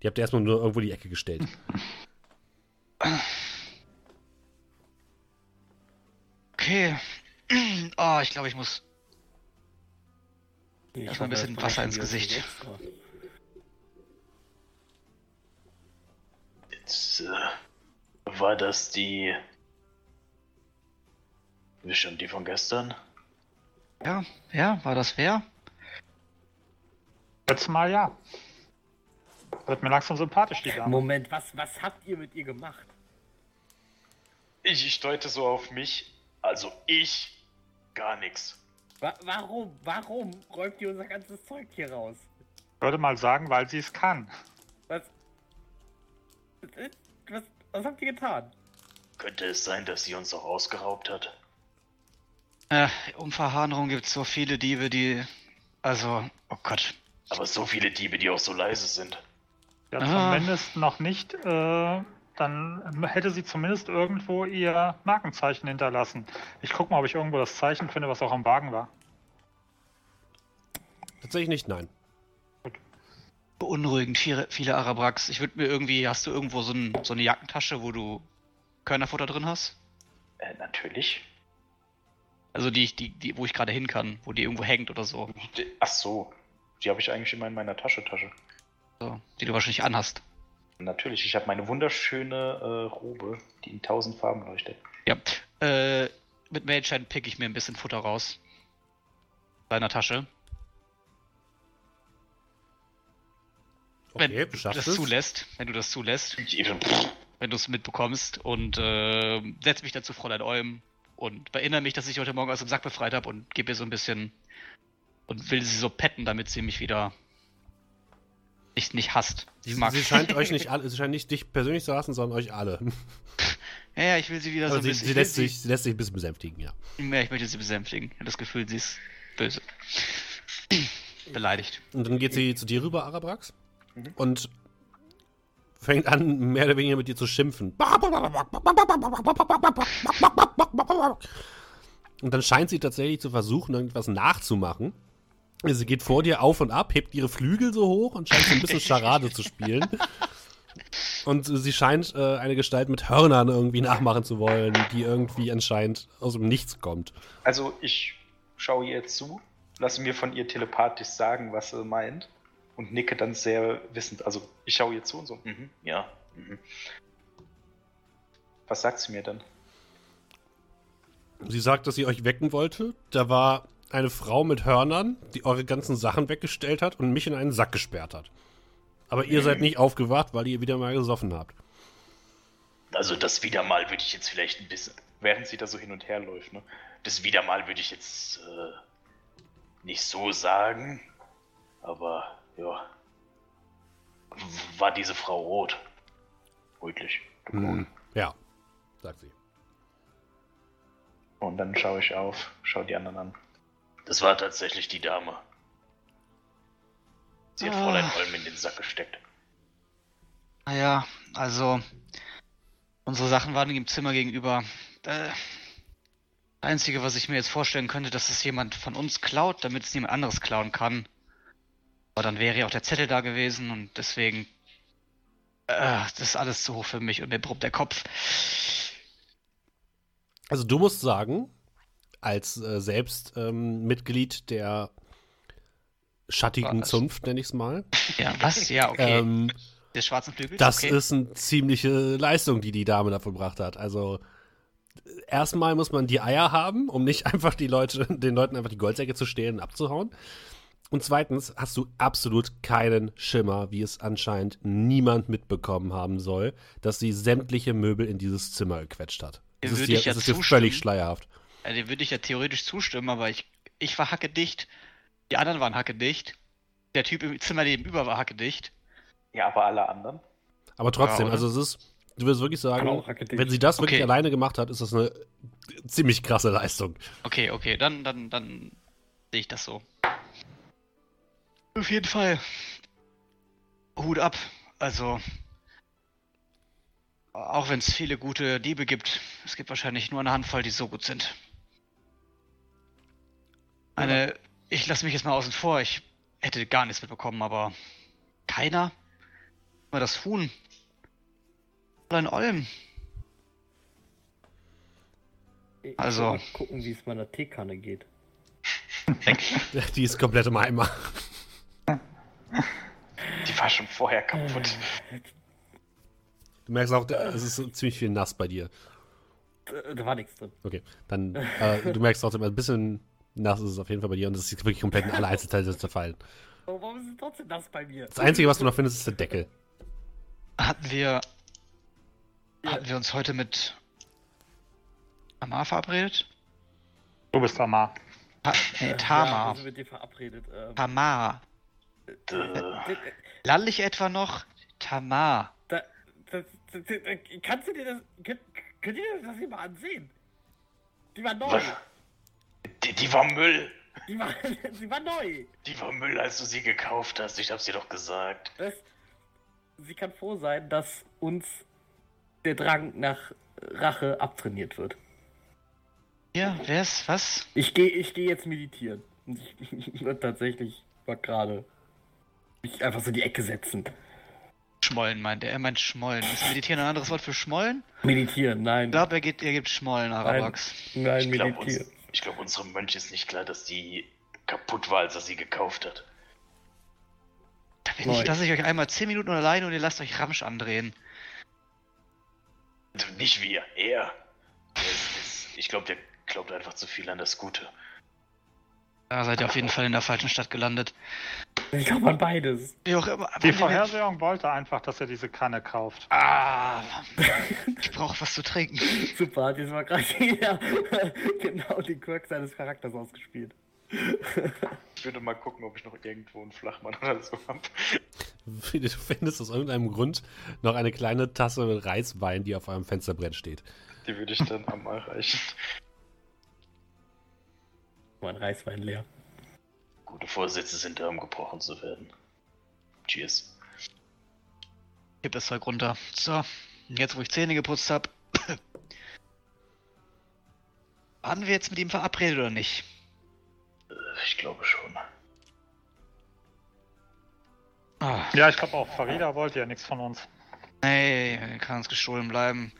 [SPEAKER 1] Die habt ihr erstmal nur irgendwo in die Ecke gestellt.
[SPEAKER 2] Okay. Oh, [CLEARS THROAT] ich glaube, ich muss
[SPEAKER 4] Ich
[SPEAKER 2] Erstmal ein bisschen Wasser ins Gesicht.
[SPEAKER 5] jetzt äh, war das die. Wie schon die von gestern?
[SPEAKER 2] Ja, ja, war das wer?
[SPEAKER 3] Letztes Mal ja. Wird mir langsam sympathisch, die Dame.
[SPEAKER 4] Moment, was, was habt ihr mit ihr gemacht?
[SPEAKER 6] Ich, ich deute so auf mich.
[SPEAKER 5] Also ich gar nichts.
[SPEAKER 4] Wa warum, warum räumt ihr unser ganzes Zeug hier raus?
[SPEAKER 3] Ich würde mal sagen, weil sie es kann.
[SPEAKER 4] Was, was, was habt ihr getan?
[SPEAKER 5] Könnte es sein, dass sie uns auch ausgeraubt hat?
[SPEAKER 2] Äh, um Verharnung gibt es so viele Diebe, die. Also, oh Gott.
[SPEAKER 5] Aber so viele Diebe, die auch so leise sind.
[SPEAKER 3] Ja,
[SPEAKER 2] Ah.
[SPEAKER 3] zumindest noch nicht. Äh, dann hätte sie zumindest irgendwo ihr Markenzeichen hinterlassen. Ich gucke mal, ob ich irgendwo das Zeichen finde, was auch am Wagen war.
[SPEAKER 1] Tatsächlich nicht, nein.
[SPEAKER 2] Beunruhigend, viele, viele Arabrax. Ich würde mir irgendwie. Hast du irgendwo so, ein, so eine Jackentasche, wo du Körnerfutter drin hast?
[SPEAKER 6] Äh, natürlich.
[SPEAKER 2] Also die, ich- die, die wo ich gerade hin kann, wo die irgendwo hängt oder so.
[SPEAKER 6] Die- Ach so. Die habe ich eigentlich immer in meiner Tasche, Tasche.
[SPEAKER 2] so die du wahrscheinlich anhast.
[SPEAKER 6] Natürlich, ich habe meine wunderschöne äh, Robe, die in tausend Farben leuchtet.
[SPEAKER 2] Ja. Äh, mit Mailschein pick ich mir ein bisschen Futter raus. Deiner Tasche.
[SPEAKER 1] Okay,
[SPEAKER 2] wenn
[SPEAKER 1] du
[SPEAKER 2] das
[SPEAKER 1] es.
[SPEAKER 2] zulässt. Wenn du das zulässt. Wenn du es mitbekommst und äh, setz mich dann zu Fräulein Olm und erinnere mich, dass ich heute Morgen aus dem Sack befreit habe und gebe ihr so ein bisschen und will sie so petten, damit sie mich wieder nicht, nicht hasst.
[SPEAKER 1] Sie,
[SPEAKER 2] Ich mag
[SPEAKER 1] sie scheint euch [LAUGHS] nicht alle, sie scheint nicht dich persönlich zu hassen, sondern euch alle.
[SPEAKER 2] ja, ja, ich will sie wieder so
[SPEAKER 1] Aber
[SPEAKER 2] ein
[SPEAKER 1] sie,
[SPEAKER 2] bisschen.
[SPEAKER 1] sie, lässt sich, sie lässt sich ein bisschen besänftigen, ja.
[SPEAKER 2] Ja, ich möchte sie besänftigen. Ich habe das Gefühl, sie ist böse. [CLEARS THROAT] Beleidigt.
[SPEAKER 1] Und dann geht sie zu dir rüber, Arabrax,
[SPEAKER 6] Mhm.
[SPEAKER 1] und fängt an, mehr oder weniger mit dir zu schimpfen. Und dann scheint sie tatsächlich zu versuchen, irgendwas nachzumachen. Sie geht vor dir auf und ab, hebt ihre Flügel so hoch und scheint so ein bisschen Charade zu spielen. Und sie scheint äh, eine Gestalt mit Hörnern irgendwie nachmachen zu wollen, die irgendwie anscheinend aus dem Nichts kommt.
[SPEAKER 6] Also ich schaue ihr zu, lasse mir von ihr telepathisch sagen, was sie meint und nicke dann sehr wissend. Also ich schaue ihr zu und so, mhm, ja. Mhm. Was sagt sie mir dann?
[SPEAKER 1] Sie sagt, dass sie euch wecken wollte. Da war eine Frau mit Hörnern, die eure ganzen Sachen weggestellt hat und mich in einen Sack gesperrt hat. Aber ihr seid nicht aufgewacht, weil ihr wieder mal gesoffen habt.
[SPEAKER 5] Also das wieder mal würde ich jetzt vielleicht ein bisschen.
[SPEAKER 6] Während sie da so hin und her läuft, ne?
[SPEAKER 5] Das wieder mal würde ich jetzt äh, nicht so sagen. Aber ja. War diese Frau rot?
[SPEAKER 6] Rötlich.
[SPEAKER 1] Hm. Ja, sagt sie.
[SPEAKER 6] Und dann schaue ich auf, schaue die anderen an.
[SPEAKER 5] Das war tatsächlich die Dame. Sie hat
[SPEAKER 2] Ah.
[SPEAKER 5] Fräulein Olm in den Sack gesteckt.
[SPEAKER 2] Naja, also unsere Sachen waren im Zimmer gegenüber. Äh, das Einzige, was ich mir jetzt vorstellen könnte, dass es jemand von uns klaut, damit es niemand anderes klauen kann. Aber dann wäre ja auch der Zettel da gewesen und deswegen Äh, das ist alles zu hoch für mich und mir brummt der Kopf.
[SPEAKER 1] Also du musst sagen, als äh, selbst ähm, Mitglied der schattigen
[SPEAKER 2] Was?
[SPEAKER 1] Zunft, nenne ich es mal, [LAUGHS]
[SPEAKER 2] Ja, was? Ja, okay.
[SPEAKER 1] ähm,
[SPEAKER 2] Des schwarzen Flügels?
[SPEAKER 1] das
[SPEAKER 2] okay.
[SPEAKER 1] ist eine ziemliche Leistung, die die Dame da vollbracht hat. Also erstmal muss man die Eier haben, um nicht [LAUGHS] einfach die Leute, den Leuten einfach die Goldsäcke zu stehlen und abzuhauen. Und zweitens hast du absolut keinen Schimmer, wie es anscheinend niemand mitbekommen haben soll, dass sie sämtliche Möbel in dieses Zimmer gequetscht hat. Das ist dir,
[SPEAKER 2] ja
[SPEAKER 1] das ist dir völlig schleierhaft.
[SPEAKER 2] Ja, dem würde ich ja theoretisch zustimmen, aber ich, ich war hackedicht. Die anderen waren hackedicht. Der Typ im Zimmer nebenüber war hackedicht.
[SPEAKER 6] Ja, aber alle anderen?
[SPEAKER 1] Aber trotzdem,
[SPEAKER 2] Ja,
[SPEAKER 1] also es ist, du würdest wirklich sagen,
[SPEAKER 4] hackedicht.
[SPEAKER 1] wenn sie das wirklich
[SPEAKER 2] Okay.
[SPEAKER 1] alleine gemacht hat, ist das eine ziemlich krasse Leistung.
[SPEAKER 2] Okay, okay, dann, dann, dann sehe ich das so. Auf jeden Fall. Hut ab. Also. Auch wenn es viele gute Diebe gibt, es gibt wahrscheinlich nur eine Handvoll, die so gut sind. Eine, ich lasse mich jetzt mal außen vor, ich hätte gar nichts mitbekommen, aber keiner? Mal das Huhn. Allein Olm.
[SPEAKER 4] Ich
[SPEAKER 2] Also-
[SPEAKER 4] mal gucken, wie es meiner Teekanne geht.
[SPEAKER 1] Die ist komplett im Eimer.
[SPEAKER 6] Die war schon vorher kaputt.
[SPEAKER 1] Du merkst auch, es ist ziemlich viel nass bei dir.
[SPEAKER 4] Da, da war nichts drin.
[SPEAKER 1] Okay, dann, äh, du merkst trotzdem, ein bisschen nass ist es auf jeden Fall bei dir und es ist wirklich komplett in alle Einzelteile zerfallen.
[SPEAKER 4] Aber warum ist es trotzdem das bei mir?
[SPEAKER 1] Das Einzige, was du noch findest, ist der Deckel.
[SPEAKER 2] Hatten wir.
[SPEAKER 4] Ja.
[SPEAKER 2] Hatten wir uns heute mit Amar verabredet?
[SPEAKER 3] Du bist Amar.
[SPEAKER 2] Ta nee,
[SPEAKER 4] Ja,
[SPEAKER 2] Tamar.
[SPEAKER 4] wir sind mit dir verabredet. Ähm,
[SPEAKER 2] Tamar. Lall ich etwa noch? Tamar.
[SPEAKER 4] da, das, das, das, kannst du dir das. Könnt, könnt ihr das hier mal ansehen? Die war neu.
[SPEAKER 6] was? Die, die war Müll.
[SPEAKER 4] Die war, [LAUGHS] sie war neu.
[SPEAKER 6] Die war Müll, als du sie gekauft hast. Ich hab's dir doch gesagt.
[SPEAKER 4] Das, sie kann froh sein, dass uns der Drang nach Rache abtrainiert wird.
[SPEAKER 2] Ja, wer ist was?
[SPEAKER 4] Ich gehe ich geh jetzt meditieren. Und ich, [LAUGHS] und tatsächlich war gerade mich einfach so in die Ecke setzen.
[SPEAKER 2] Schmollen meint er. Er meint Schmollen. Ist Meditieren ein anderes Wort für Schmollen?
[SPEAKER 4] Meditieren, nein.
[SPEAKER 2] Ich glaube, er, geht- er gibt Schmollen, Arabax.
[SPEAKER 4] Nein,
[SPEAKER 6] Ich glaube,
[SPEAKER 4] meditieren.
[SPEAKER 6] uns, ich glaub, unserem Mönch ist nicht klar, dass die kaputt war, als er sie gekauft hat.
[SPEAKER 2] Da bin
[SPEAKER 4] Neu.
[SPEAKER 2] ich, lasse ich euch einmal 10 Minuten alleine und ihr lasst euch Ramsch andrehen.
[SPEAKER 6] Also nicht wir, er. Der ist, ist, ich glaube, der glaubt einfach zu viel an das Gute.
[SPEAKER 2] Da seid ihr auf jeden Fall in der falschen Stadt gelandet.
[SPEAKER 4] Ich glaube an beides.
[SPEAKER 2] Wie auch immer.
[SPEAKER 3] Die Vorhersehung wollte einfach, dass er diese Kanne kauft.
[SPEAKER 2] Ah, ich brauche was zu trinken.
[SPEAKER 4] Super, hat jetzt mal gerade jeder [LAUGHS] genau den Quirk seines Charakters ausgespielt.
[SPEAKER 6] Ich würde mal gucken, ob ich noch irgendwo einen Flachmann oder so habe.
[SPEAKER 1] Du findest aus irgendeinem Grund noch eine kleine Tasse mit Reiswein, die auf eurem Fensterbrett steht.
[SPEAKER 6] Die würde ich dann am erreichen.
[SPEAKER 4] Mein Reiswein leer.
[SPEAKER 6] Gute Vorsätze sind da, um gebrochen zu werden. Cheers.
[SPEAKER 2] Gib das Zeug runter. So, jetzt wo ich Zähne geputzt habe. [COUGHS] Waren wir jetzt mit ihm verabredet oder nicht?
[SPEAKER 6] Äh, Ich glaube schon.
[SPEAKER 2] Ah,
[SPEAKER 3] Ja, ich glaube auch, Farida wollte ja nichts von uns.
[SPEAKER 2] nee, er kann uns gestohlen bleiben.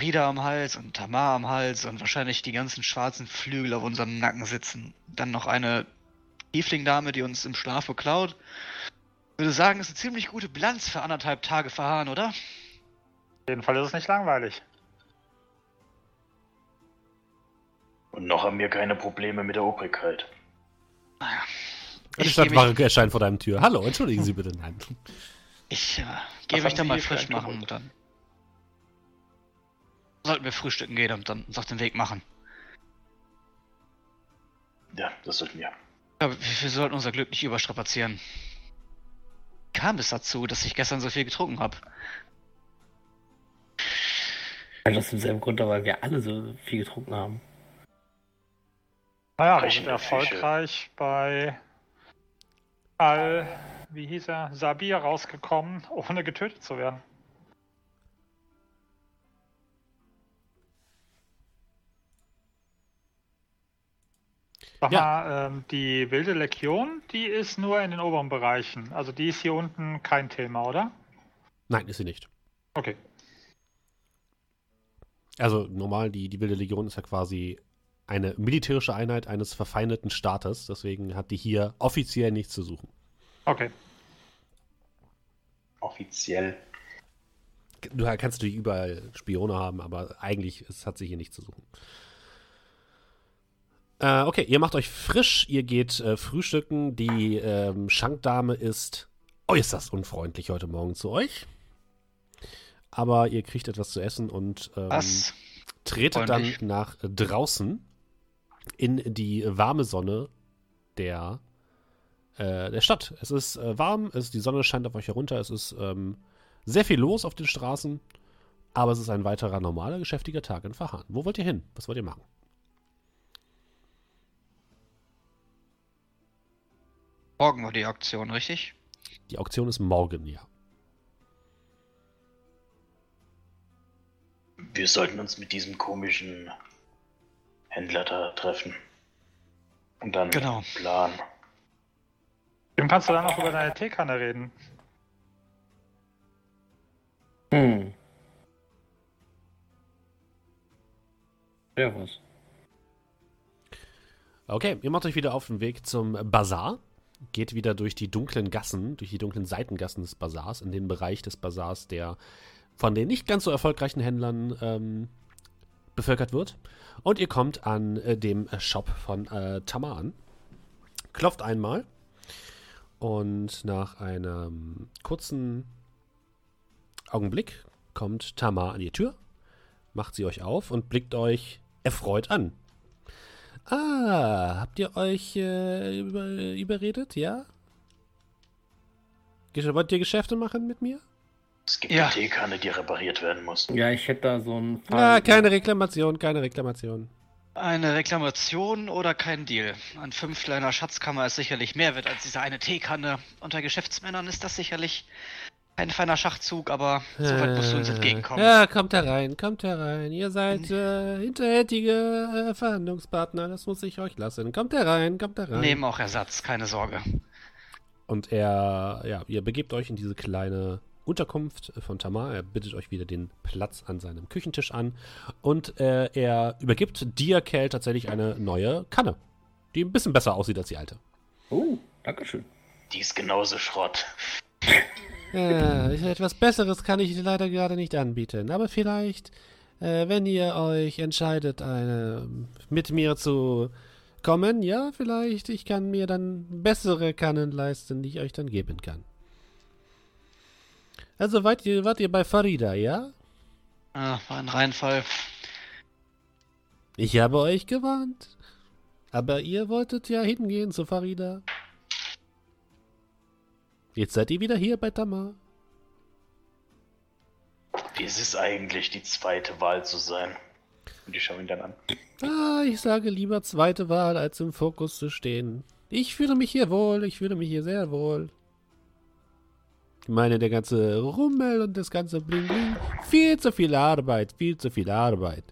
[SPEAKER 2] Rida am Hals und Tamar am Hals und wahrscheinlich die ganzen schwarzen Flügel auf unserem Nacken sitzen. Dann noch eine Tiefling-Dame, die uns im Schlaf beklaut. Ich würde sagen, ist eine ziemlich gute Bilanz für anderthalb Tage verharren, oder?
[SPEAKER 3] Auf jeden Fall ist es nicht langweilig.
[SPEAKER 6] Und noch haben wir keine Probleme mit der Obrigkeit.
[SPEAKER 2] Naja.
[SPEAKER 1] Die Stadtwache erscheint vor deinem Tür. Hallo, entschuldigen Sie bitte. Nein.
[SPEAKER 2] ich, äh, geh
[SPEAKER 6] Was
[SPEAKER 2] mich dann mal frisch machen und dann sollten wir frühstücken gehen und dann uns auf den Weg machen.
[SPEAKER 6] Ja, das sollten wir.
[SPEAKER 2] Aber wir, sollten unser Glück nicht überstrapazieren. Wie kam es dazu, dass ich gestern so viel getrunken habe?
[SPEAKER 4] Also aus demselben Grund, weil wir alle so viel getrunken haben.
[SPEAKER 3] Naja, wir sind
[SPEAKER 6] der Fische.
[SPEAKER 3] erfolgreich bei Al, wie hieß er, Sabir rausgekommen, ohne getötet zu werden. Sag
[SPEAKER 1] Ja.
[SPEAKER 3] mal, ähm, die wilde Legion, die ist nur in den oberen Bereichen. Also die ist hier unten kein Thema, oder?
[SPEAKER 1] Nein, ist sie nicht.
[SPEAKER 3] Okay.
[SPEAKER 1] Also normal, die, die Wilde Legion ist ja quasi eine militärische Einheit eines verfeindeten Staates. Deswegen hat die hier offiziell nichts zu suchen.
[SPEAKER 3] Okay.
[SPEAKER 6] Offiziell.
[SPEAKER 1] Du kannst natürlich überall Spione haben, aber eigentlich ist, hat sie hier nichts zu suchen. Äh, okay, ihr macht euch frisch, ihr geht äh, frühstücken. Die ähm, Schankdame ist äußerst unfreundlich heute Morgen zu euch. Aber ihr kriegt etwas zu essen und ähm, tretet
[SPEAKER 2] Freundlich.
[SPEAKER 1] dann nach draußen in die warme Sonne der, äh, der Stadt. Es ist äh, warm, es, die Sonne scheint auf euch herunter, es ist ähm, sehr viel los auf den Straßen, aber es ist ein weiterer normaler, geschäftiger Tag in Verhahn. Wo wollt ihr hin? Was wollt ihr machen?
[SPEAKER 2] Morgen war die Auktion, richtig?
[SPEAKER 1] Die Auktion ist morgen, ja.
[SPEAKER 5] Wir sollten uns mit diesem komischen Händler da treffen. Und dann
[SPEAKER 2] Genau.
[SPEAKER 5] planen.
[SPEAKER 3] Dem kannst du dann auch über deine Teekanne reden.
[SPEAKER 4] Hm. Servus.
[SPEAKER 1] Okay, ihr macht euch wieder auf den Weg zum Bazar. Geht wieder durch die dunklen Gassen, durch die dunklen Seitengassen des Bazars, in den Bereich des Bazars, der von den nicht ganz so erfolgreichen Händlern ähm, bevölkert wird. Und ihr kommt an äh, dem Shop von äh, Tamar an. Klopft einmal. Und nach einem kurzen Augenblick kommt Tamar an die Tür, macht sie euch auf und blickt euch erfreut an. Ah, habt ihr euch äh, über, überredet, ja? Wollt ihr Geschäfte machen mit mir?
[SPEAKER 5] Es gibt
[SPEAKER 2] Ja.
[SPEAKER 5] eine Teekanne, die repariert werden muss.
[SPEAKER 4] Ja, ich hätte da so einen
[SPEAKER 1] Ah, keine Reklamation, keine Reklamation.
[SPEAKER 2] Eine Reklamation oder kein Deal? Ein fünfkleiner Schatzkammer ist sicherlich mehr wert als diese eine Teekanne. Unter Geschäftsmännern ist das sicherlich ein feiner Schachzug, aber so weit musst du uns
[SPEAKER 1] Äh,
[SPEAKER 2] entgegenkommen.
[SPEAKER 1] Ja, kommt herein, kommt herein. Ihr seid äh, hinterhältige äh, Verhandlungspartner, das muss ich euch lassen. Kommt herein, kommt herein.
[SPEAKER 2] Nehmen auch Ersatz, keine Sorge.
[SPEAKER 1] Und er, ja, ihr begebt euch in diese kleine Unterkunft von Tamar. Er bittet euch wieder den Platz an seinem Küchentisch an. Und äh, er übergibt dir, Kel, tatsächlich eine neue Kanne, die ein bisschen besser aussieht als die alte.
[SPEAKER 4] Oh, Dankeschön.
[SPEAKER 5] Die ist genauso Schrott.
[SPEAKER 1] Ja, etwas Besseres kann ich leider gerade nicht anbieten. Aber vielleicht, äh, wenn ihr euch entscheidet, eine, mit mir zu kommen, ja, vielleicht, ich kann mir dann bessere Kannen leisten, die ich euch dann geben kann. Also wart ihr, wart ihr bei Farida, ja?
[SPEAKER 2] Ah, war ein Reinfall.
[SPEAKER 1] Ich habe euch gewarnt. Aber ihr wolltet ja hingehen zu Farida. Jetzt seid ihr wieder hier bei Tamar.
[SPEAKER 5] Wie ist es eigentlich, die zweite Wahl zu sein?
[SPEAKER 6] Und ich schaue ihn dann an.
[SPEAKER 1] Ah, ich sage lieber zweite Wahl, als im Fokus zu stehen. Ich fühle mich hier wohl, ich fühle mich hier sehr wohl. Ich meine, der ganze Rummel und das ganze Bling Bling. Viel zu viel Arbeit, viel zu viel Arbeit.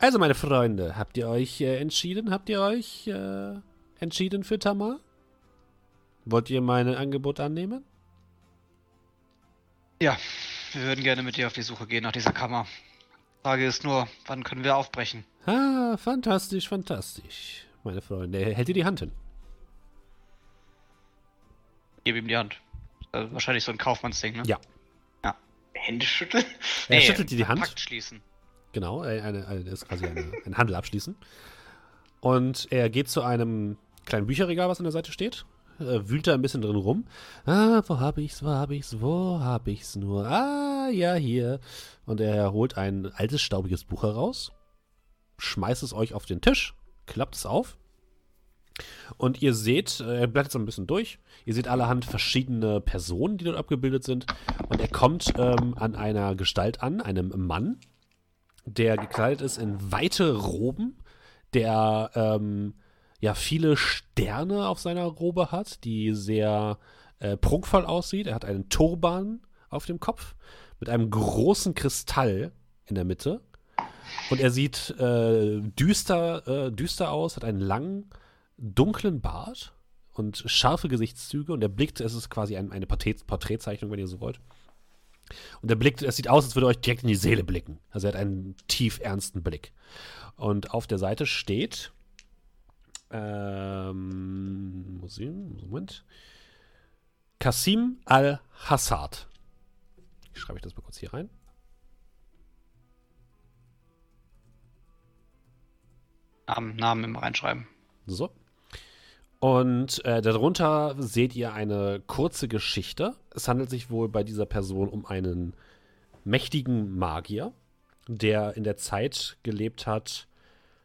[SPEAKER 1] Also, meine Freunde, habt ihr euch äh, entschieden? Habt ihr euch äh, entschieden für Tamar? Wollt ihr mein Angebot annehmen?
[SPEAKER 2] Ja, wir würden gerne mit dir auf die Suche gehen nach dieser Kammer. Frage ist nur, wann können wir aufbrechen?
[SPEAKER 1] Ah, fantastisch, fantastisch. Meine Freunde, er hält dir die Hand hin.
[SPEAKER 2] Gib ihm die Hand. Äh, wahrscheinlich so ein Kaufmannsding, ne?
[SPEAKER 1] Ja.
[SPEAKER 5] Hände schütteln?
[SPEAKER 1] Er
[SPEAKER 2] Nee,
[SPEAKER 1] schüttelt dir die Hand.
[SPEAKER 2] Pakt schließen.
[SPEAKER 1] Genau, äh, eine, eine, das ist quasi eine, ein Handel abschließen. Und er geht zu einem kleinen Bücherregal, was an der Seite steht. Äh, wühlt da ein bisschen drin rum. Ah, wo hab ich's, wo hab ich's, wo hab ich's nur? Ah, ja, hier. Und er holt ein altes, staubiges Buch heraus, schmeißt es euch auf den Tisch, klappt es auf. Und ihr seht, äh, er blättert so ein bisschen durch. Ihr seht allerhand verschiedene Personen, die dort abgebildet sind. Und er kommt ähm, an einer Gestalt an, einem Mann, der gekleidet ist in weite Roben, der ähm, ja viele Sterne auf seiner Robe hat, die sehr äh, prunkvoll aussieht. Er hat einen Turban auf dem Kopf mit einem großen Kristall in der Mitte. Und er sieht äh, düster, äh, düster aus, hat einen langen, dunklen Bart, und scharfe Gesichtszüge und er blickt, es ist quasi ein, eine Porträt, Porträtzeichnung, wenn ihr so wollt. Und er blickt, es sieht aus, als würde er euch direkt in die Seele blicken. Also er hat einen tief ernsten Blick. Und auf der Seite steht, ähm, Museum, Moment, Kasim al-Hassad. Schreibe ich das mal kurz hier rein.
[SPEAKER 2] Namen, Namen immer reinschreiben.
[SPEAKER 1] So. Und äh, darunter seht ihr eine kurze Geschichte. Es handelt sich wohl bei dieser Person um einen mächtigen Magier, der in der Zeit gelebt hat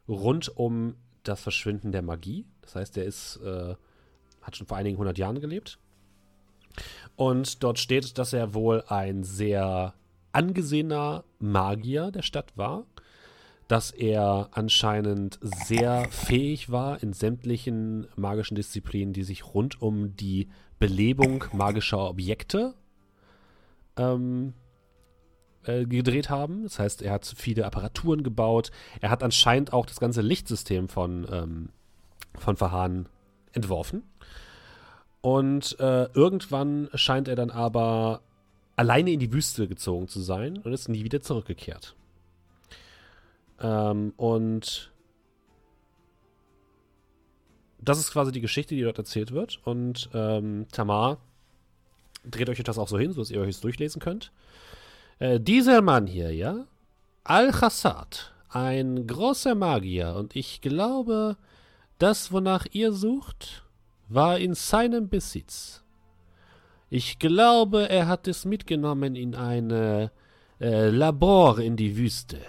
[SPEAKER 1] rund um das Verschwinden der Magie. Das heißt, er ist, äh, hat schon vor einigen hundert Jahren gelebt. Und dort steht, dass er wohl ein sehr angesehener Magier der Stadt war dass er anscheinend sehr fähig war in sämtlichen magischen Disziplinen, die sich rund um die Belebung magischer Objekte ähm, äh, gedreht haben. Das heißt, er hat viele Apparaturen gebaut. Er hat anscheinend auch das ganze Lichtsystem von, ähm, von Verhahn entworfen. Und äh, irgendwann scheint er dann aber alleine in die Wüste gezogen zu sein und ist nie wieder zurückgekehrt. Ähm, und das ist quasi die Geschichte, die dort erzählt wird. Und ähm, Tamar dreht euch das auch so hin, sodass ihr euch es durchlesen könnt. Äh, dieser Mann hier, ja, Al-Hassad, ein großer Magier, und ich glaube, das, wonach ihr sucht, war in seinem Besitz. Ich glaube, er hat es mitgenommen in ein äh, Labor in die Wüste.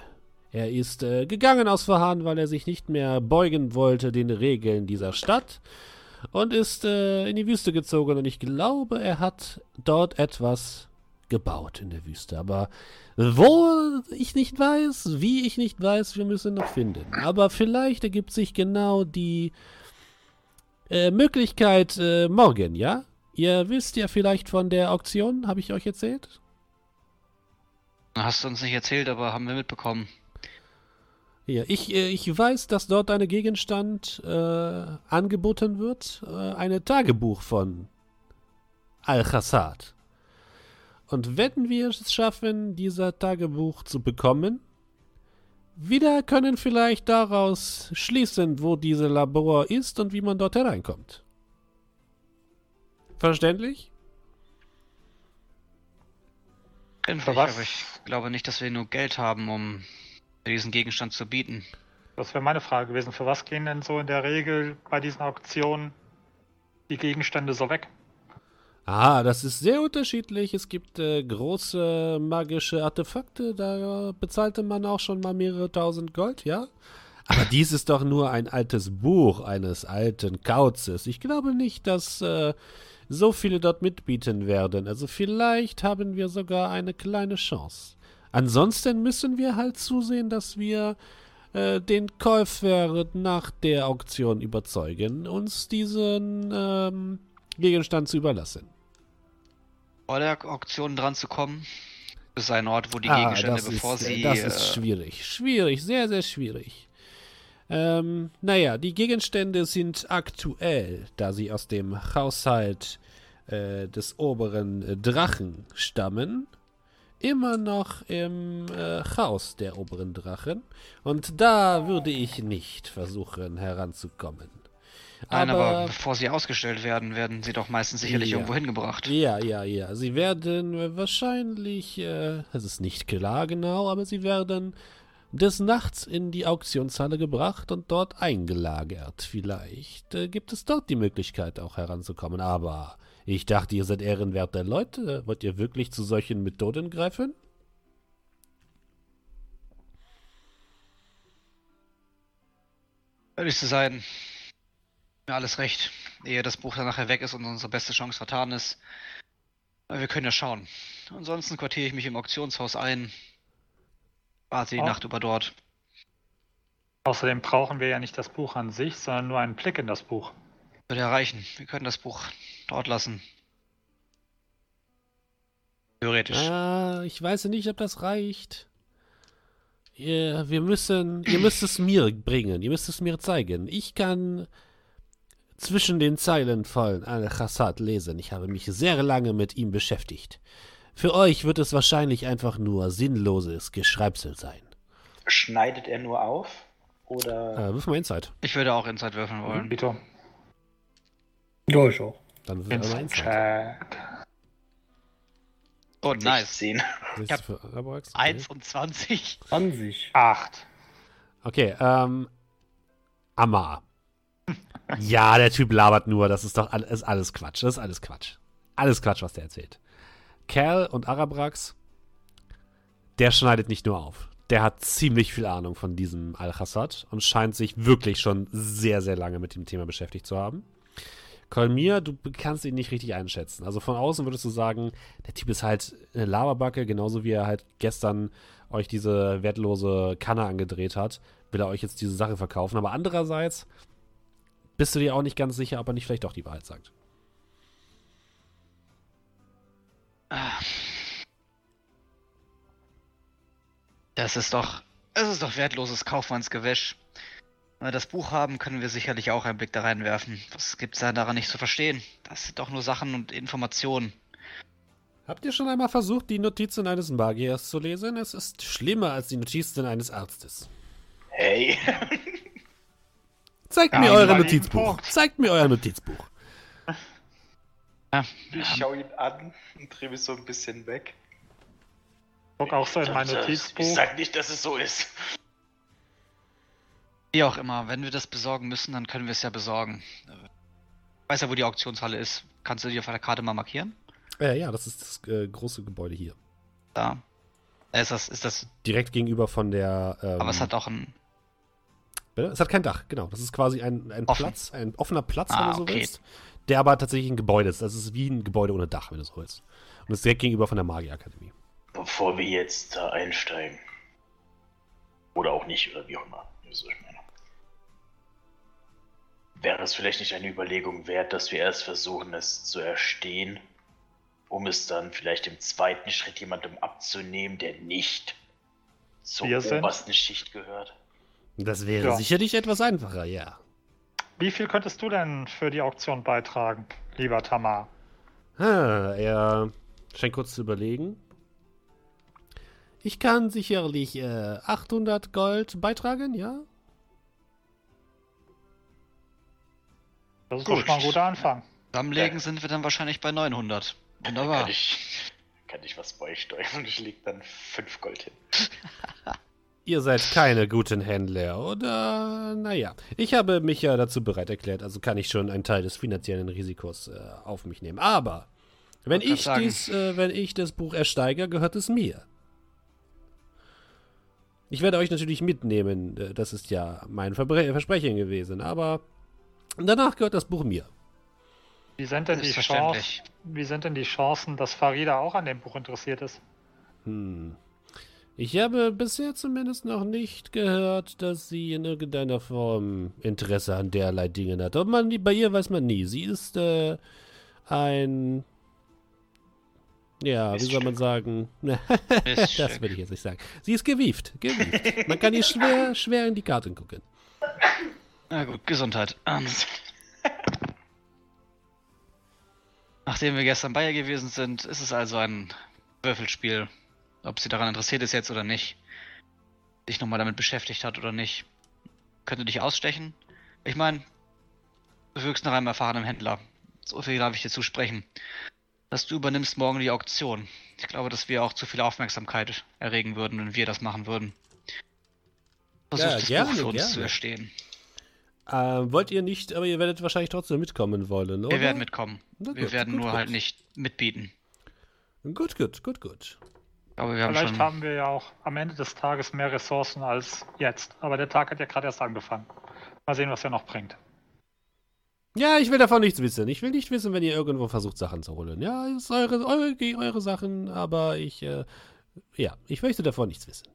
[SPEAKER 1] Er ist äh, gegangen aus Verhahn, weil er sich nicht mehr beugen wollte den Regeln dieser Stadt und ist äh, in die Wüste gezogen und ich glaube, er hat dort etwas gebaut in der Wüste. Aber wo ich nicht weiß, wie ich nicht weiß, wir müssen noch finden. Aber vielleicht ergibt sich genau die äh, Möglichkeit äh, morgen, ja? Ihr wisst ja vielleicht von der Auktion, habe ich euch erzählt?
[SPEAKER 2] Hast du uns nicht erzählt, aber haben wir mitbekommen.
[SPEAKER 1] Ja, ich, äh, ich weiß, dass dort ein Gegenstand äh, angeboten wird, äh, ein Tagebuch von Al-Khassad. Und wenn wir es schaffen, dieser Tagebuch zu bekommen, wieder können vielleicht daraus schließen, wo diese Labor ist und wie man dort hereinkommt. Verständlich?
[SPEAKER 2] Endlich, aber ich glaube nicht, dass wir nur Geld haben, um diesen Gegenstand zu bieten.
[SPEAKER 3] Das wäre meine Frage gewesen. Für was gehen denn so in der Regel bei diesen Auktionen die Gegenstände so weg?
[SPEAKER 1] Ah, das ist sehr unterschiedlich. Es gibt äh, große magische Artefakte, da bezahlte man auch schon mal mehrere tausend Gold, ja? Aber [LAUGHS] dies ist doch nur ein altes Buch eines alten Kauzes. Ich glaube nicht, dass äh, so viele dort mitbieten werden. Also vielleicht haben wir sogar eine kleine Chance. Ansonsten müssen wir halt zusehen, dass wir äh, den Käufer nach der Auktion überzeugen, uns diesen ähm, Gegenstand zu überlassen.
[SPEAKER 2] Vor der Auktion dran zu kommen, ist ein Ort, wo die ah, Gegenstände, bevor
[SPEAKER 1] ist,
[SPEAKER 2] sie.
[SPEAKER 1] Das ist äh, schwierig. Schwierig, sehr, sehr schwierig. Ähm, naja, die Gegenstände sind aktuell, da sie aus dem Haushalt äh, des oberen Drachen stammen immer noch im äh, Haus der oberen Drachen. Und da würde ich nicht versuchen heranzukommen.
[SPEAKER 2] Nein, aber, aber, bevor sie ausgestellt werden, werden sie doch meistens sicherlich ja, irgendwo hingebracht.
[SPEAKER 1] Ja, ja, ja. Sie werden wahrscheinlich, äh, es ist nicht klar genau, aber sie werden des Nachts in die Auktionshalle gebracht und dort eingelagert. Vielleicht äh, gibt es dort die Möglichkeit auch heranzukommen, aber ich dachte, ihr seid ehrenwerte Leute. Wollt ihr wirklich zu solchen Methoden greifen?
[SPEAKER 2] Ehrlich zu sein, mir alles recht. Ehe das Buch dann nachher weg ist und unsere beste Chance vertan ist. Wir können ja schauen. Ansonsten quartiere ich mich im Auktionshaus ein. Warte die oh. Nacht über dort.
[SPEAKER 3] Außerdem brauchen wir ja nicht das Buch an sich, sondern nur einen Blick in das Buch.
[SPEAKER 2] Würde erreichen. Wir können das Buch dort lassen. Theoretisch.
[SPEAKER 1] Ah, ich weiß nicht, ob das reicht. Ihr, wir müssen, ihr müsst es mir bringen. Ihr müsst es mir zeigen. Ich kann zwischen den Zeilen von Al-Khassad lesen. Ich habe mich sehr lange mit ihm beschäftigt. Für euch wird es wahrscheinlich einfach nur sinnloses Geschreibsel sein.
[SPEAKER 6] Schneidet er nur auf? Oder.
[SPEAKER 1] Äh, wirf mal Insight.
[SPEAKER 2] Ich würde auch Inside würfeln wollen.
[SPEAKER 3] Vito.
[SPEAKER 4] Ja, ich auch.
[SPEAKER 1] Dann mal
[SPEAKER 3] Inside
[SPEAKER 1] Insight.
[SPEAKER 3] Check.
[SPEAKER 2] Oh, nice.
[SPEAKER 6] 16.
[SPEAKER 1] Nichts
[SPEAKER 2] hab
[SPEAKER 1] für Arabrax? Okay.
[SPEAKER 2] 1 und 20.
[SPEAKER 4] 20.
[SPEAKER 3] Acht.
[SPEAKER 1] Okay, ähm. Amma. Ja, der Typ labert nur. Das ist doch all, ist alles Quatsch. Das ist alles Quatsch. Alles Quatsch, was der erzählt. Cal und Arabrax, der schneidet nicht nur auf. Der hat ziemlich viel Ahnung von diesem Al-Hassad und scheint sich wirklich schon sehr, sehr lange mit dem Thema beschäftigt zu haben. Kolmir, du kannst ihn nicht richtig einschätzen. Also von außen würdest du sagen, der Typ ist halt eine Laberbacke, genauso wie er halt gestern euch diese wertlose Kanne angedreht hat, will er euch jetzt diese Sache verkaufen. Aber andererseits bist du dir auch nicht ganz sicher, ob er nicht vielleicht doch die Wahrheit sagt.
[SPEAKER 2] Das ist doch, es ist doch wertloses Kaufmannsgewäsch. Wenn wir das Buch haben, können wir sicherlich auch einen Blick da reinwerfen. Was gibt's da daran nicht zu verstehen? Das sind doch nur Sachen und Informationen.
[SPEAKER 1] Habt ihr schon einmal versucht, die Notizen eines Magiers zu lesen? Es ist schlimmer als die Notizen eines Arztes.
[SPEAKER 6] Hey. [LAUGHS]
[SPEAKER 1] Zeigt
[SPEAKER 3] Ja,
[SPEAKER 1] mir euer Notizbuch. Zeigt mir euer Notizbuch.
[SPEAKER 2] Ja,
[SPEAKER 6] Ich schaue ihn an und drehe mich so ein bisschen weg.
[SPEAKER 3] Guck auch so in mein
[SPEAKER 5] Ich
[SPEAKER 3] Notizbuch.
[SPEAKER 5] sag nicht, dass es so ist.
[SPEAKER 2] Wie auch immer, wenn wir das besorgen müssen, dann können wir es ja besorgen. Ich weiß ja, wo die Auktionshalle ist. Kannst du die auf der Karte mal markieren?
[SPEAKER 1] Äh, ja, das ist das äh, große Gebäude hier.
[SPEAKER 2] Da. Äh, Ist das, ist das,
[SPEAKER 1] Direkt gegenüber von der. Ähm,
[SPEAKER 2] aber es hat auch ein.
[SPEAKER 1] Bitte? Es hat kein Dach, genau. Das ist quasi ein, ein
[SPEAKER 2] Offen.
[SPEAKER 1] Platz, ein offener Platz,
[SPEAKER 2] Ah,
[SPEAKER 1] wenn du so
[SPEAKER 2] okay.
[SPEAKER 1] willst. Der aber tatsächlich ein Gebäude ist. Das ist wie ein Gebäude ohne Dach, wenn du so willst. Und das ist direkt gegenüber von der Magierakademie.
[SPEAKER 5] Bevor wir jetzt da einsteigen. Oder auch nicht, oder wie auch immer. Wäre es vielleicht nicht eine Überlegung wert, dass wir erst versuchen, es zu erstehen, um es dann vielleicht im zweiten Schritt jemandem abzunehmen, der nicht zur obersten Schicht gehört?
[SPEAKER 1] Das wäre
[SPEAKER 3] Ja.
[SPEAKER 1] sicherlich etwas einfacher, ja.
[SPEAKER 3] Wie viel könntest du denn für die Auktion beitragen, lieber Tamar?
[SPEAKER 1] Ah, er scheint kurz zu überlegen. Ich kann sicherlich äh, 800 Gold beitragen, ja?
[SPEAKER 3] Das ist
[SPEAKER 5] Gut.
[SPEAKER 3] doch schon mal ein guter Anfang.
[SPEAKER 2] Zusammenlegen
[SPEAKER 5] Ja.
[SPEAKER 2] sind wir dann wahrscheinlich bei 900.
[SPEAKER 5] Kann
[SPEAKER 2] Wunderbar.
[SPEAKER 5] ich, kann ich was beisteuern und ich leg dann 5 Gold hin. [LAUGHS]
[SPEAKER 1] Ihr seid keine guten Händler, oder? Naja, ich habe mich ja dazu bereit erklärt, also kann ich schon einen Teil des finanziellen Risikos äh, auf mich nehmen. Aber wenn ich, dies, äh, wenn ich das Buch ersteige, gehört es mir. Ich werde euch natürlich mitnehmen, äh, das ist ja mein Verbre Versprechen gewesen, aber danach gehört das Buch mir.
[SPEAKER 3] Wie sind denn die Chancen, wie sind denn die Chancen, dass Farida auch an dem Buch interessiert ist?
[SPEAKER 1] Hm. Ich habe bisher zumindest noch nicht gehört, dass sie in irgendeiner Form Interesse an derlei Dingen hat. Aber man, bei ihr weiß man nie. Sie ist äh, ein. Ja, wie soll man sagen? [LAUGHS] das
[SPEAKER 2] Miststück.
[SPEAKER 1] will ich jetzt nicht sagen. Sie ist gewieft. gewieft. Man kann ihr schwer, schwer in die Karten gucken.
[SPEAKER 2] Na gut, Gesundheit. Ähm. Nachdem wir gestern bei ihr gewesen sind, ist es also ein Würfelspiel. Ob sie daran interessiert ist jetzt oder nicht. Sich nochmal damit beschäftigt hat oder nicht. Könnte dich ausstechen. Ich meine, du wirkst nach einem erfahrenen Händler. So viel darf ich dir zusprechen. Dass du übernimmst morgen die Auktion. Ich glaube, dass wir auch zu viel Aufmerksamkeit erregen würden, wenn wir das machen würden. Versuch
[SPEAKER 1] Ja,
[SPEAKER 2] das
[SPEAKER 1] gerne,
[SPEAKER 2] Buch für uns
[SPEAKER 1] gerne.
[SPEAKER 2] zu erstehen.
[SPEAKER 1] Ähm, wollt ihr nicht, aber ihr werdet wahrscheinlich trotzdem mitkommen wollen, oder?
[SPEAKER 2] Wir werden mitkommen.
[SPEAKER 1] Na
[SPEAKER 2] wir
[SPEAKER 1] gut,
[SPEAKER 2] werden
[SPEAKER 1] gut,
[SPEAKER 2] nur
[SPEAKER 1] gut.
[SPEAKER 2] halt nicht mitbieten.
[SPEAKER 1] Gut, gut, gut, gut.
[SPEAKER 2] Glaube, wir haben
[SPEAKER 3] Vielleicht
[SPEAKER 2] schon.
[SPEAKER 3] haben wir ja auch am Ende des Tages mehr Ressourcen als jetzt. Aber der Tag hat ja gerade erst angefangen. Mal sehen, was er noch bringt.
[SPEAKER 1] Ja, ich will davon nichts wissen. Ich will nicht wissen, wenn ihr irgendwo versucht, Sachen zu holen. Ja, ist eure, eure, eure Sachen, aber ich, äh, ja, ich möchte davon nichts wissen.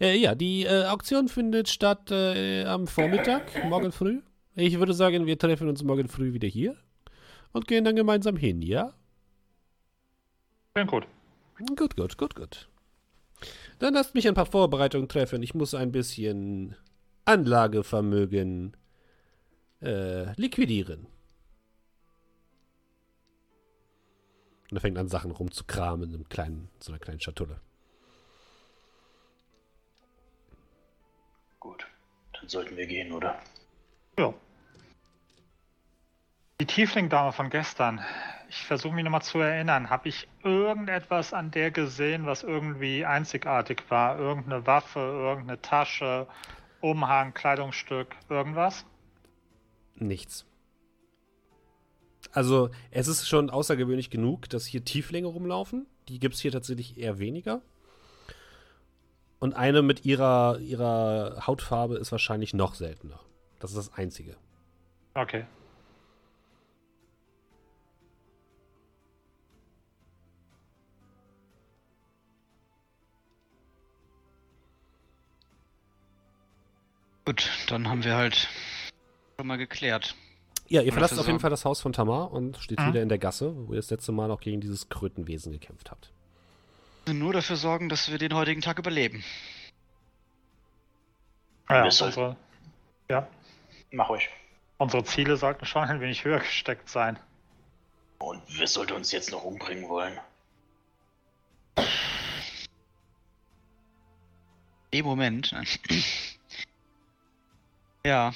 [SPEAKER 1] Äh, ja, die äh, Auktion findet statt äh, am Vormittag, morgen früh. Ich würde sagen, wir treffen uns morgen früh wieder hier und gehen dann gemeinsam hin, ja?
[SPEAKER 3] Klingt gut.
[SPEAKER 1] Gut, gut, gut, gut. Dann lasst mich ein paar Vorbereitungen treffen. Ich muss ein bisschen Anlagevermögen äh, liquidieren. Und er fängt an, Sachen rumzukramen in einem kleinen, so einer kleinen Schatulle.
[SPEAKER 5] Gut, dann sollten wir gehen, oder?
[SPEAKER 3] Ja. Die Tiefling-Dame von gestern. Ich versuche mich nochmal zu erinnern. Habe ich irgendetwas an der gesehen, was irgendwie einzigartig war? Irgendeine Waffe, irgendeine Tasche, Umhang, Kleidungsstück, irgendwas?
[SPEAKER 1] Nichts. Also, es ist schon außergewöhnlich genug, dass hier Tieflinge rumlaufen. Die gibt es hier tatsächlich eher weniger. Und eine mit ihrer, ihrer Hautfarbe ist wahrscheinlich noch seltener. Das ist das Einzige.
[SPEAKER 3] Okay.
[SPEAKER 2] Gut, dann haben wir halt schon mal geklärt.
[SPEAKER 1] Ja, ihr verlasst auf jeden Fall das Haus von Tamar und steht
[SPEAKER 3] Mhm.
[SPEAKER 1] wieder in der Gasse, wo ihr das letzte Mal auch gegen dieses Krötenwesen gekämpft habt.
[SPEAKER 2] Nur dafür sorgen, dass wir den heutigen Tag überleben.
[SPEAKER 3] Ja, unsere, ja,
[SPEAKER 6] Mach euch.
[SPEAKER 3] unsere Ziele sollten schon ein wenig höher gesteckt sein.
[SPEAKER 5] Und wer sollte uns jetzt noch umbringen wollen?
[SPEAKER 2] Im Moment. ja.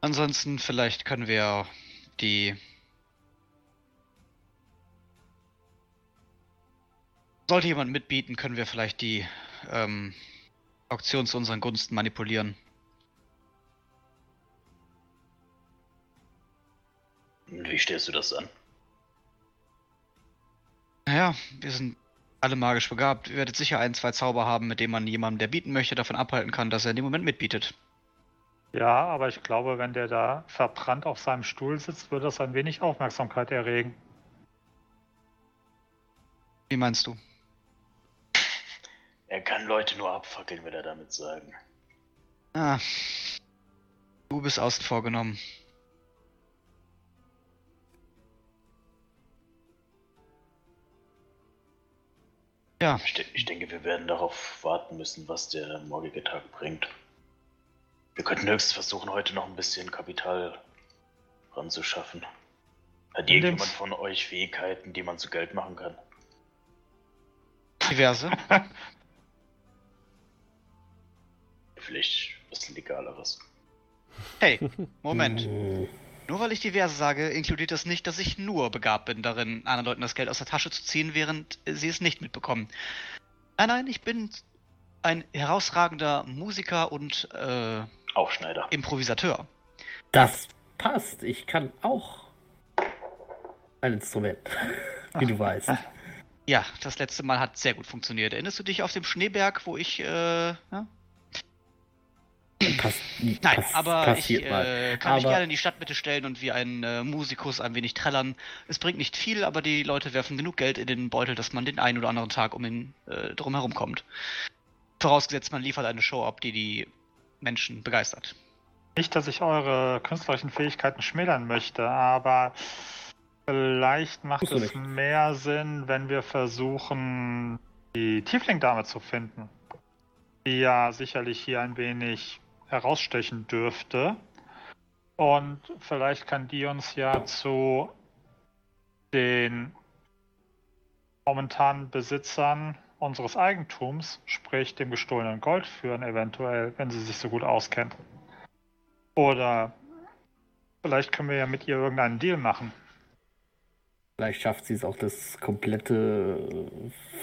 [SPEAKER 2] Ansonsten vielleicht können wir die. Sollte jemand mitbieten, können wir vielleicht die ähm, Auktion zu unseren Gunsten manipulieren.
[SPEAKER 5] Wie stellst du das an?
[SPEAKER 2] Naja, wir sind alle magisch begabt. Ihr werdet sicher ein, zwei Zauber haben, mit denen man jemandem, der bieten möchte, davon abhalten kann, dass er in dem Moment mitbietet.
[SPEAKER 3] Ja, aber ich glaube, wenn der da verbrannt auf seinem Stuhl sitzt, würde das ein wenig Aufmerksamkeit erregen.
[SPEAKER 2] Wie meinst du?
[SPEAKER 5] Er kann Leute nur abfackeln, will er damit sagen.
[SPEAKER 2] Ah, du bist außen vorgenommen. Ja,
[SPEAKER 5] Ich, de ich denke, wir werden darauf warten müssen, was der morgige Tag bringt. Wir könnten höchstens versuchen, heute noch ein bisschen Kapital ranzuschaffen. Hat irgendjemand von euch Fähigkeiten, die man zu Geld machen kann?
[SPEAKER 2] diverse. [LAUGHS]
[SPEAKER 5] Vielleicht was Legaleres.
[SPEAKER 2] Hey, Moment. [LAUGHS] Nur weil ich diverse sage, inkludiert das nicht, dass ich nur begabt bin, darin anderen Leuten das Geld aus der Tasche zu ziehen, während sie es nicht mitbekommen. Nein, nein, ich bin ein herausragender Musiker und äh,
[SPEAKER 5] Aufschneider.
[SPEAKER 2] Improvisateur.
[SPEAKER 4] Das passt. Ich kann auch ein Instrument, [LAUGHS] wie du weißt.
[SPEAKER 2] Ja, das letzte Mal hat sehr gut funktioniert. Erinnerst du dich auf dem Schneeberg, wo ich, äh, ja?
[SPEAKER 4] Pass,
[SPEAKER 2] Nein,
[SPEAKER 4] pass-
[SPEAKER 2] aber ich
[SPEAKER 4] passiert mal.
[SPEAKER 2] äh, kann mich
[SPEAKER 4] Aber-
[SPEAKER 2] gerne in die Stadtmitte stellen und wie ein äh, Musikus ein wenig trällern. Es bringt nicht viel, aber die Leute werfen genug Geld in den Beutel, dass man den einen oder anderen Tag um ihn äh, drum herum kommt. Vorausgesetzt, man liefert eine Show ab, die die Menschen begeistert.
[SPEAKER 3] Nicht, dass ich eure künstlerischen Fähigkeiten schmälern möchte, aber vielleicht macht es
[SPEAKER 4] nicht.
[SPEAKER 3] mehr Sinn, wenn wir versuchen, die Tiefling-Dame zu finden. Die ja sicherlich hier ein wenig herausstechen dürfte. Und vielleicht kann die uns ja zu den momentanen Besitzern unseres Eigentums, sprich dem gestohlenen Gold führen, eventuell, wenn sie sich so gut auskennt. Oder vielleicht können wir ja mit ihr irgendeinen Deal machen.
[SPEAKER 4] Vielleicht schafft sie es auch, das komplette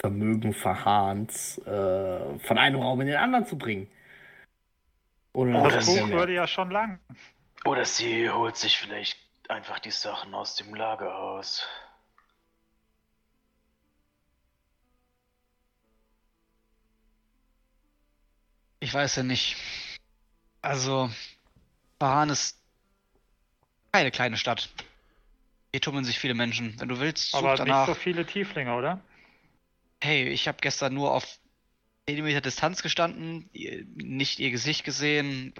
[SPEAKER 4] Vermögen Verhahns äh, von einem Raum in den anderen zu bringen. Ohne
[SPEAKER 5] Oh,
[SPEAKER 3] Das Buch würde ja schon lang.
[SPEAKER 5] Oder sie holt sich vielleicht einfach die Sachen aus dem Lagerhaus.
[SPEAKER 2] Ich weiß ja nicht. Also, Bahan ist keine kleine Stadt. Hier tummeln sich viele Menschen. Wenn du willst, such
[SPEAKER 3] Aber
[SPEAKER 2] danach.
[SPEAKER 3] nicht so viele Tieflinge, oder?
[SPEAKER 2] Hey, ich habe gestern nur auf 10 Meter Distanz gestanden, nicht ihr Gesicht gesehen.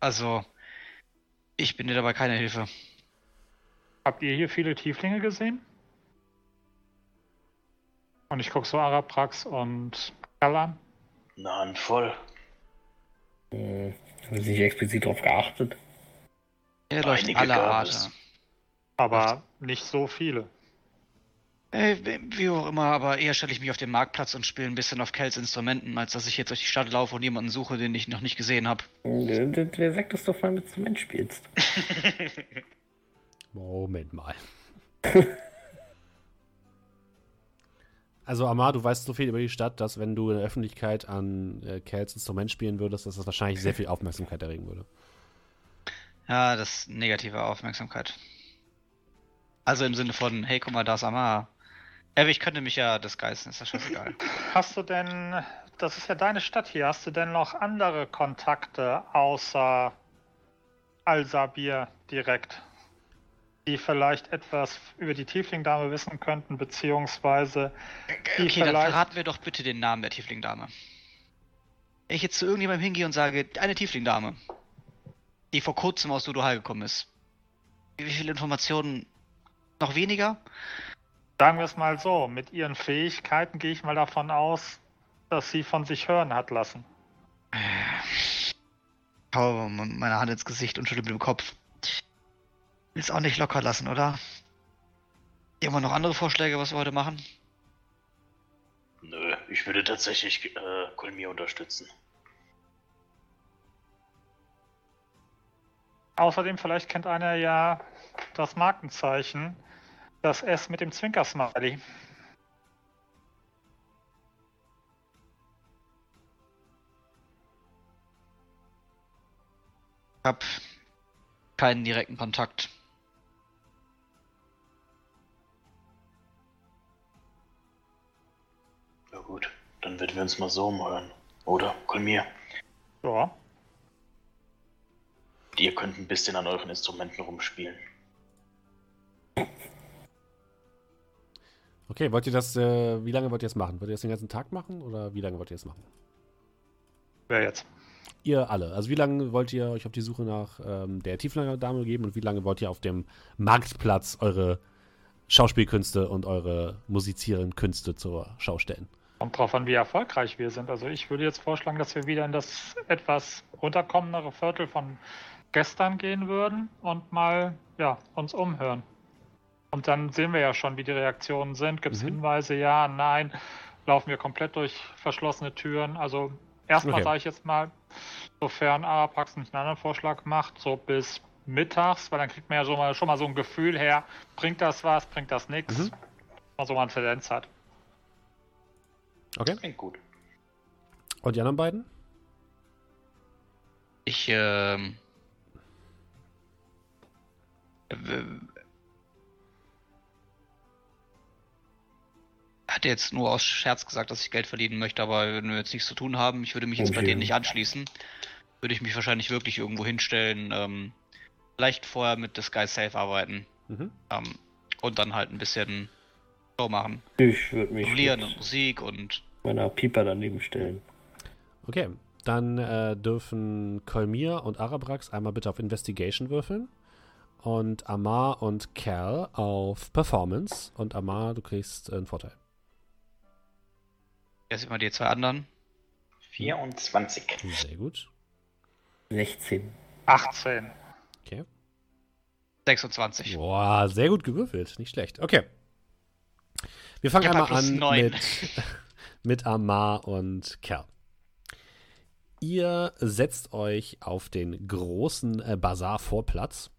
[SPEAKER 2] Also, ich bin dir dabei keine Hilfe.
[SPEAKER 3] Habt ihr hier viele Tieflinge gesehen? Und ich gucke so Araprax und Kerl an.
[SPEAKER 5] Eine Handvoll.
[SPEAKER 4] Hm, haben Sie nicht explizit darauf geachtet?
[SPEAKER 2] Er läuft
[SPEAKER 5] Einige
[SPEAKER 2] alle
[SPEAKER 5] gab
[SPEAKER 2] Art.
[SPEAKER 5] es.
[SPEAKER 3] Aber nicht so viele.
[SPEAKER 2] Ey, wie- auch immer, aber eher stelle ich mich auf den Marktplatz und spiele ein bisschen auf Kells Instrumenten, als dass ich jetzt durch die Stadt laufe und jemanden suche, den ich noch nicht gesehen habe.
[SPEAKER 4] Wer, sagt das doch mal mit Zement spielst? [LAUGHS]
[SPEAKER 1] Moment mal. [LAUGHS] Also Amar, du weißt so viel über die Stadt, dass wenn du in der Öffentlichkeit an äh, Kels Instrument spielen würdest, dass das wahrscheinlich sehr viel Aufmerksamkeit erregen würde.
[SPEAKER 2] Ja, das ist negative Aufmerksamkeit. Also im Sinne von, hey, guck mal, da ist Amar. Ey, ich könnte mich ja disguisen, ist ja scheißegal. [LAUGHS]
[SPEAKER 3] Hast du denn, das ist ja deine Stadt hier, hast du denn noch andere Kontakte außer Al-Sabir direkt, die vielleicht etwas über die Tiefling-Dame wissen könnten, beziehungsweise die
[SPEAKER 2] Okay, dann verraten wir doch bitte den Namen der Tiefling-Dame. Wenn ich jetzt zu irgendjemandem hingehe und sage, eine Tiefling-Dame, die vor kurzem aus Duduhal gekommen ist. Wie viele Informationen? Noch weniger?
[SPEAKER 3] Sagen wir es mal so, mit ihren Fähigkeiten gehe ich mal davon aus, dass sie von sich hören hat lassen.
[SPEAKER 2] Hau meine Hand ins Gesicht und schüttel mit dem Kopf. Will's auch nicht locker lassen, oder? Immer noch andere Vorschläge, was wir heute machen?
[SPEAKER 5] Nö, ich würde tatsächlich äh, Kolmir unterstützen.
[SPEAKER 3] Außerdem, vielleicht kennt einer ja das Markenzeichen, das S mit dem Zwinkersmiley.
[SPEAKER 2] Ich hab keinen direkten Kontakt.
[SPEAKER 5] Ja gut, dann werden wir uns mal so umhören. Oder, Kolmir,
[SPEAKER 3] Ja,
[SPEAKER 5] ihr könnt ein bisschen an euren Instrumenten rumspielen.
[SPEAKER 1] Okay, wollt ihr das, äh, wie lange wollt ihr das machen? Wollt ihr das den ganzen Tag machen oder wie lange wollt ihr das machen?
[SPEAKER 3] wer jetzt?
[SPEAKER 1] Ihr alle. Also wie lange wollt ihr euch auf die Suche nach ähm, der Tieflanger-Dame geben und wie lange wollt ihr auf dem Marktplatz eure Schauspielkünste und eure musizierenden Künste zur Schau stellen?
[SPEAKER 3] Kommt drauf an, wie erfolgreich wir sind. Also ich würde jetzt vorschlagen, dass wir wieder in das etwas runterkommendere Viertel von gestern gehen würden und mal ja, uns umhören. Und dann sehen wir ja schon, wie die Reaktionen sind. Gibt es
[SPEAKER 1] Mhm.
[SPEAKER 3] Hinweise, ja, nein, laufen wir komplett durch verschlossene Türen. Also erstmal
[SPEAKER 1] Okay.
[SPEAKER 3] sage ich jetzt mal, sofern Arapax nicht einen anderen Vorschlag macht, so bis mittags, weil dann kriegt man ja so mal, schon mal so ein Gefühl her, bringt das was, bringt das nichts.
[SPEAKER 1] Mhm.
[SPEAKER 3] Man so mal eine Tendenz hat.
[SPEAKER 1] Okay.
[SPEAKER 5] Klingt gut.
[SPEAKER 1] Und die anderen beiden?
[SPEAKER 2] Ich, ähm. Hatte jetzt nur aus Scherz gesagt, dass ich Geld verdienen möchte, aber wenn wir jetzt nichts zu tun haben, ich würde mich jetzt bei
[SPEAKER 4] Okay.
[SPEAKER 2] denen nicht anschließen. Würde ich mich wahrscheinlich wirklich irgendwo hinstellen, ähm, vielleicht vorher mit Disguise Safe arbeiten
[SPEAKER 1] Mhm.
[SPEAKER 2] ähm, und dann halt ein bisschen Show machen.
[SPEAKER 4] Ich würde mich
[SPEAKER 2] Jonglieren und Musik und
[SPEAKER 4] meiner Pieper daneben stellen.
[SPEAKER 1] Okay. Dann äh, dürfen Kolmir und Arabrax einmal bitte auf Investigation würfeln. Und Amar und Cal auf Performance. Und Amar, du kriegst äh, einen Vorteil.
[SPEAKER 2] Jetzt immer die zwei anderen.
[SPEAKER 5] 24.
[SPEAKER 1] Sehr gut.
[SPEAKER 4] 16.
[SPEAKER 3] 18.
[SPEAKER 1] Okay.
[SPEAKER 2] 26.
[SPEAKER 1] Boah, sehr gut gewürfelt. Nicht schlecht. Okay. Wir fangen einmal an mit, [LAUGHS] mit Amar und Cal. Ihr setzt euch auf den großen äh, Bazar-Vorplatz,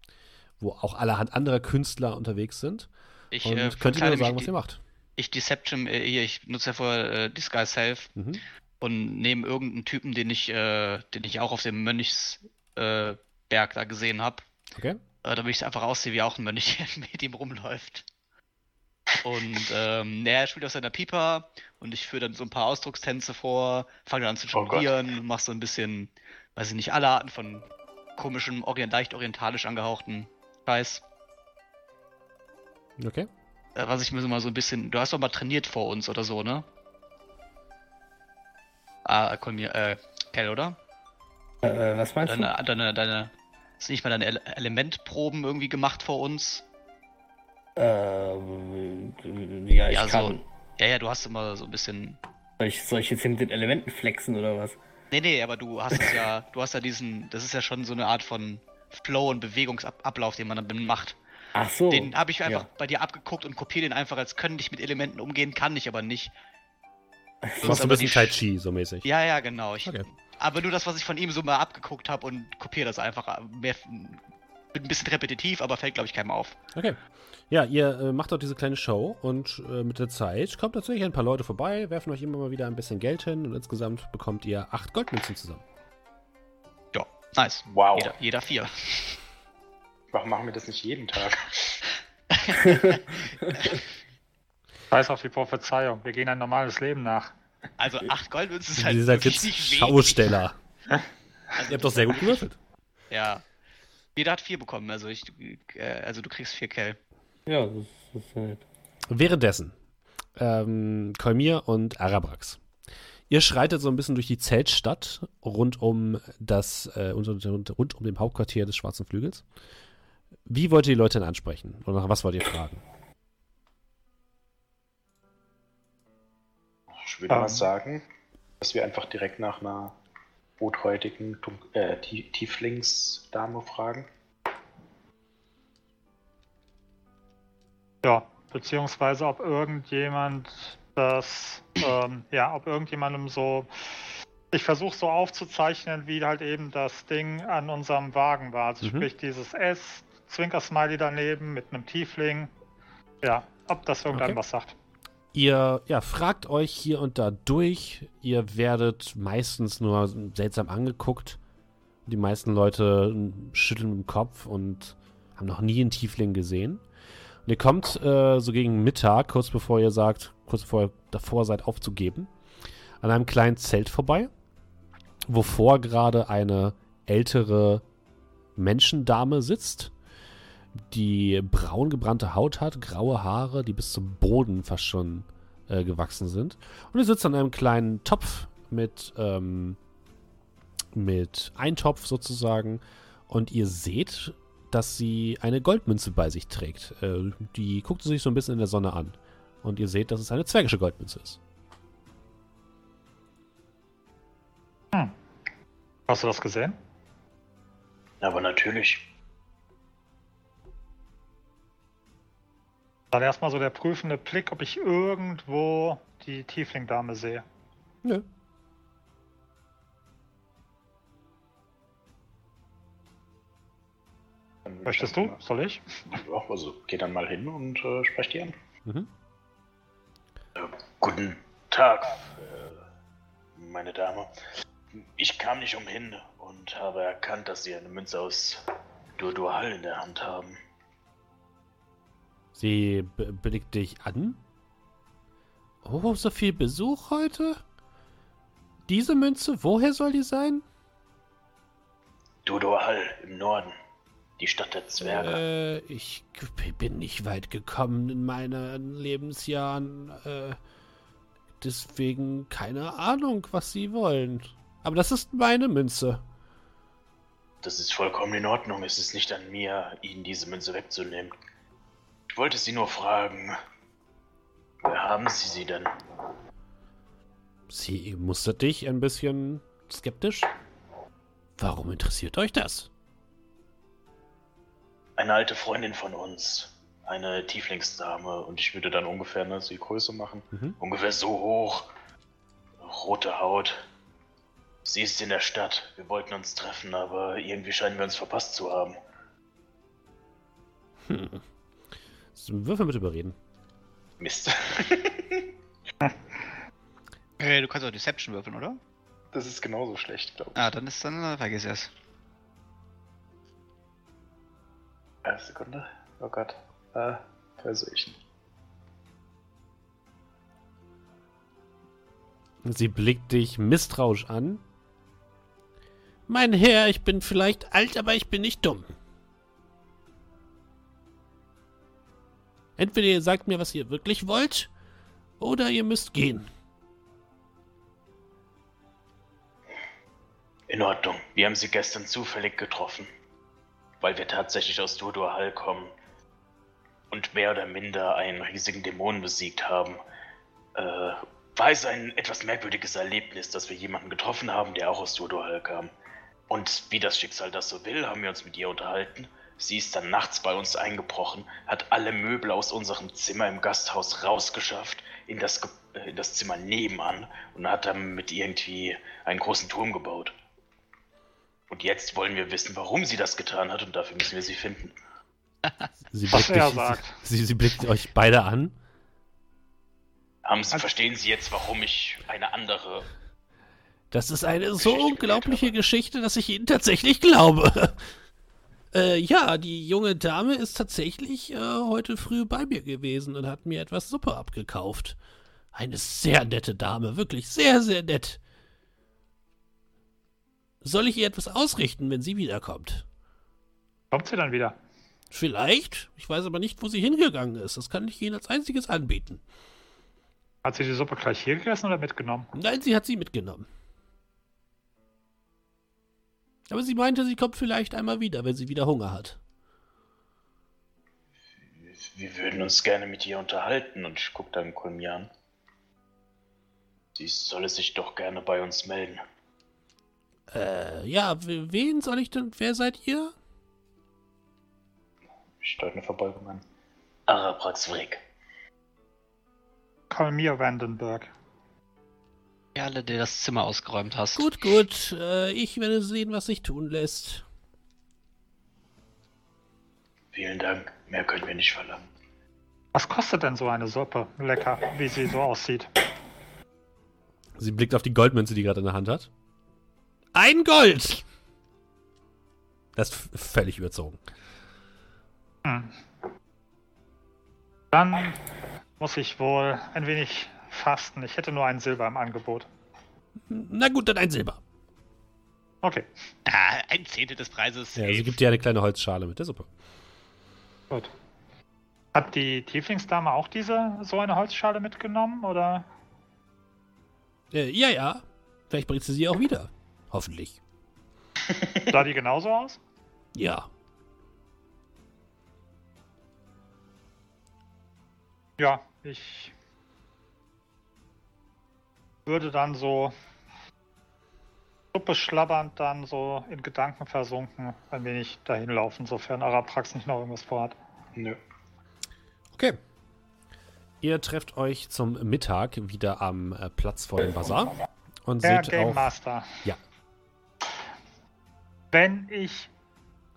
[SPEAKER 1] wo auch allerhand anderer Künstler unterwegs sind.
[SPEAKER 2] Ich
[SPEAKER 1] Und
[SPEAKER 2] äh,
[SPEAKER 1] könnt ihr mir
[SPEAKER 2] verkleide
[SPEAKER 1] sagen, was ihr macht?
[SPEAKER 2] Ich Deception, äh, hier, ich nutze ja vorher äh, Disguise Self
[SPEAKER 1] Mhm.
[SPEAKER 2] und nehme irgendeinen Typen, den ich, äh, den ich auch auf dem Mönchsberg äh, da gesehen habe,
[SPEAKER 1] Okay.
[SPEAKER 2] äh, damit ich einfach aussehe wie auch ein Mönch, [LAUGHS] der mit ihm rumläuft. Und ähm, er spielt auf seiner Pipa und ich führe dann so ein paar Ausdruckstänze vor, fange dann an zu
[SPEAKER 5] Oh
[SPEAKER 2] jonglieren, mach so ein bisschen, weiß ich nicht, alle Arten von komischem, orient, leicht orientalisch angehauchten Scheiß.
[SPEAKER 1] Okay.
[SPEAKER 2] Äh, was ich mir so mal so ein bisschen. Du hast doch mal trainiert vor uns oder so, ne? Ah, komm mir, äh, Kell, oder?
[SPEAKER 4] Äh, was meinst
[SPEAKER 2] Deine, deine, deine. Hast du nicht mal deine Ele Elementproben irgendwie gemacht vor uns?
[SPEAKER 4] du? Ähm, ja, ich
[SPEAKER 2] Ja, so.
[SPEAKER 4] kann.
[SPEAKER 2] Ja, ja, du hast immer so ein bisschen.
[SPEAKER 4] Soll ich, soll ich jetzt hier mit den Elementen flexen oder was?
[SPEAKER 2] Nee, nee, aber du hast es ja, du hast ja diesen, das ist ja schon so eine Art von Flow und Bewegungsablauf, den man dann macht.
[SPEAKER 4] Ach so.
[SPEAKER 2] Den habe ich einfach
[SPEAKER 4] ja.
[SPEAKER 2] bei dir abgeguckt und kopiere den einfach, als können ich mit Elementen umgehen, kann ich aber nicht.
[SPEAKER 1] Du
[SPEAKER 2] ist
[SPEAKER 1] machst ein
[SPEAKER 2] aber
[SPEAKER 1] bisschen Tai Chi, so mäßig.
[SPEAKER 2] Ja, ja, genau. Ich,
[SPEAKER 1] Okay.
[SPEAKER 2] Aber nur das, was ich von ihm so mal abgeguckt habe und kopiere das einfach. Mehr, wird ein bisschen repetitiv, aber fällt, glaube ich, keinem auf.
[SPEAKER 1] Okay. Ja, ihr äh, macht dort diese kleine Show und äh, mit der Zeit kommt tatsächlich ein paar Leute vorbei, werfen euch immer mal wieder ein bisschen Geld hin und insgesamt bekommt ihr acht Goldmünzen zusammen.
[SPEAKER 2] Ja, nice.
[SPEAKER 6] Wow.
[SPEAKER 2] Jeder, jeder vier.
[SPEAKER 6] Warum machen wir das nicht jeden Tag? [LAUGHS]
[SPEAKER 3] Scheiß auf die Prophezeiung. Wir gehen ein normales Leben nach.
[SPEAKER 2] Also acht Goldmünzen ist halt
[SPEAKER 1] ihr seid jetzt. Schausteller.
[SPEAKER 2] Also,
[SPEAKER 1] ihr habt doch sehr gut gewürfelt.
[SPEAKER 2] Ja. Jeder hat vier bekommen, also ich, äh, also du kriegst vier Kell.
[SPEAKER 4] Ja, das, ist halt.
[SPEAKER 1] Währenddessen, ähm, Kolmir und Arabrax. Ihr schreitet so ein bisschen durch die Zeltstadt rund um das, äh, rund, rund, rund um dem Hauptquartier des Schwarzen Flügels. Wie wollt ihr die Leute denn ansprechen? Oder nach was wollt ihr fragen?
[SPEAKER 6] Ich würde
[SPEAKER 3] Ähm.
[SPEAKER 6] mal sagen, dass wir einfach direkt nach einer rothäutigen äh, Tie- Tieflingsdame fragen.
[SPEAKER 3] Ja, beziehungsweise ob irgendjemand das, ähm, ja, ob irgendjemandem so, ich versuche so aufzuzeichnen, wie halt eben das Ding an unserem Wagen war. Also
[SPEAKER 1] Mhm.
[SPEAKER 3] sprich dieses S, Zwinker-Smiley daneben mit einem Tiefling. Ja, ob das irgendwann
[SPEAKER 1] Okay.
[SPEAKER 3] was sagt.
[SPEAKER 1] Ihr ja, fragt euch hier und da durch. Ihr werdet meistens nur seltsam angeguckt. Die meisten Leute schütteln mit dem Kopf und haben noch nie einen Tiefling gesehen. Und ihr kommt äh, so gegen Mittag, kurz bevor ihr sagt, kurz bevor ihr davor seid aufzugeben, an einem kleinen Zelt vorbei, wovor gerade eine ältere Menschendame sitzt, die braun gebrannte Haut hat, graue Haare, die bis zum Boden fast schon äh, gewachsen sind. Und ihr sitzt an einem kleinen Topf mit, ähm, mit Eintopf sozusagen. Und ihr seht, dass sie eine Goldmünze bei sich trägt. Äh, die guckt sie sich so ein bisschen in der Sonne an. Und ihr seht, dass es eine zwergische Goldmünze ist.
[SPEAKER 3] Hast du das gesehen?
[SPEAKER 5] Aber natürlich.
[SPEAKER 3] Dann erstmal so der prüfende Blick, ob ich irgendwo die Tiefling-Dame sehe.
[SPEAKER 1] Nö.
[SPEAKER 6] Ich
[SPEAKER 3] Möchtest du? Soll ich? [LAUGHS]
[SPEAKER 6] Ja, also geh dann mal hin und äh, sprech die an.
[SPEAKER 1] Mhm.
[SPEAKER 5] Guten Tag, äh, meine Dame. Ich kam nicht umhin und habe erkannt, dass Sie eine Münze aus Durdual in der Hand haben.
[SPEAKER 1] Sie blickt dich an. Oh, so viel Besuch heute? Diese Münze, woher soll die sein?
[SPEAKER 5] Durdual im Norden, die Stadt der Zwerge.
[SPEAKER 1] Äh, ich bin nicht weit gekommen in meinen Lebensjahren. Äh, deswegen keine Ahnung, was Sie wollen. Aber das ist meine Münze.
[SPEAKER 5] Das ist vollkommen in Ordnung. Es ist nicht an mir, Ihnen diese Münze wegzunehmen. Ich wollte Sie nur fragen, wer haben Sie sie denn?
[SPEAKER 1] Sie mustert dich ein bisschen skeptisch. Warum interessiert euch das?
[SPEAKER 5] Eine alte Freundin von uns, eine Tieflingsdame, und ich würde dann ungefähr ne, die Größe machen.
[SPEAKER 1] Mhm.
[SPEAKER 5] Ungefähr so hoch. Rote Haut. Sie ist in der Stadt. Wir wollten uns treffen, aber irgendwie scheinen wir uns verpasst zu haben.
[SPEAKER 1] Hm. Würfel mit überreden.
[SPEAKER 5] Mist. [LAUGHS]
[SPEAKER 2] Hey, du kannst auch Deception würfeln, oder?
[SPEAKER 6] Das ist genauso schlecht, glaube ich.
[SPEAKER 2] Ah, dann ist dann äh, vergiss es.
[SPEAKER 6] Eine Sekunde. Oh Gott. Äh, Persuasion.
[SPEAKER 1] Sie blickt dich misstrauisch an. Mein Herr, ich bin vielleicht alt, aber ich bin nicht dumm. Entweder ihr sagt mir, was ihr wirklich wollt, oder ihr müsst gehen.
[SPEAKER 5] In Ordnung. Wir haben sie gestern zufällig getroffen. Weil wir tatsächlich aus Durdual kommen. Und mehr oder minder einen riesigen Dämon besiegt haben. äh, war es ein etwas merkwürdiges Erlebnis, dass wir jemanden getroffen haben, der auch aus Dodohal kam. Und wie das Schicksal das so will, haben wir uns mit ihr unterhalten. Sie ist dann nachts bei uns eingebrochen, hat alle Möbel aus unserem Zimmer im Gasthaus rausgeschafft, in das, Ge äh, in das Zimmer nebenan und hat damit irgendwie einen großen Turm gebaut. Und jetzt wollen wir wissen, warum sie das getan hat und dafür müssen wir sie finden. [LAUGHS]
[SPEAKER 1] Sie
[SPEAKER 3] Was
[SPEAKER 1] blickt,
[SPEAKER 3] er
[SPEAKER 1] dich,
[SPEAKER 3] sagt.
[SPEAKER 1] Sie, sie blickt euch beide an.
[SPEAKER 5] Haben sie, verstehen Sie jetzt, warum ich eine andere
[SPEAKER 1] Das ist eine so
[SPEAKER 5] Geschichte
[SPEAKER 1] unglaubliche. Geschichte, dass ich Ihnen tatsächlich glaube. Äh, ja, die junge Dame ist tatsächlich äh, heute früh bei mir gewesen und hat mir etwas Suppe abgekauft. Eine sehr nette Dame, wirklich sehr, sehr nett. Soll ich ihr etwas ausrichten, wenn sie wiederkommt?
[SPEAKER 3] Kommt sie dann wieder?
[SPEAKER 1] Vielleicht. Ich weiß aber nicht, wo sie hingegangen ist. Das kann ich Ihnen als einziges anbieten.
[SPEAKER 3] Hat sie die Suppe gleich hier gegessen oder mitgenommen?
[SPEAKER 1] Nein, sie hat sie mitgenommen. Aber sie meinte, sie kommt vielleicht einmal wieder, wenn sie wieder Hunger hat.
[SPEAKER 5] Wir würden uns gerne mit ihr unterhalten und ich guck dann Kulmi an. Sie solle sich doch gerne bei uns melden.
[SPEAKER 1] Äh, ja, wen soll ich denn? Wer seid ihr?
[SPEAKER 6] Ich deute eine Verbeugung an.
[SPEAKER 5] Araprax Vrick.
[SPEAKER 3] Kalmir Vandenberg.
[SPEAKER 2] Kerle, der das Zimmer ausgeräumt hast.
[SPEAKER 1] Gut, gut. Äh, ich werde sehen, was sich tun lässt.
[SPEAKER 5] Vielen Dank. Mehr können wir nicht verlangen.
[SPEAKER 3] Was kostet denn so eine Suppe? Lecker, wie sie so aussieht.
[SPEAKER 1] Sie blickt auf die Goldmünze, die gerade in der Hand hat. Ein Gold! Das ist völlig überzogen.
[SPEAKER 3] Hm. Dann muss ich wohl ein wenig fasten. Ich hätte nur ein Silber im Angebot.
[SPEAKER 1] Na gut, dann ein Silber.
[SPEAKER 3] Okay,
[SPEAKER 2] Ah, ein Zehntel des Preises.
[SPEAKER 1] Ja, sie gibt dir eine kleine Holzschale mit der Suppe.
[SPEAKER 3] gut. Hat die Tieflingsdame auch diese so eine Holzschale mitgenommen oder?
[SPEAKER 1] Äh, ja, ja. Vielleicht bringt sie sie auch wieder. Hoffentlich. [LAUGHS]
[SPEAKER 3] Sah die genauso aus?
[SPEAKER 1] Ja.
[SPEAKER 3] Ja, ich würde dann so Suppe schlabbernd dann so in Gedanken versunken ein wenig dahin laufen, sofern Araprax nicht noch irgendwas vorhat.
[SPEAKER 6] Nö.
[SPEAKER 1] Okay. Ihr trefft euch zum Mittag wieder am äh, Platz vor dem Bazar. Und
[SPEAKER 3] Herr
[SPEAKER 1] seht
[SPEAKER 3] Game
[SPEAKER 1] auch.
[SPEAKER 3] Master.
[SPEAKER 1] Ja.
[SPEAKER 3] Wenn ich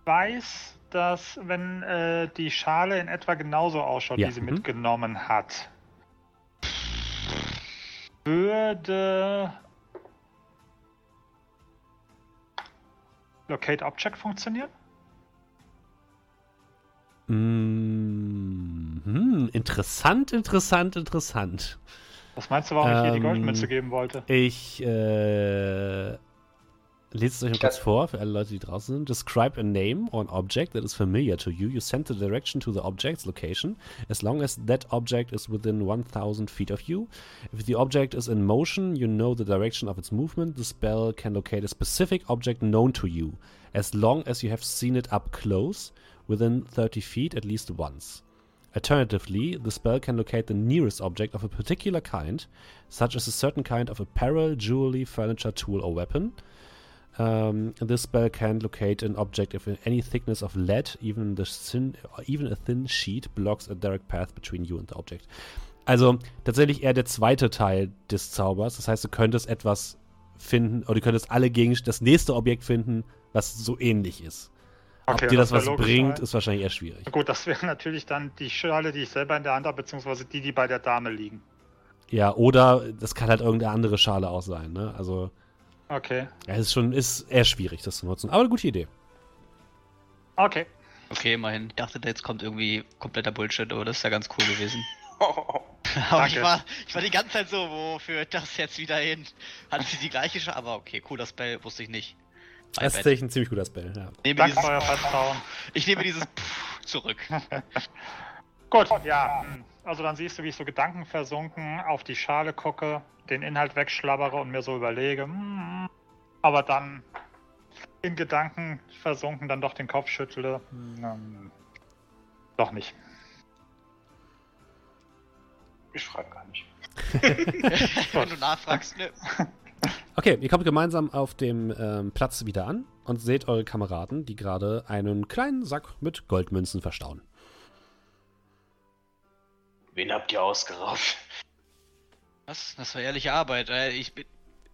[SPEAKER 3] weiß, dass wenn äh, die Schale in etwa genauso ausschaut,
[SPEAKER 1] Ja,
[SPEAKER 3] wie sie
[SPEAKER 1] mhm.
[SPEAKER 3] mitgenommen hat, würde Locate Object funktionieren?
[SPEAKER 1] Mm, hm, interessant, interessant, interessant.
[SPEAKER 3] Was meinst du, warum ich hier die
[SPEAKER 1] Ähm,
[SPEAKER 3] Goldmünze geben wollte?
[SPEAKER 1] Ich äh, lese es euch mal kurz vor, für alle Leute, die draußen sind. Describe a name or an object that is familiar to you. You send the direction to the object's location as long as that object is within 1000 feet of you. If the object is in motion, you know the direction of its movement. The spell can locate a specific object known to you as long as you have seen it up close within 30 feet at least once. Alternatively, the spell can locate the nearest object of a particular kind, such as a certain kind of apparel, jewelry, furniture, tool, or weapon. Um, this spell can locate an object if any thickness of lead, even the thin, even a thin sheet, blocks a direct path between you and the object. Also tatsächlich eher der zweite Teil des Zaubers. Das heißt, du könntest etwas finden, oder du könntest alle Gegenstände, das nächste Objekt finden, was so ähnlich ist. Ob
[SPEAKER 3] Okay,
[SPEAKER 1] dir das,
[SPEAKER 3] das
[SPEAKER 1] was bringt,
[SPEAKER 3] weil-
[SPEAKER 1] ist wahrscheinlich eher schwierig.
[SPEAKER 3] Gut, das wäre natürlich dann die Schale, die ich selber in der Hand habe, beziehungsweise die, die bei der Dame liegen.
[SPEAKER 1] Ja, oder das kann halt irgendeine andere Schale auch sein, ne? Also,
[SPEAKER 3] Okay.
[SPEAKER 1] ja, es ist schon, ist eher schwierig, das zu nutzen. Aber eine gute Idee.
[SPEAKER 3] Okay.
[SPEAKER 2] Okay, immerhin. Ich dachte, jetzt kommt irgendwie kompletter Bullshit, aber das ist ja ganz cool gewesen. [LAUGHS] [LAUGHS] Aber ich war, ich war die ganze Zeit so, wo führt das jetzt wieder hin? Hat sie die gleiche Scha Aber okay, cool, das Spell wusste ich nicht. My
[SPEAKER 1] Das ist tatsächlich ein ziemlich guter Spell, ja.
[SPEAKER 2] Ich nehme
[SPEAKER 3] Danke
[SPEAKER 2] dieses,
[SPEAKER 3] für euer [LAUGHS] Vertrauen.
[SPEAKER 2] ich nehme dieses Pff zurück.
[SPEAKER 3] Gut, ja. Also dann siehst du, wie ich so gedankenversunken auf die Schale gucke, den Inhalt wegschlabbere und mir so überlege. hm, Aber dann in Gedanken versunken dann doch den Kopf schüttle. hm, Doch nicht.
[SPEAKER 6] Ich frage gar nicht. [LAUGHS]
[SPEAKER 2] Wenn du nachfragst, ne?
[SPEAKER 1] Okay, ihr kommt gemeinsam auf dem ähm, Platz wieder an und seht eure Kameraden, die gerade einen kleinen Sack mit Goldmünzen verstauen.
[SPEAKER 5] Wen habt ihr ausgeraubt?
[SPEAKER 2] Was? Das war ehrliche Arbeit. Äh, Ich bin,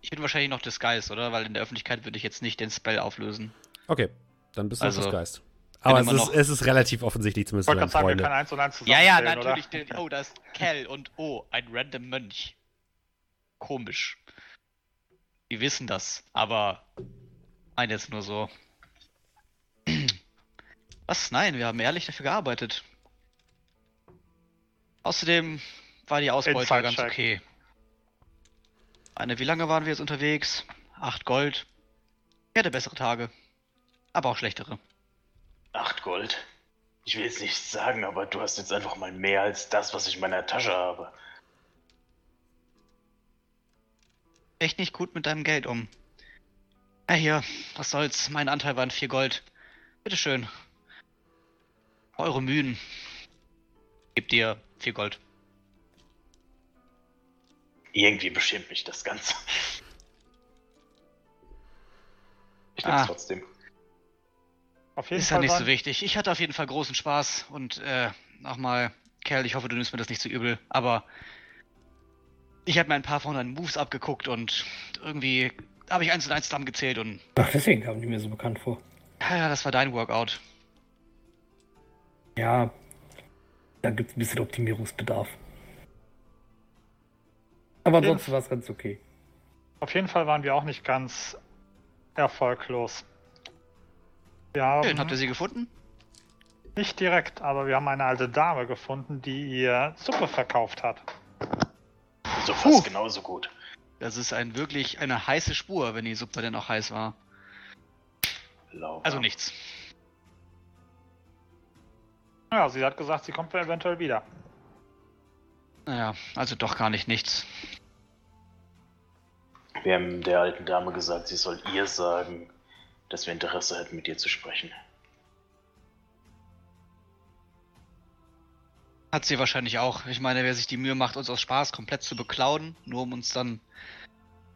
[SPEAKER 2] ich bin wahrscheinlich noch Disguise, oder? Weil in der Öffentlichkeit würde ich jetzt nicht den Spell auflösen.
[SPEAKER 1] Okay, dann bist du
[SPEAKER 2] Also,
[SPEAKER 1] das Geist. Aber es ist, es ist relativ offensichtlich, zumindest
[SPEAKER 3] Ich wollte gerade sagen, wir
[SPEAKER 1] Freunde.
[SPEAKER 3] können eins und eins
[SPEAKER 2] Ja, ja, natürlich.
[SPEAKER 3] Oder?
[SPEAKER 2] Den, oh, da ist Kel und oh, ein random Mönch. Komisch. Die wissen das, aber nein, jetzt nur so. [CLEARS THROAT] Was? Nein, wir haben ehrlich dafür gearbeitet. Außerdem war die Ausbeute
[SPEAKER 3] Inside
[SPEAKER 2] ganz
[SPEAKER 3] check.
[SPEAKER 2] okay. Eine, wie lange waren wir jetzt unterwegs? Acht Gold. Ich hatte bessere Tage. Aber auch schlechtere.
[SPEAKER 5] Acht Gold. Ich will jetzt nichts sagen, aber du hast jetzt einfach mal mehr als das, was ich in meiner Tasche habe.
[SPEAKER 2] echt nicht gut mit deinem Geld um. Ja, hier, was soll's. Mein Anteil waren vier Gold. Bitteschön. Eure Mühen. Gib dir vier Gold.
[SPEAKER 5] Irgendwie beschämt mich das Ganze. Ich nehm's
[SPEAKER 2] Ah.
[SPEAKER 5] trotzdem.
[SPEAKER 3] Auf jeden
[SPEAKER 2] Ist ja nicht so wichtig. Ich hatte auf jeden Fall großen Spaß und äh, nochmal, Kerl, ich hoffe, du nimmst mir das nicht zu übel, aber ich habe mir ein paar von deinen Moves abgeguckt und irgendwie habe ich eins und eins zusammengezählt und
[SPEAKER 4] Ach, deswegen kamen die mir so bekannt vor.
[SPEAKER 2] ja, ja, das war dein Workout.
[SPEAKER 4] Ja, da gibt es ein bisschen Optimierungsbedarf. Aber
[SPEAKER 3] Ja.
[SPEAKER 4] ansonsten war es ganz okay.
[SPEAKER 3] auf jeden Fall waren wir auch nicht ganz erfolglos. Wir haben
[SPEAKER 2] Schön, habt ihr sie gefunden?
[SPEAKER 3] nicht direkt, aber wir haben eine alte Dame gefunden, die ihr Suppe verkauft hat.
[SPEAKER 5] So fast genauso gut.
[SPEAKER 2] Das ist ein wirklich eine heiße Spur, wenn die Suppe denn auch heiß war.
[SPEAKER 5] Laura.
[SPEAKER 2] Also nichts.
[SPEAKER 3] Ja, sie hat gesagt, sie kommt eventuell wieder.
[SPEAKER 2] Naja, also doch gar nicht nichts.
[SPEAKER 5] Wir haben der alten Dame gesagt, sie soll ihr sagen, dass wir Interesse hätten, mit ihr zu sprechen.
[SPEAKER 2] Hat sie wahrscheinlich auch. Ich meine, wer sich die Mühe macht, uns aus Spaß komplett zu beklauen, nur um uns dann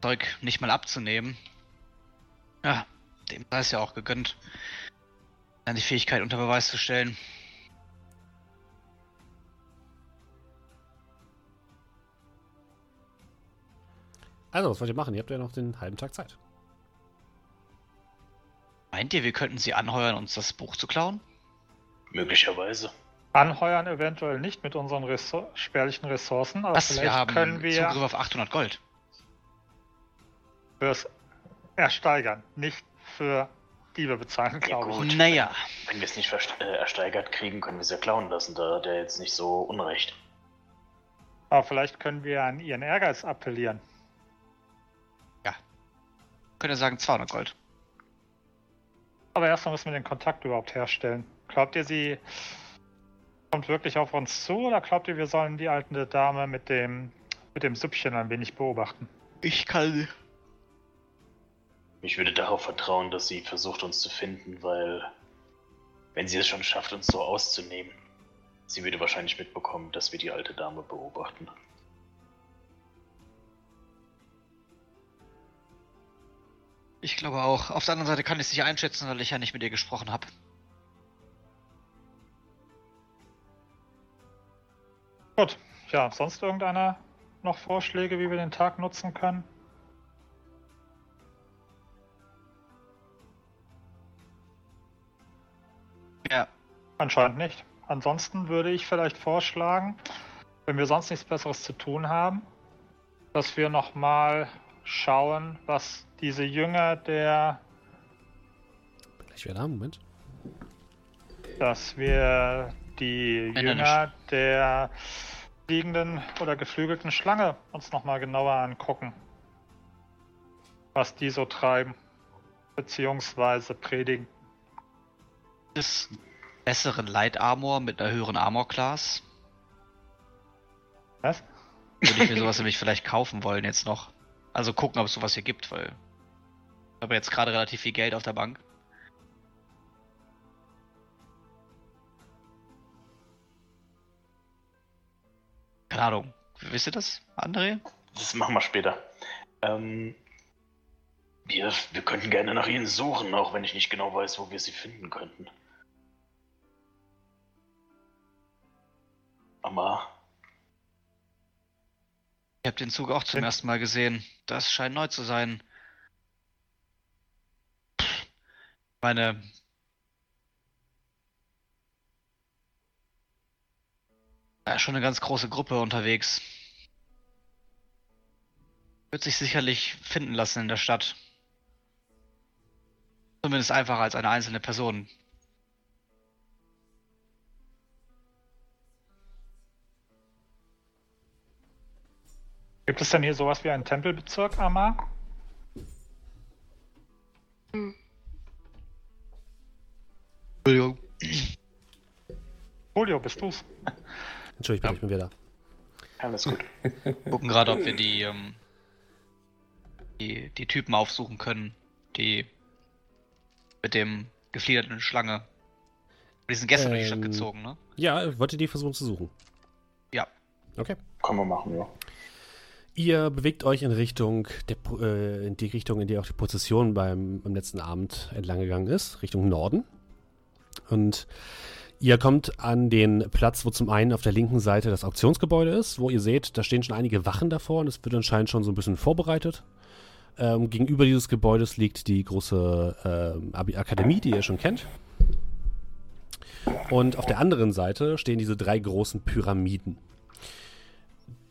[SPEAKER 2] Zeug nicht mal abzunehmen. Ja, dem sei es ja auch gegönnt, dann die Fähigkeit unter Beweis zu stellen.
[SPEAKER 1] Also, was wollt ihr machen? Ihr habt ja noch den halben Tag Zeit.
[SPEAKER 2] Meint ihr, wir könnten sie anheuern, uns das Buch zu klauen?
[SPEAKER 5] Möglicherweise.
[SPEAKER 3] Anheuern eventuell nicht mit unseren Ressour spärlichen Ressourcen, aber
[SPEAKER 2] Was?
[SPEAKER 3] vielleicht
[SPEAKER 2] Wir haben
[SPEAKER 3] können wir
[SPEAKER 2] Zugriff auf 800 Gold.
[SPEAKER 3] fürs Ersteigern, nicht für Diebe bezahlen,
[SPEAKER 5] Ja,
[SPEAKER 3] glaube ich.
[SPEAKER 5] gut.
[SPEAKER 2] Naja,
[SPEAKER 5] Wenn wir es nicht äh, ersteigert kriegen, können wir es ja klauen lassen. Da hat er jetzt nicht so Unrecht.
[SPEAKER 3] Aber vielleicht können wir an ihren Ehrgeiz appellieren.
[SPEAKER 2] Könnt ihr sagen 200 Gold.
[SPEAKER 3] Aber erstmal müssen wir den Kontakt überhaupt herstellen. Glaubt ihr, sie kommt wirklich auf uns zu oder glaubt ihr, wir sollen die alte Dame mit dem, mit dem Süppchen ein wenig beobachten?
[SPEAKER 2] Ich kann.
[SPEAKER 5] Ich würde darauf vertrauen, dass sie versucht, uns zu finden, weil wenn sie es schon schafft, uns so auszunehmen, sie würde wahrscheinlich mitbekommen, dass wir die alte Dame beobachten.
[SPEAKER 2] Ich glaube auch. Auf der anderen Seite kann ich es nicht einschätzen, weil ich ja nicht mit ihr gesprochen habe.
[SPEAKER 3] Gut, ja, sonst irgendeiner noch Vorschläge, wie wir den Tag nutzen können?
[SPEAKER 2] Ja,
[SPEAKER 3] Anscheinend nicht. Ansonsten würde ich vielleicht vorschlagen, wenn wir sonst nichts Besseres zu tun haben, dass wir nochmal schauen, was diese Jünger der,
[SPEAKER 1] Gleich wieder da, Moment.
[SPEAKER 3] dass wir die
[SPEAKER 2] Nein,
[SPEAKER 3] Jünger der fliegenden oder geflügelten Schlange uns nochmal genauer angucken. Was die so treiben, beziehungsweise predigen.
[SPEAKER 2] ist besseren Light Armor mit einer höheren Armor Class.
[SPEAKER 3] Was?
[SPEAKER 2] Würde ich mir [LAUGHS] sowas nämlich vielleicht kaufen wollen jetzt noch. Also gucken, ob es sowas hier gibt, weil ich habe jetzt gerade relativ viel Geld auf der Bank. Keine Ahnung. Wisst ihr das, André?
[SPEAKER 6] Das machen wir später. Ähm, wir, wir könnten gerne nach ihnen suchen, auch wenn ich nicht genau weiß, wo wir sie finden könnten. Aber
[SPEAKER 2] Ich habe den Zug auch zum ersten Mal gesehen. Das scheint neu zu sein. Pff, Meine. Ist schon eine ganz große Gruppe unterwegs. Wird sich sicherlich finden lassen in der Stadt. Zumindest einfacher als eine einzelne Person.
[SPEAKER 3] Gibt es denn hier sowas wie einen Tempelbezirk, Amar?
[SPEAKER 2] Entschuldigung.
[SPEAKER 3] Julio, bist du's?
[SPEAKER 1] Entschuldigung, ich bin wieder da.
[SPEAKER 6] alles gut. [LAUGHS]
[SPEAKER 2] gucken gerade, ob wir die, ähm, die, die Typen aufsuchen können, die mit dem gefliederten Schlange. Die sind gestern durch die Stadt
[SPEAKER 1] Ähm,
[SPEAKER 2] gezogen, ne?
[SPEAKER 1] Ja, wollt ihr die versuchen zu suchen?
[SPEAKER 2] Ja.
[SPEAKER 1] Okay.
[SPEAKER 6] Können wir machen, ja.
[SPEAKER 1] Ihr bewegt euch in Richtung der, äh, in die Richtung, in die auch die Prozession beim, am letzten Abend entlang gegangen ist, Richtung Norden. Und ihr kommt an den Platz, wo zum einen auf der linken Seite das Auktionsgebäude ist, wo ihr seht, da stehen schon einige Wachen davor und es wird anscheinend schon so ein bisschen vorbereitet. Ähm, gegenüber dieses Gebäudes liegt die große Abi- Akademie, die ihr schon kennt. Und auf der anderen Seite stehen diese drei großen Pyramiden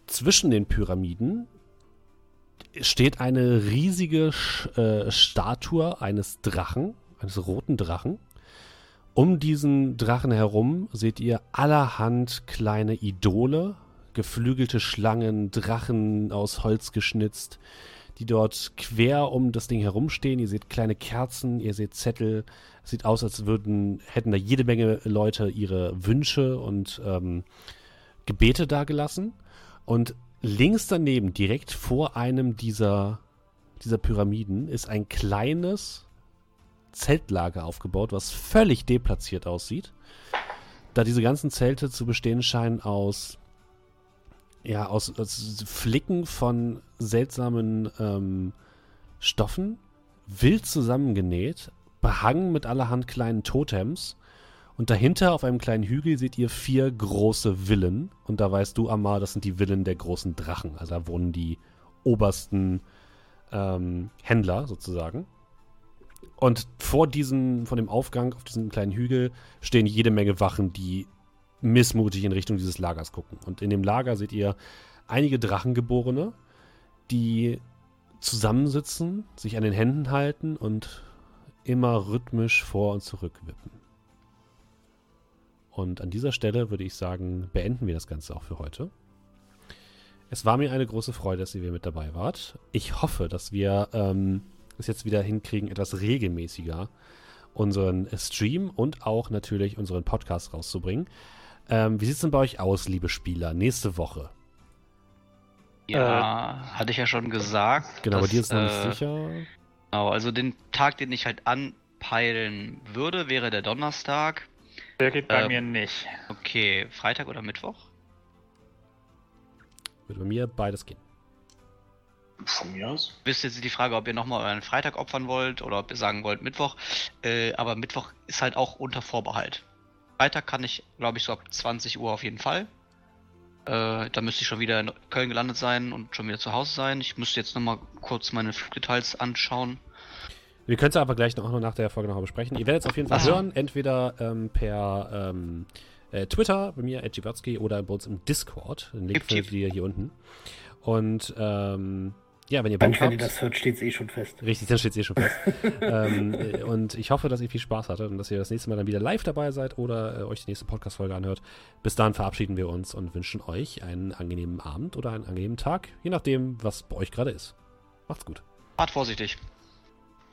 [SPEAKER 1] zwischen den Pyramiden steht eine riesige äh, Statue eines Drachen, eines roten Drachen. Um diesen Drachen herum seht ihr allerhand kleine Idole, geflügelte Schlangen, Drachen aus Holz geschnitzt, die dort quer um das Ding herumstehen. Ihr seht kleine Kerzen, ihr seht Zettel. Es sieht aus, als würden, hätten da jede Menge Leute ihre Wünsche und ähm, Gebete dagelassen. Und links daneben, direkt vor einem dieser, dieser Pyramiden, ist ein kleines Zeltlager aufgebaut, was völlig deplatziert aussieht. Da diese ganzen Zelte zu bestehen scheinen aus, ja, aus, aus Flicken von seltsamen ähm, Stoffen, wild zusammengenäht, behangen mit allerhand kleinen Totems. Und dahinter auf einem kleinen Hügel seht ihr vier große Villen. Und da weißt du, Amar, das sind die Villen der großen Drachen. Also da wohnen die obersten ähm, Händler sozusagen. Und vor diesem, von dem Aufgang auf diesem kleinen Hügel stehen jede Menge Wachen, die missmutig in Richtung dieses Lagers gucken. Und in dem Lager seht ihr einige Drachengeborene, die zusammensitzen, sich an den Händen halten und immer rhythmisch vor und zurück wippen. Und an dieser Stelle würde ich sagen, beenden wir das Ganze auch für heute. Es war mir eine große Freude, dass ihr wieder mit dabei wart. Ich hoffe, dass wir ähm, es jetzt wieder hinkriegen, etwas regelmäßiger unseren Stream und auch natürlich unseren Podcast rauszubringen. Ähm, wie sieht es denn bei euch aus, liebe Spieler? Nächste Woche.
[SPEAKER 2] Ja, hatte ich ja schon gesagt.
[SPEAKER 1] Genau, bei
[SPEAKER 2] dass,
[SPEAKER 1] dir ist noch
[SPEAKER 2] äh,
[SPEAKER 1] nicht sicher.
[SPEAKER 2] Genau, also den Tag, den ich halt anpeilen würde, wäre der Donnerstag.
[SPEAKER 3] Der geht bei
[SPEAKER 2] Ähm.
[SPEAKER 3] mir nicht.
[SPEAKER 2] Okay, Freitag oder Mittwoch?
[SPEAKER 1] Würde bei mir beides gehen.
[SPEAKER 6] Von mir aus.
[SPEAKER 2] Wisst jetzt die Frage, ob ihr nochmal euren Freitag opfern wollt oder ob ihr sagen wollt Mittwoch. Äh, aber Mittwoch ist halt auch unter Vorbehalt. Freitag kann ich, glaube ich, so ab 20 Uhr auf jeden Fall. Äh, da müsste ich schon wieder in Köln gelandet sein und schon wieder zu Hause sein. Ich müsste jetzt nochmal kurz meine Flugdetails anschauen.
[SPEAKER 1] Wir können es aber gleich noch nach der Folge noch mal besprechen. Ihr werdet es auf jeden Fall
[SPEAKER 2] Ach so.
[SPEAKER 1] hören, entweder ähm, per ähm, äh, Twitter bei mir, Edgiwatzki, oder bei uns im Discord. Den Link findet ihr hier unten. Und ähm, ja, wenn ihr Bock
[SPEAKER 4] wenn ihr
[SPEAKER 1] habt,
[SPEAKER 4] das hört, steht es eh schon fest.
[SPEAKER 1] richtig, dann steht es eh schon fest. [LAUGHS] ähm, äh, und ich hoffe, dass ihr viel Spaß hattet und dass ihr das nächste Mal dann wieder live dabei seid oder äh, euch die nächste Podcast-Folge anhört. Bis dahin verabschieden wir uns und wünschen euch einen angenehmen Abend oder einen angenehmen Tag, je nachdem, was bei euch gerade ist. Macht's gut.
[SPEAKER 2] Fahrt vorsichtig.